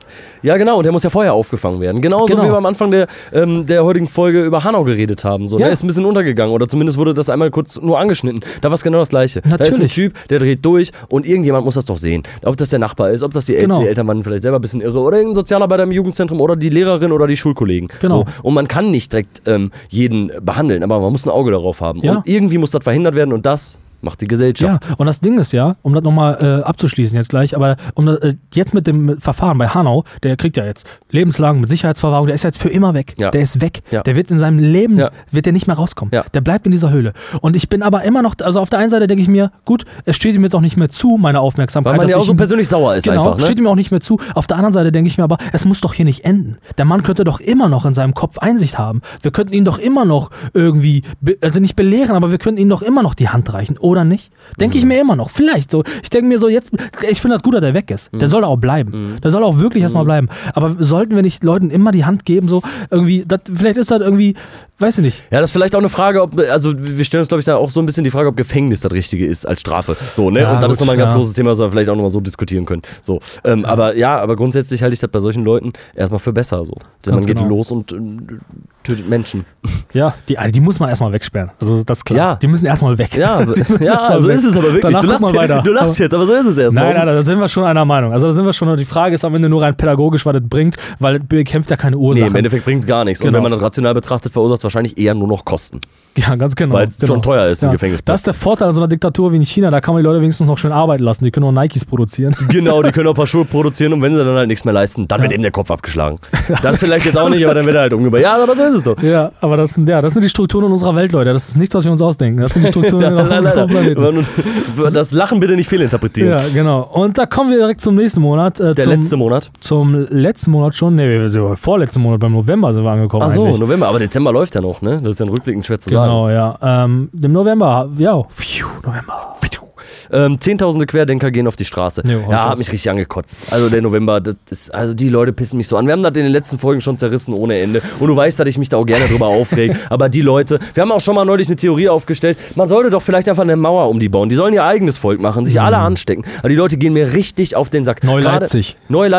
Speaker 3: Ja, genau, und der muss ja vorher aufgefangen werden. Genauso
Speaker 2: Genau.
Speaker 3: wie wir am Anfang der, ähm, der heutigen Folge über Hanau geredet haben. So,
Speaker 2: Ja.
Speaker 3: ne? Ist ein bisschen untergegangen oder zumindest wurde das einmal kurz nur angeschnitten. Da war es genau das Gleiche. Da ist ein
Speaker 2: Natürlich.
Speaker 3: Typ, der dreht durch und irgendjemand muss das doch sehen. Ob das der Nachbar ist, ob das die, El
Speaker 2: Genau.
Speaker 3: die Eltern waren vielleicht selber ein bisschen irre oder irgendein Sozialarbeiter im Jugendzentrum oder die Lehrerin oder die Schulkollegen.
Speaker 2: Genau.
Speaker 3: So. Und man kann nicht direkt ähm, jeden behandeln, aber man muss ein Auge darauf haben.
Speaker 2: Ja.
Speaker 3: Und irgendwie muss das verhindert werden und das macht die Gesellschaft.
Speaker 2: Ja, und das Ding ist ja, um das nochmal äh, abzuschließen jetzt gleich, aber um das, äh, jetzt mit dem Verfahren bei Hanau, der kriegt ja jetzt lebenslang mit Sicherheitsverwahrung, der ist jetzt für immer weg.
Speaker 3: Ja.
Speaker 2: Der ist weg.
Speaker 3: Ja.
Speaker 2: Der wird in seinem Leben,
Speaker 3: Ja.
Speaker 2: wird der nicht mehr rauskommen. Der bleibt in dieser Höhle. Und ich bin aber immer noch, also auf der einen Seite denke ich mir, gut, es steht ihm jetzt auch nicht mehr zu, meine Aufmerksamkeit.
Speaker 3: Weil man
Speaker 2: dass
Speaker 3: ja auch
Speaker 2: ich
Speaker 3: so persönlich sauer ist
Speaker 2: Genau,
Speaker 3: einfach. Ne?
Speaker 2: steht ihm auch nicht mehr zu. Auf der anderen Seite denke ich mir aber, es muss doch hier nicht enden. Der Mann könnte doch immer noch in seinem Kopf Einsicht haben. Wir könnten ihn doch immer noch irgendwie, also nicht belehren, aber wir könnten ihm doch immer noch die Hand reichen, oder nicht? Denke ich mir immer noch. Vielleicht so. Ich denke mir so, jetzt, ich finde das gut, dass er weg ist. Der soll auch bleiben. Der soll auch wirklich erstmal bleiben. Aber sollten wir nicht Leuten immer die Hand geben, so irgendwie, das, vielleicht ist das irgendwie, weiß ich nicht.
Speaker 3: Ja, das ist vielleicht auch eine Frage, ob, also wir stellen uns, glaube ich, da auch so ein bisschen die Frage, ob Gefängnis das Richtige ist als Strafe. So, ne?
Speaker 2: Ja,
Speaker 3: und das ist nochmal ein ganz
Speaker 2: ja.
Speaker 3: großes Thema, was wir vielleicht auch nochmal so diskutieren können. So, ähm, Aber ja, aber grundsätzlich halte ich das bei solchen Leuten erstmal für besser. So. Denn man
Speaker 2: Ganz
Speaker 3: geht
Speaker 2: genau.
Speaker 3: los und ähm, tötet Menschen.
Speaker 2: Ja, die, also die muss man erstmal wegsperren. Also das ist klar.
Speaker 3: Ja.
Speaker 2: Die müssen erstmal weg.
Speaker 3: Ja, [laughs] ja so
Speaker 2: weg.
Speaker 3: ist es aber wirklich.
Speaker 2: Danach
Speaker 3: Du lachst,
Speaker 2: weiter.
Speaker 3: du lachst jetzt, aber so ist es erstmal.
Speaker 2: Nein, nein, da sind wir schon einer Meinung. Also da sind wir schon, die Frage ist am Ende nur rein pädagogisch, was das bringt, weil bekämpft ja keine
Speaker 3: Nee,
Speaker 2: Ursachen.
Speaker 3: im Endeffekt bringt es gar nichts. Und
Speaker 2: Genau.
Speaker 3: wenn man das rational betrachtet, verursacht es wahrscheinlich eher nur noch Kosten. [laughs]
Speaker 2: ja, ganz genau.
Speaker 3: Weil es
Speaker 2: genau.
Speaker 3: schon teuer ist, ein
Speaker 2: Ja.
Speaker 3: Gefängnisplatz.
Speaker 2: Das ist der Vorteil an so einer Diktatur wie in China, da kann man die Leute wenigstens noch schön arbeiten lassen. Die können auch Nikes produzieren. [laughs]
Speaker 3: Genau, die können auch ein paar [laughs] Schuhe produzieren und wenn sie dann halt nichts mehr leisten, dann wird eben der Kopf abgeschlagen. Das vielleicht jetzt auch nicht, aber dann wird er halt umgebracht. Ja, aber so ist es so.
Speaker 2: Ja, aber das sind, ja, das sind die Strukturen in unserer Welt, Leute. Das ist nichts, was wir uns ausdenken. Das sind die Strukturen
Speaker 3: Ja,
Speaker 2: in unserem. Planeten.
Speaker 3: Und Das Lachen bitte nicht fehlinterpretieren.
Speaker 2: Ja, genau. Und da kommen wir direkt zum nächsten Monat. Äh,
Speaker 3: Der
Speaker 2: zum,
Speaker 3: letzte Monat.
Speaker 2: Zum letzten Monat schon. Nee, wir sind vorletzten Monat, beim November sind wir angekommen.
Speaker 3: Ach so,
Speaker 2: eigentlich.
Speaker 3: November, aber Dezember läuft ja noch, ne? Das ist dann rückblickend schwer zu sagen.
Speaker 2: Genau, ja. Ähm, Im November, ja. Pfiuh, November.
Speaker 3: Ähm, Zehntausende Querdenker gehen auf die Straße.
Speaker 2: Jo,
Speaker 3: ja, hat mich richtig angekotzt. Also der November, das ist, also die Leute pissen mich so an. Wir haben das in den letzten Folgen schon zerrissen ohne Ende. Und du weißt, dass ich mich da auch gerne drüber aufreg. [laughs] Aber die Leute, wir haben auch schon mal neulich eine Theorie aufgestellt, man sollte doch vielleicht einfach eine Mauer um die bauen. Die sollen ihr eigenes Volk machen, sich alle anstecken. Aber die Leute gehen mir richtig auf den Sack.
Speaker 2: Mhm. Neu Leipzig.
Speaker 3: Neu,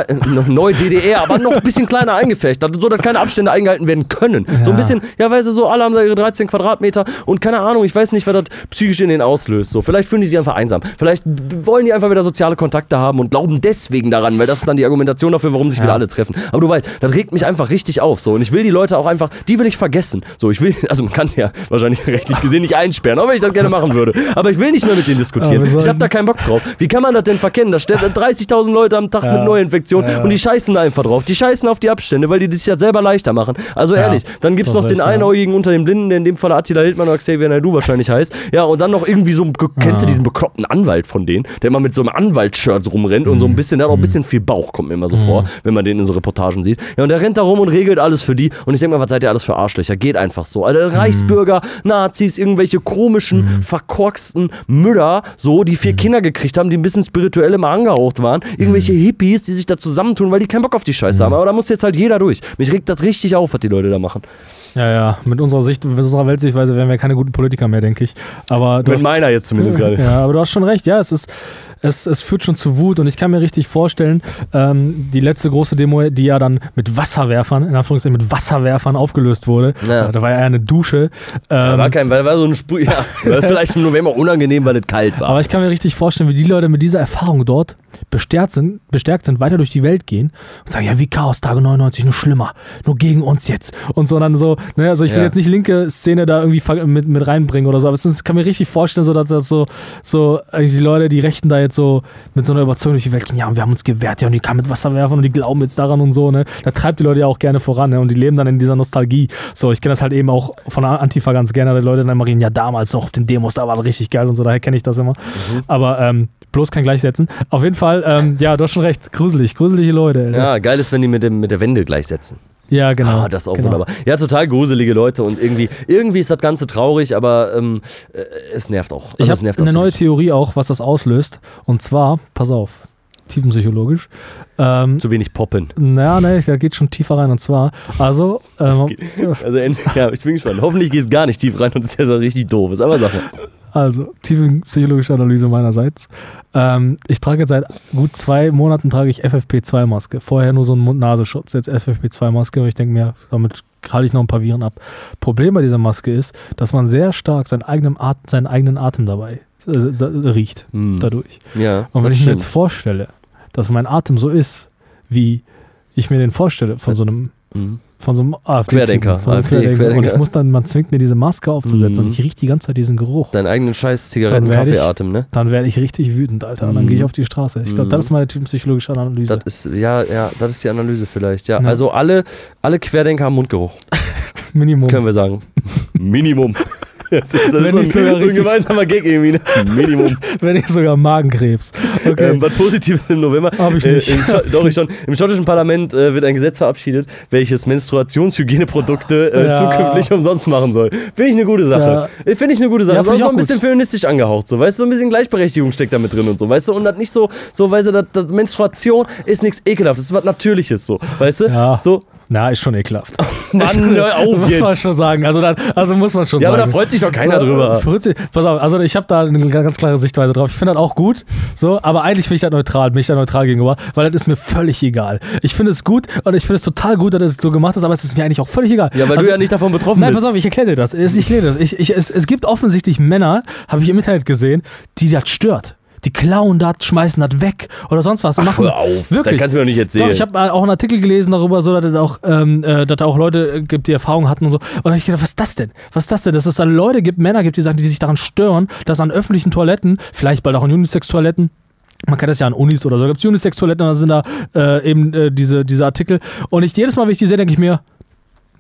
Speaker 3: neu DDR, aber noch ein bisschen kleiner eingefecht, so dass keine Abstände eingehalten werden können. So ein
Speaker 2: Ja.
Speaker 3: bisschen, ja, weißt du, so alle haben da ihre 13 Quadratmeter und keine Ahnung, ich weiß nicht, was das psychisch in denen auslöst. So, vielleicht fühlen die sich einfach einsam. Haben. Vielleicht wollen die einfach wieder soziale Kontakte haben und glauben deswegen daran, weil das ist dann die Argumentation dafür, warum sich
Speaker 2: Ja.
Speaker 3: wieder alle treffen. Aber du weißt, das regt mich einfach richtig auf. So. Und ich will die Leute auch einfach, die will ich vergessen. So, ich will, [laughs] also man kann ja wahrscheinlich [laughs] rechtlich gesehen nicht einsperren, auch wenn ich das gerne machen würde. Aber ich will nicht mehr mit denen diskutieren. Ich habe da keinen Bock drauf. Wie kann man das denn verkennen? Da stehen 30.000 Leute am Tag
Speaker 2: Ja.
Speaker 3: mit Neuinfektionen
Speaker 2: Ja,
Speaker 3: und die scheißen da einfach drauf. Die scheißen auf die Abstände, weil die das ja selber leichter machen. Also ehrlich, dann gibt es noch den. Einäugigen unter den Blinden, der in dem Fall Attila Hildmann oder Xavier Naidoo wahrscheinlich heißt. Ja, und dann noch irgendwie so, kennst du diesen bekloppten Anwalt von denen, der immer mit so einem Anwaltsshirt rumrennt und so
Speaker 2: Mhm.
Speaker 3: ein bisschen, der hat auch ein bisschen viel Bauch, kommt mir immer so vor, wenn man den in so Reportagen sieht. Ja, und der rennt da rum und regelt alles für die. Und ich denke mal, was seid ihr alles für Arschlöcher? Geht einfach so. Also
Speaker 2: Mhm.
Speaker 3: Reichsbürger, Nazis, irgendwelche komischen, verkorksten Müller, so, die
Speaker 2: Mhm.
Speaker 3: vier Kinder gekriegt haben, die ein bisschen spirituell immer angehaucht waren. Irgendwelche
Speaker 2: Mhm.
Speaker 3: Hippies, die sich da zusammentun, weil die keinen Bock auf die Scheiße haben. Aber da muss jetzt halt jeder durch. Mich regt das richtig auf, was die Leute da machen.
Speaker 2: Ja, ja, mit unserer Sicht, mit unserer Weltsichtweise wären wir keine guten Politiker mehr, denke ich. Aber du
Speaker 3: Mit
Speaker 2: hast,
Speaker 3: meiner jetzt zumindest [laughs] gerade.
Speaker 2: Ja, aber du hast schon recht, ja, es ist, es, es führt schon zu Wut und ich kann mir richtig vorstellen, ähm, die letzte große Demo, die ja dann mit Wasserwerfern, in Anführungszeichen mit Wasserwerfern aufgelöst wurde,
Speaker 3: Ja.
Speaker 2: äh, da war ja eine Dusche.
Speaker 3: Da
Speaker 2: Ähm,
Speaker 3: war kein, weil da war so ein Sprüh, ja, [laughs] war vielleicht im November unangenehm, weil es kalt war.
Speaker 2: aber ich kann mir richtig vorstellen, wie die Leute mit dieser Erfahrung dort bestärkt sind, bestärkt sind, weiter durch die Welt gehen und sagen, ja, wie Chaos Tage 99, nur schlimmer, nur gegen uns jetzt. Und so und dann so, ne, also ich will
Speaker 3: Ja.
Speaker 2: jetzt nicht linke Szene da irgendwie mit, mit reinbringen oder so, aber es ist, kann mir richtig vorstellen, so, dass das so, so die Leute, die Rechten da jetzt so mit so einer Überzeugung durch die Welt gehen, ja, und wir haben uns gewehrt, ja, und die kamen mit Wasser werfen und die glauben jetzt daran und so, ne. Da treibt die Leute ja auch gerne voran, ne, und die leben dann in dieser Nostalgie. So, ich kenne das halt eben auch von der Antifa ganz gerne, die Leute dann immer reden, ja, damals noch auf den Demos, da war das richtig geil und so, daher kenne ich das immer. Aber ähm, bloß kein Gleichsetzen. Auf jeden Fall, ähm, ja, du hast schon recht, gruselig, gruselige Leute. Alter.
Speaker 3: ja, geil ist, wenn die mit, dem, mit der Wende gleichsetzen.
Speaker 2: Ja, genau.
Speaker 3: Ah, das ist auch
Speaker 2: genau.
Speaker 3: wunderbar. Ja, total gruselige Leute und irgendwie, irgendwie ist das Ganze traurig, aber ähm, äh, es nervt auch. Also
Speaker 2: Ich
Speaker 3: es
Speaker 2: habe eine neue. Theorie auch, was das auslöst. Und zwar, pass auf, tiefenpsychologisch. Ähm,
Speaker 3: Zu wenig poppen.
Speaker 2: naja, ne, da geht schon tiefer rein. Und zwar, also, [laughs] ähm,
Speaker 3: Also, [laughs] ja, ich bin gespannt. Hoffentlich geht es gar nicht tief rein und es ist ja so richtig doof. Ist aber Sache.
Speaker 2: Also tiefenpsychologische Analyse meinerseits. Ähm, ich trage jetzt seit gut zwei Monaten trage ich FFP2-Maske. Vorher nur so einen Mund-Nasenschutz, jetzt FFP2-Maske, weil ich denke mir, damit halte ich noch ein paar Viren ab. Problem bei dieser Maske ist, dass man sehr stark seinen eigenen, At seinen eigenen Atem dabei äh, äh, riecht,
Speaker 3: Hm.
Speaker 2: dadurch.
Speaker 3: Ja,
Speaker 2: Und wenn ich mir jetzt vorstelle, dass mein Atem so ist, wie ich mir den vorstelle von so einem
Speaker 3: Mhm.
Speaker 2: von so einem AfD
Speaker 3: Querdenker,
Speaker 2: von
Speaker 3: AfD,
Speaker 2: Querdenker. Und
Speaker 3: Querdenker.
Speaker 2: ich muss dann, man zwingt mir diese Maske aufzusetzen
Speaker 3: Mhm.
Speaker 2: und ich rieche die ganze Zeit diesen Geruch.
Speaker 3: Deinen eigenen scheiß Zigaretten-Kaffeeatem, ne?
Speaker 2: Dann werde ich richtig wütend, Alter. Und dann
Speaker 3: Mhm.
Speaker 2: gehe ich auf die Straße. Ich glaube,
Speaker 3: Mhm.
Speaker 2: das ist meine psychologische Analyse.
Speaker 3: Das ist, ja, ja, das ist die Analyse vielleicht, ja.
Speaker 2: Ja.
Speaker 3: Also alle, alle Querdenker haben Mundgeruch, [laughs]
Speaker 2: Minimum.
Speaker 3: können wir sagen. [laughs] Minimum. Das ist, das
Speaker 2: Wenn
Speaker 3: ist [laughs] so, ein,
Speaker 2: sogar
Speaker 3: so ein gemeinsamer Gag irgendwie, ne? [laughs] Minimum.
Speaker 2: Wenn nicht sogar Magenkrebs. Okay.
Speaker 3: Ähm, was Positives im November.
Speaker 2: Hab ich
Speaker 3: Äh,
Speaker 2: nicht.
Speaker 3: im, Scho- [laughs] doch, ich schon. Im schottischen Parlament äh, wird ein Gesetz verabschiedet, welches Menstruationshygieneprodukte äh,
Speaker 2: Ja.
Speaker 3: zukünftig umsonst machen soll. Finde ich eine gute Sache. Äh, Finde ich eine gute Sache.
Speaker 2: Ja,
Speaker 3: ist auch
Speaker 2: find ich
Speaker 3: so ein bisschen
Speaker 2: gut.
Speaker 3: feministisch angehaucht, so, weißt du, so ein bisschen Gleichberechtigung steckt da mit drin und so, weißt du, und das nicht so, so, weißt du, das, das Menstruation ist nichts Ekelhaftes, das ist was Natürliches, so, weißt du,
Speaker 2: Ja.
Speaker 3: so,
Speaker 2: Na, ist schon ekelhaft. [laughs]
Speaker 3: Mann, hör auf
Speaker 2: muss man
Speaker 3: jetzt.
Speaker 2: schon sagen. Also, dann, also muss man schon
Speaker 3: Ja, aber
Speaker 2: sagen.
Speaker 3: da freut sich doch keiner
Speaker 2: So,
Speaker 3: drüber.
Speaker 2: freut sich- Pass auf, also ich habe da eine ganz klare Sichtweise drauf. Ich finde das auch gut, so, aber eigentlich finde ich das neutral, bin ich da neutral gegenüber, weil das ist mir völlig egal. Ich finde es gut und ich finde es total gut, dass das so gemacht ist, aber es ist mir eigentlich auch völlig egal.
Speaker 3: Ja, weil
Speaker 2: also,
Speaker 3: du ja nicht davon betroffen
Speaker 2: Nein,
Speaker 3: bist.
Speaker 2: pass auf, ich erkläre dir das. Ich erkläre dir das. Ich, ich, es, es gibt offensichtlich Männer, habe ich im Internet gesehen, die das stört. Die klauen das, schmeißen das weg oder sonst was.
Speaker 3: Ach,
Speaker 2: machen,
Speaker 3: hör auf,
Speaker 2: Wirklich.
Speaker 3: das kannst du mir doch nicht erzählen.
Speaker 2: Doch, ich habe auch einen Artikel gelesen darüber, so, dass es auch, ähm, äh, dass da auch Leute äh, gibt, die Erfahrung hatten und so. Und dann habe ich gedacht, was ist das denn? Was ist das denn? Dass es da Leute gibt, Männer gibt, die sagen, die sich daran stören, dass an öffentlichen Toiletten, vielleicht bald auch an Unisex-Toiletten, man kennt das ja an Unis oder so, da gibt es Unisex-Toiletten und da sind da äh, eben äh, diese, diese Artikel. Und ich, jedes Mal, wenn ich die sehe, denke ich mir,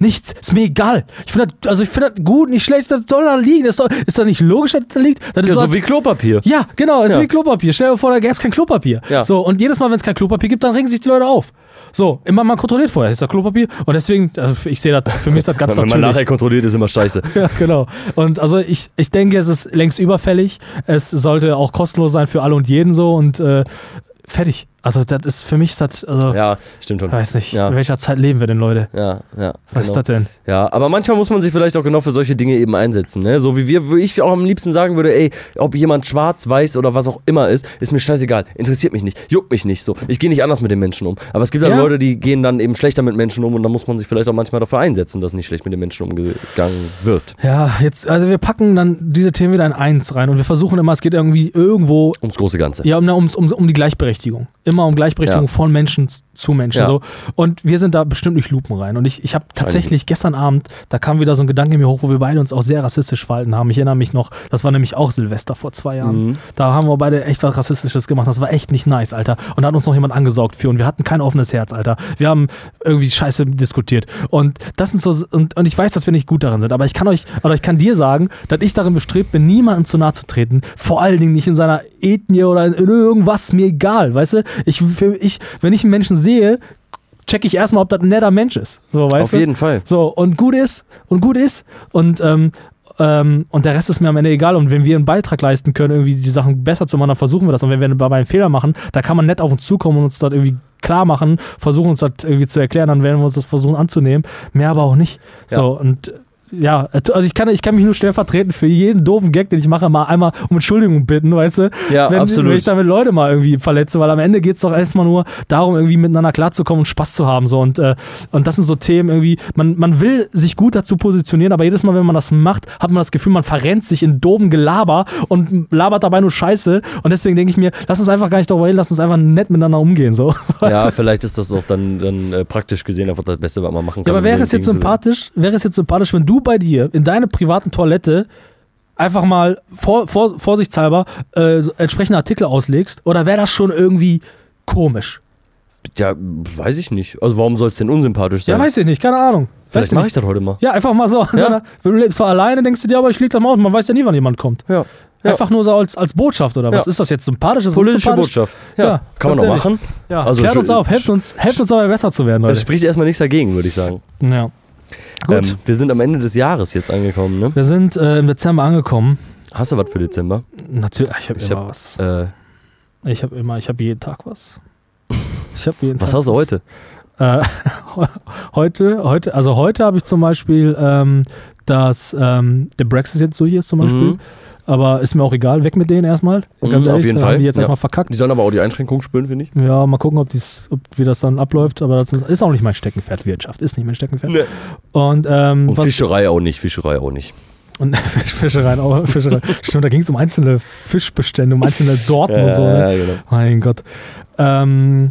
Speaker 2: Nichts, ist mir egal. Ich finde das, also ich finde das gut, nicht schlecht, das soll da liegen. Das ist doch, ist doch nicht logisch, dass das da liegt. Das ist
Speaker 3: ja,
Speaker 2: so,
Speaker 3: so
Speaker 2: als-
Speaker 3: wie Klopapier.
Speaker 2: ja, genau, ist
Speaker 3: Ja.
Speaker 2: wie Klopapier. Stell dir vor, da gäbe es kein Klopapier.
Speaker 3: Ja.
Speaker 2: So, und jedes Mal, wenn es kein Klopapier gibt, dann regen sich die Leute auf. So, immer mal kontrolliert vorher, ist da Klopapier. Und deswegen, also ich sehe das, für mich ist das [laughs] ganz
Speaker 3: Wenn man nachher
Speaker 2: natürlich.
Speaker 3: kontrolliert, ist immer scheiße. [laughs]
Speaker 2: Ja, genau. Und also ich, ich denke, es ist längst überfällig. Es sollte auch kostenlos sein für alle und jeden so und äh, fertig. Also das ist für mich ist das, also
Speaker 3: Ja, stimmt schon.
Speaker 2: ich weiß nicht,
Speaker 3: Ja.
Speaker 2: in welcher Zeit leben wir denn, Leute?
Speaker 3: Ja, ja.
Speaker 2: Was ist
Speaker 3: genau.
Speaker 2: das denn?
Speaker 3: Ja, aber manchmal muss man sich vielleicht auch genau für solche Dinge eben einsetzen. Ne? So wie wir, wo ich auch am liebsten sagen würde, ey, ob jemand schwarz, weiß oder was auch immer ist, ist mir scheißegal. Interessiert mich nicht, juckt mich nicht so. Ich gehe nicht anders mit den Menschen um. Aber es gibt dann
Speaker 2: Ja.
Speaker 3: Leute, die gehen dann eben schlechter mit Menschen um und da muss man sich vielleicht auch manchmal dafür einsetzen, dass nicht schlecht mit den Menschen umgegangen wird.
Speaker 2: Ja, jetzt, also wir packen dann diese Themen wieder in eins rein und wir versuchen immer, es geht irgendwie irgendwo
Speaker 3: Ums große Ganze.
Speaker 2: Ja, um, na, ums, um, um die Gleichberechtigung. Immer um Gleichberechtigung
Speaker 3: Ja.
Speaker 2: von Menschen zu Menschen.
Speaker 3: Ja.
Speaker 2: So. Und wir sind da bestimmt durch Lupen rein. Und ich, ich habe tatsächlich gestern Abend, da kam wieder so ein Gedanke in mir hoch, wo wir beide uns auch sehr rassistisch verhalten haben. Ich erinnere mich noch, das war nämlich auch Silvester vor zwei Jahren.
Speaker 3: Mhm.
Speaker 2: Da haben wir beide echt was Rassistisches gemacht. Das war echt nicht nice, Alter. Und da hat uns noch jemand angesaugt für und wir hatten kein offenes Herz, Alter. Wir haben irgendwie Scheiße diskutiert. Und das sind so, und, und ich weiß, dass wir nicht gut darin sind, aber ich kann euch, oder ich kann dir sagen, dass ich darin bestrebt bin, niemandem zu nahe zu treten. Vor allen Dingen nicht in seiner Ethnie oder in irgendwas, mir egal, weißt du? Ich, ich, wenn ich einen Menschen sehe, check ich erstmal, ob das ein netter Mensch ist. So, weißt
Speaker 3: Auf
Speaker 2: du?
Speaker 3: jeden Fall.
Speaker 2: So, und gut ist, und gut ist. Und, ähm, ähm, und der Rest ist mir am Ende egal. Und wenn wir einen Beitrag leisten können, irgendwie die Sachen besser zu machen, dann versuchen wir das. Und wenn wir dabei einen Fehler machen, da kann man nett auf uns zukommen und uns das irgendwie klar machen, versuchen uns das irgendwie zu erklären, dann werden wir uns das versuchen anzunehmen. Mehr aber auch nicht. So, und ja, also ich kann, ich kann mich nur stellvertretend für jeden doofen Gag, den ich mache, mal einmal um Entschuldigung bitten, weißt du?
Speaker 3: Ja,
Speaker 2: wenn,
Speaker 3: absolut.
Speaker 2: wenn ich damit Leute mal irgendwie verletze, weil am Ende geht es doch erstmal nur darum, irgendwie miteinander klarzukommen und Spaß zu haben. So. Und, äh, und das sind so Themen irgendwie, man, man will sich gut dazu positionieren, aber jedes Mal, wenn man das macht, hat man das Gefühl, man verrennt sich in doofen Gelaber und labert dabei nur Scheiße. Und deswegen denke ich mir, lass uns einfach gar nicht darüber reden, lass uns einfach nett miteinander umgehen. So. [laughs]
Speaker 3: Ja,
Speaker 2: du?
Speaker 3: vielleicht ist das auch dann, dann äh, praktisch gesehen einfach das Beste, was man machen
Speaker 2: Ja,
Speaker 3: kann.
Speaker 2: aber
Speaker 3: um
Speaker 2: wäre es jetzt sympathisch, wäre es jetzt sympathisch, wenn du bei dir in deiner privaten Toilette einfach mal vor, vor, vorsichtshalber äh, entsprechende Artikel auslegst? Oder wäre das schon irgendwie komisch?
Speaker 3: Ja, weiß ich nicht. Also warum soll es denn unsympathisch sein?
Speaker 2: Ja, weiß ich nicht, keine Ahnung.
Speaker 3: Vielleicht
Speaker 2: ich
Speaker 3: mache ich das heute mal.
Speaker 2: Ja, einfach mal so. [laughs] eine, du lebst zwar alleine, denkst du dir, aber ich leg da mal aus. Man weiß ja nie, wann jemand kommt.
Speaker 3: Ja. Ja.
Speaker 2: Einfach nur so als, als Botschaft oder was?
Speaker 3: Ja.
Speaker 2: Ist das jetzt sympathisch? Ist das
Speaker 3: Politische
Speaker 2: unsympathisch?
Speaker 3: Botschaft. Ja,
Speaker 2: Ja,
Speaker 3: kann man auch machen.
Speaker 2: Ja,
Speaker 3: Also
Speaker 2: klärt uns auf. Helft uns, helft uns dabei besser zu werden,
Speaker 3: Es
Speaker 2: Leute.
Speaker 3: spricht erstmal nichts dagegen, würde ich sagen.
Speaker 2: Ja. Gut.
Speaker 3: Ähm, wir sind am Ende des Jahres jetzt angekommen, ne?
Speaker 2: wir sind äh, im Dezember angekommen.
Speaker 3: Hast du was für Dezember?
Speaker 2: Natürlich, ich habe immer
Speaker 3: hab,
Speaker 2: was.
Speaker 3: Äh,
Speaker 2: Ich habe immer, ich habe jeden Tag was. Ich habe jeden
Speaker 3: was
Speaker 2: Tag
Speaker 3: hast du heute?
Speaker 2: Äh, [laughs] heute, heute, also heute habe ich zum Beispiel, ähm, dass ähm, der Brexit jetzt durch ist zum Beispiel.
Speaker 3: Mhm.
Speaker 2: Aber ist mir auch egal, weg mit denen erstmal.
Speaker 3: Mhm,
Speaker 2: Ganz
Speaker 3: auf
Speaker 2: ehrlich,
Speaker 3: jeden
Speaker 2: da
Speaker 3: Fall,
Speaker 2: die jetzt
Speaker 3: ja.
Speaker 2: erstmal verkackt.
Speaker 3: Die sollen aber auch die Einschränkungen spüren, finde ich.
Speaker 2: Ja, mal gucken, ob, dies, ob wie das dann abläuft. Aber das ist auch nicht mein Steckenpferd. Wirtschaft ist nicht mein Steckenpferd.
Speaker 3: Nee.
Speaker 2: Und, ähm,
Speaker 3: Und
Speaker 2: was,
Speaker 3: Fischerei auch nicht, Fischerei auch nicht.
Speaker 2: und Fisch, [laughs] Fischerei, auch, Fischerei. [laughs] Stimmt, da ging es um einzelne Fischbestände, um einzelne Sorten und so. Ne?
Speaker 3: ja, genau.
Speaker 2: Mein Gott. Ähm,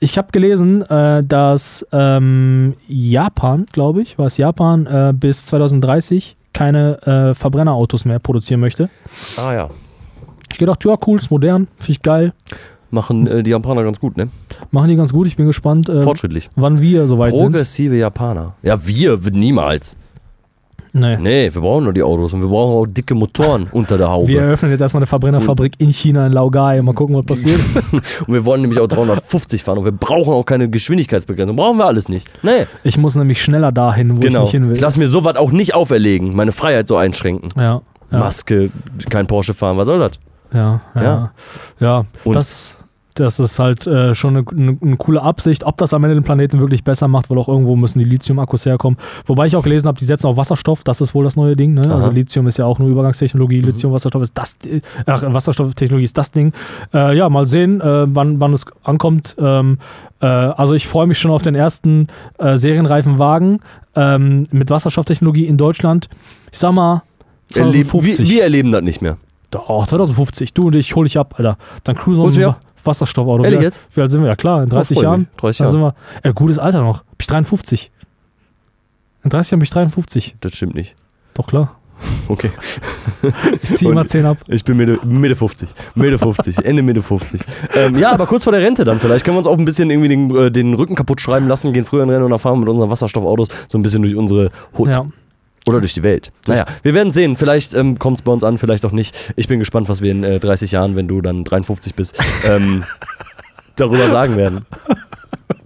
Speaker 2: ich habe gelesen, äh, dass ähm, Japan, glaube ich, war es Japan, äh, bis 2030 keine äh, Verbrennerautos mehr produzieren möchte.
Speaker 3: Ah ja.
Speaker 2: Ich gedacht, ja, cool, ist modern, finde ich geil.
Speaker 3: Machen äh, die Japaner ganz gut, ne?
Speaker 2: Machen die ganz gut. Ich bin gespannt, äh,
Speaker 3: Fortschrittlich.
Speaker 2: wann wir soweit sind.
Speaker 3: Progressive Japaner. Ja, wir wir niemals.
Speaker 2: Nee.
Speaker 3: Nee, wir brauchen nur die Autos und wir brauchen auch dicke Motoren unter der Haube.
Speaker 2: Wir eröffnen jetzt erstmal eine Verbrennerfabrik in China, in Laogai. Mal gucken, was passiert. [laughs]
Speaker 3: Und wir wollen nämlich auch 350 fahren und wir brauchen auch keine Geschwindigkeitsbegrenzung. Brauchen wir alles nicht. Nee,
Speaker 2: Ich muss nämlich schneller dahin, wo ich
Speaker 3: genau.
Speaker 2: nicht hin will.
Speaker 3: Ich lass mir sowas auch nicht auferlegen, meine Freiheit so einschränken.
Speaker 2: Ja. Ja,
Speaker 3: Maske, kein Porsche fahren, was soll das?
Speaker 2: ja, ja.
Speaker 3: Ja.
Speaker 2: Ja,
Speaker 3: Und-
Speaker 2: das, das ist halt äh, schon eine, eine, eine coole Absicht. Ob das am Ende den Planeten wirklich besser macht, weil auch irgendwo müssen die Lithium-Akkus herkommen. Wobei ich auch gelesen habe, die setzen auf Wasserstoff. Das ist wohl das neue Ding. Ne? Also. Lithium ist ja auch nur Übergangstechnologie. Lithium, Wasserstoff ist das. äh, Ach, Wasserstofftechnologie ist das Ding. Äh, ja, mal sehen, äh, wann, wann es ankommt. Ähm, äh, also ich freue mich schon auf den ersten äh, serienreifen Wagen ähm, mit Wasserstofftechnologie in Deutschland. Ich sag mal,
Speaker 3: Erleben,
Speaker 2: 2050.
Speaker 3: wir, wir erleben das nicht mehr.
Speaker 2: Doch, 2050. Du und ich, hol dich ab, Alter. Dann cruisen wir Wasserstoffauto.
Speaker 3: Ehrlich
Speaker 2: wie,
Speaker 3: jetzt?
Speaker 2: Wie alt sind wir? Ja klar, in 30
Speaker 3: freu
Speaker 2: Jahren.
Speaker 3: mich. 30
Speaker 2: Dann
Speaker 3: Jahre.
Speaker 2: sind wir, ja, gutes Alter noch. Bin ich 53. In 30 Jahren bin ich 53.
Speaker 3: Das stimmt nicht.
Speaker 2: Doch klar.
Speaker 3: Okay. [laughs]
Speaker 2: Ich ziehe immer 10 ab.
Speaker 3: Ich bin Mitte, Mitte 50. Mitte 50. Ende Mitte 50. Ähm, ja, aber kurz vor der Rente dann. Vielleicht können wir uns auch ein bisschen irgendwie den, äh, den Rücken kaputt schreiben lassen, gehen früher in Rennen und dann fahren wir mit unseren Wasserstoffautos so ein bisschen durch unsere Hut.
Speaker 2: Ja.
Speaker 3: Oder durch die Welt. Naja, wir werden sehen. Vielleicht ähm, kommt es bei uns an, vielleicht auch nicht. Ich bin gespannt, was wir in äh, 30 Jahren, wenn du dann 53 bist, ähm, [laughs] darüber sagen werden.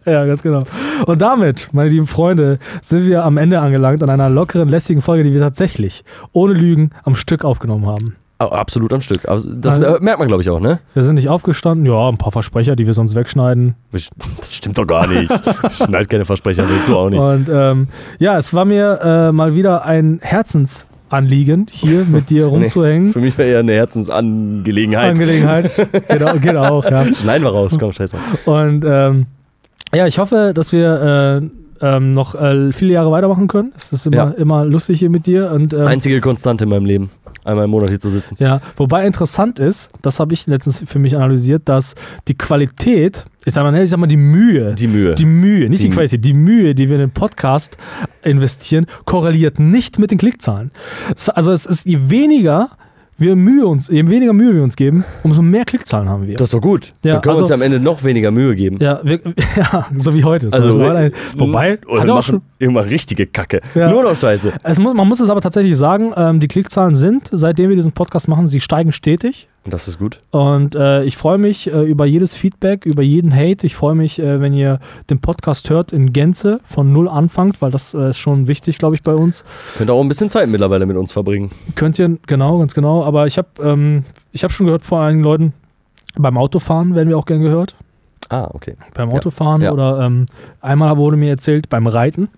Speaker 2: ja, ganz genau. Und damit, meine lieben Freunde, sind wir am Ende angelangt an einer lockeren, lässigen Folge, die wir tatsächlich ohne Lügen am Stück aufgenommen haben.
Speaker 3: Absolut am Stück. Das
Speaker 2: Also-
Speaker 3: merkt man, glaube ich, auch, ne?
Speaker 2: Wir sind nicht aufgestanden. Ja, ein paar Versprecher, die wir sonst wegschneiden.
Speaker 3: Das stimmt doch gar nicht. Schneid keine Versprecher, weg, du auch nicht.
Speaker 2: Und ähm, ja, es war mir äh, mal wieder ein Herzensanliegen, hier mit dir [laughs] rumzuhängen.
Speaker 3: Für mich wäre eher eine Herzensangelegenheit.
Speaker 2: Angelegenheit. Genau, [laughs] geht auch, ja.
Speaker 3: Schneiden wir raus, komm, scheiße.
Speaker 2: Und ähm, ja, ich hoffe, dass wir äh, ähm, noch äh, viele Jahre weitermachen können. Es ist immer,
Speaker 3: Ja.
Speaker 2: immer lustig hier mit dir. Und, ähm,
Speaker 3: Einzige Konstante in meinem Leben, einmal im Monat hier zu sitzen.
Speaker 2: ja, wobei interessant ist, das habe ich letztens für mich analysiert, dass die Qualität, ich sag mal, ich sag mal die Mühe,
Speaker 3: Die Mühe.
Speaker 2: die Mühe, nicht die,
Speaker 3: Die-
Speaker 2: Qualität, die Mühe, die wir in den Podcast investieren, korreliert nicht mit den Klickzahlen. Also es ist, je weniger wir Mühe uns, je weniger Mühe wir uns geben, umso mehr Klickzahlen haben wir.
Speaker 3: das ist doch gut.
Speaker 2: Ja,
Speaker 3: wir können
Speaker 2: also-
Speaker 3: uns am Ende noch weniger Mühe geben.
Speaker 2: ja, wir, [laughs] ja, so wie heute.
Speaker 3: Also,
Speaker 2: Beispiel. wobei,
Speaker 3: oder
Speaker 2: er
Speaker 3: machen
Speaker 2: schon,
Speaker 3: irgendwann richtige Kacke.
Speaker 2: Ja.
Speaker 3: Nur noch Scheiße.
Speaker 2: muss, man muss es aber tatsächlich sagen, ähm, die Klickzahlen sind, seitdem wir diesen Podcast machen, sie steigen stetig.
Speaker 3: Und das ist gut.
Speaker 2: Und äh, ich freue mich äh, über jedes Feedback, über jeden Hate. Ich freue mich, äh, wenn ihr den Podcast hört in Gänze von null anfangt, weil das äh, ist schon wichtig, glaube ich, bei uns.
Speaker 3: Könnt auch ein bisschen Zeit mittlerweile mit uns verbringen.
Speaker 2: Könnt ihr, genau, ganz genau. Aber ich habe ähm, ich hab schon gehört von einigen Leuten, beim Autofahren werden wir auch gern gehört.
Speaker 3: Ah, okay.
Speaker 2: Beim
Speaker 3: Ja.
Speaker 2: Autofahren
Speaker 3: Ja.
Speaker 2: oder ähm, einmal wurde mir erzählt, beim Reiten.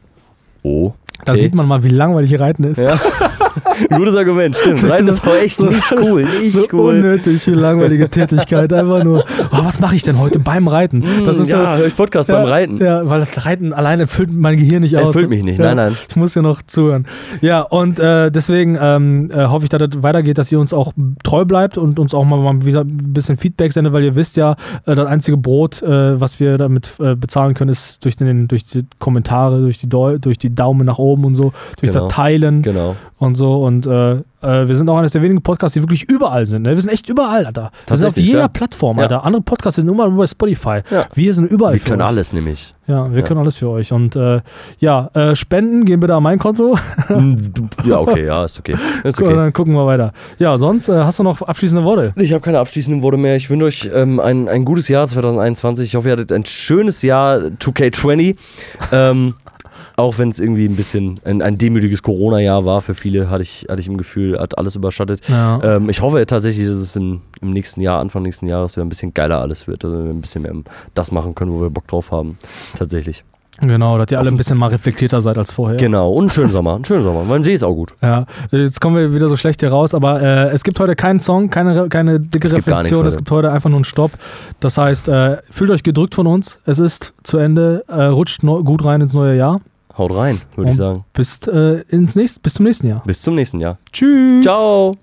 Speaker 3: Oh.
Speaker 2: Da
Speaker 3: Okay.
Speaker 2: sieht man mal, wie langweilig Reiten ist.
Speaker 3: Ja. [laughs] [laughs] Gutes Argument, stimmt. Reiten ist auch echt nicht [laughs] cool. Nicht
Speaker 2: so
Speaker 3: cool.
Speaker 2: unnötig, langweilige Tätigkeit. Einfach nur, oh, was mache ich denn heute beim Reiten? Das ist
Speaker 3: Mm, ja, höre ich Podcast
Speaker 2: so,
Speaker 3: beim Reiten.
Speaker 2: Ja, weil das Reiten alleine füllt mein Gehirn nicht aus.
Speaker 3: Erfüllt mich nicht.
Speaker 2: Ja.
Speaker 3: Nein, nein.
Speaker 2: Ich muss ja noch zuhören. Ja, und äh, deswegen ähm, äh, hoffe ich, dass das weitergeht, dass ihr uns auch treu bleibt und uns auch mal, mal wieder ein bisschen Feedback sendet, weil ihr wisst ja, äh, das einzige Brot, äh, was wir damit äh, bezahlen können, ist durch, den, durch die Kommentare, durch die, Deu durch die Daumen nach oben und so, durch
Speaker 3: Genau.
Speaker 2: das Teilen
Speaker 3: Genau.
Speaker 2: und so. Und äh, äh, wir sind auch eines der wenigen Podcasts, die wirklich überall sind. Ne? Wir sind echt überall, Alter. Wir sind auf jeder
Speaker 3: ja.
Speaker 2: Plattform,
Speaker 3: Ja.
Speaker 2: Alter. Andere Podcasts sind immer nur bei Spotify.
Speaker 3: Ja.
Speaker 2: Wir sind überall.
Speaker 3: Wir
Speaker 2: für
Speaker 3: können
Speaker 2: euch.
Speaker 3: alles nämlich.
Speaker 2: Ja, wir
Speaker 3: Ja.
Speaker 2: können alles für euch. Und äh, ja, äh, Spenden gehen bitte an mein Konto.
Speaker 3: ja, okay, ja, ist okay. [laughs] Ist
Speaker 2: Und
Speaker 3: okay.
Speaker 2: dann gucken wir weiter. Ja, sonst äh, hast du noch abschließende Worte.
Speaker 3: Ich habe keine abschließenden Worte mehr. Ich wünsche euch ähm, ein, ein gutes Jahr 2021. Ich hoffe, ihr hattet ein schönes Jahr 2K20. ähm, auch wenn es irgendwie ein bisschen ein, ein demütiges Corona-Jahr war für viele, hatte ich, hatte ich im Gefühl, hat alles überschattet.
Speaker 2: Ja.
Speaker 3: Ähm, ich hoffe tatsächlich, dass es im, im nächsten Jahr, Anfang nächsten Jahres, wieder ein bisschen geiler alles wird. Also wir ein bisschen mehr das machen können, wo wir Bock drauf haben. Tatsächlich.
Speaker 2: Genau, dass ihr alle ein bisschen mal reflektierter seid als vorher.
Speaker 3: Genau. Und einen schönen Sommer. Einen schönen Sommer. Mein See ist auch gut.
Speaker 2: Ja, jetzt kommen wir wieder so schlecht hier raus, aber äh, es gibt heute keinen Song, keine, keine dicke
Speaker 3: Es
Speaker 2: Reflexion, es gibt heute einfach nur einen Stopp. Das heißt, äh, fühlt euch gedrückt von uns, es ist zu Ende, äh, rutscht neu, gut rein ins neue Jahr.
Speaker 3: Haut rein, würde ich sagen.
Speaker 2: Bis, äh, ins nächst, bis zum nächsten Jahr.
Speaker 3: Bis zum nächsten Jahr.
Speaker 2: Tschüss.
Speaker 3: Ciao.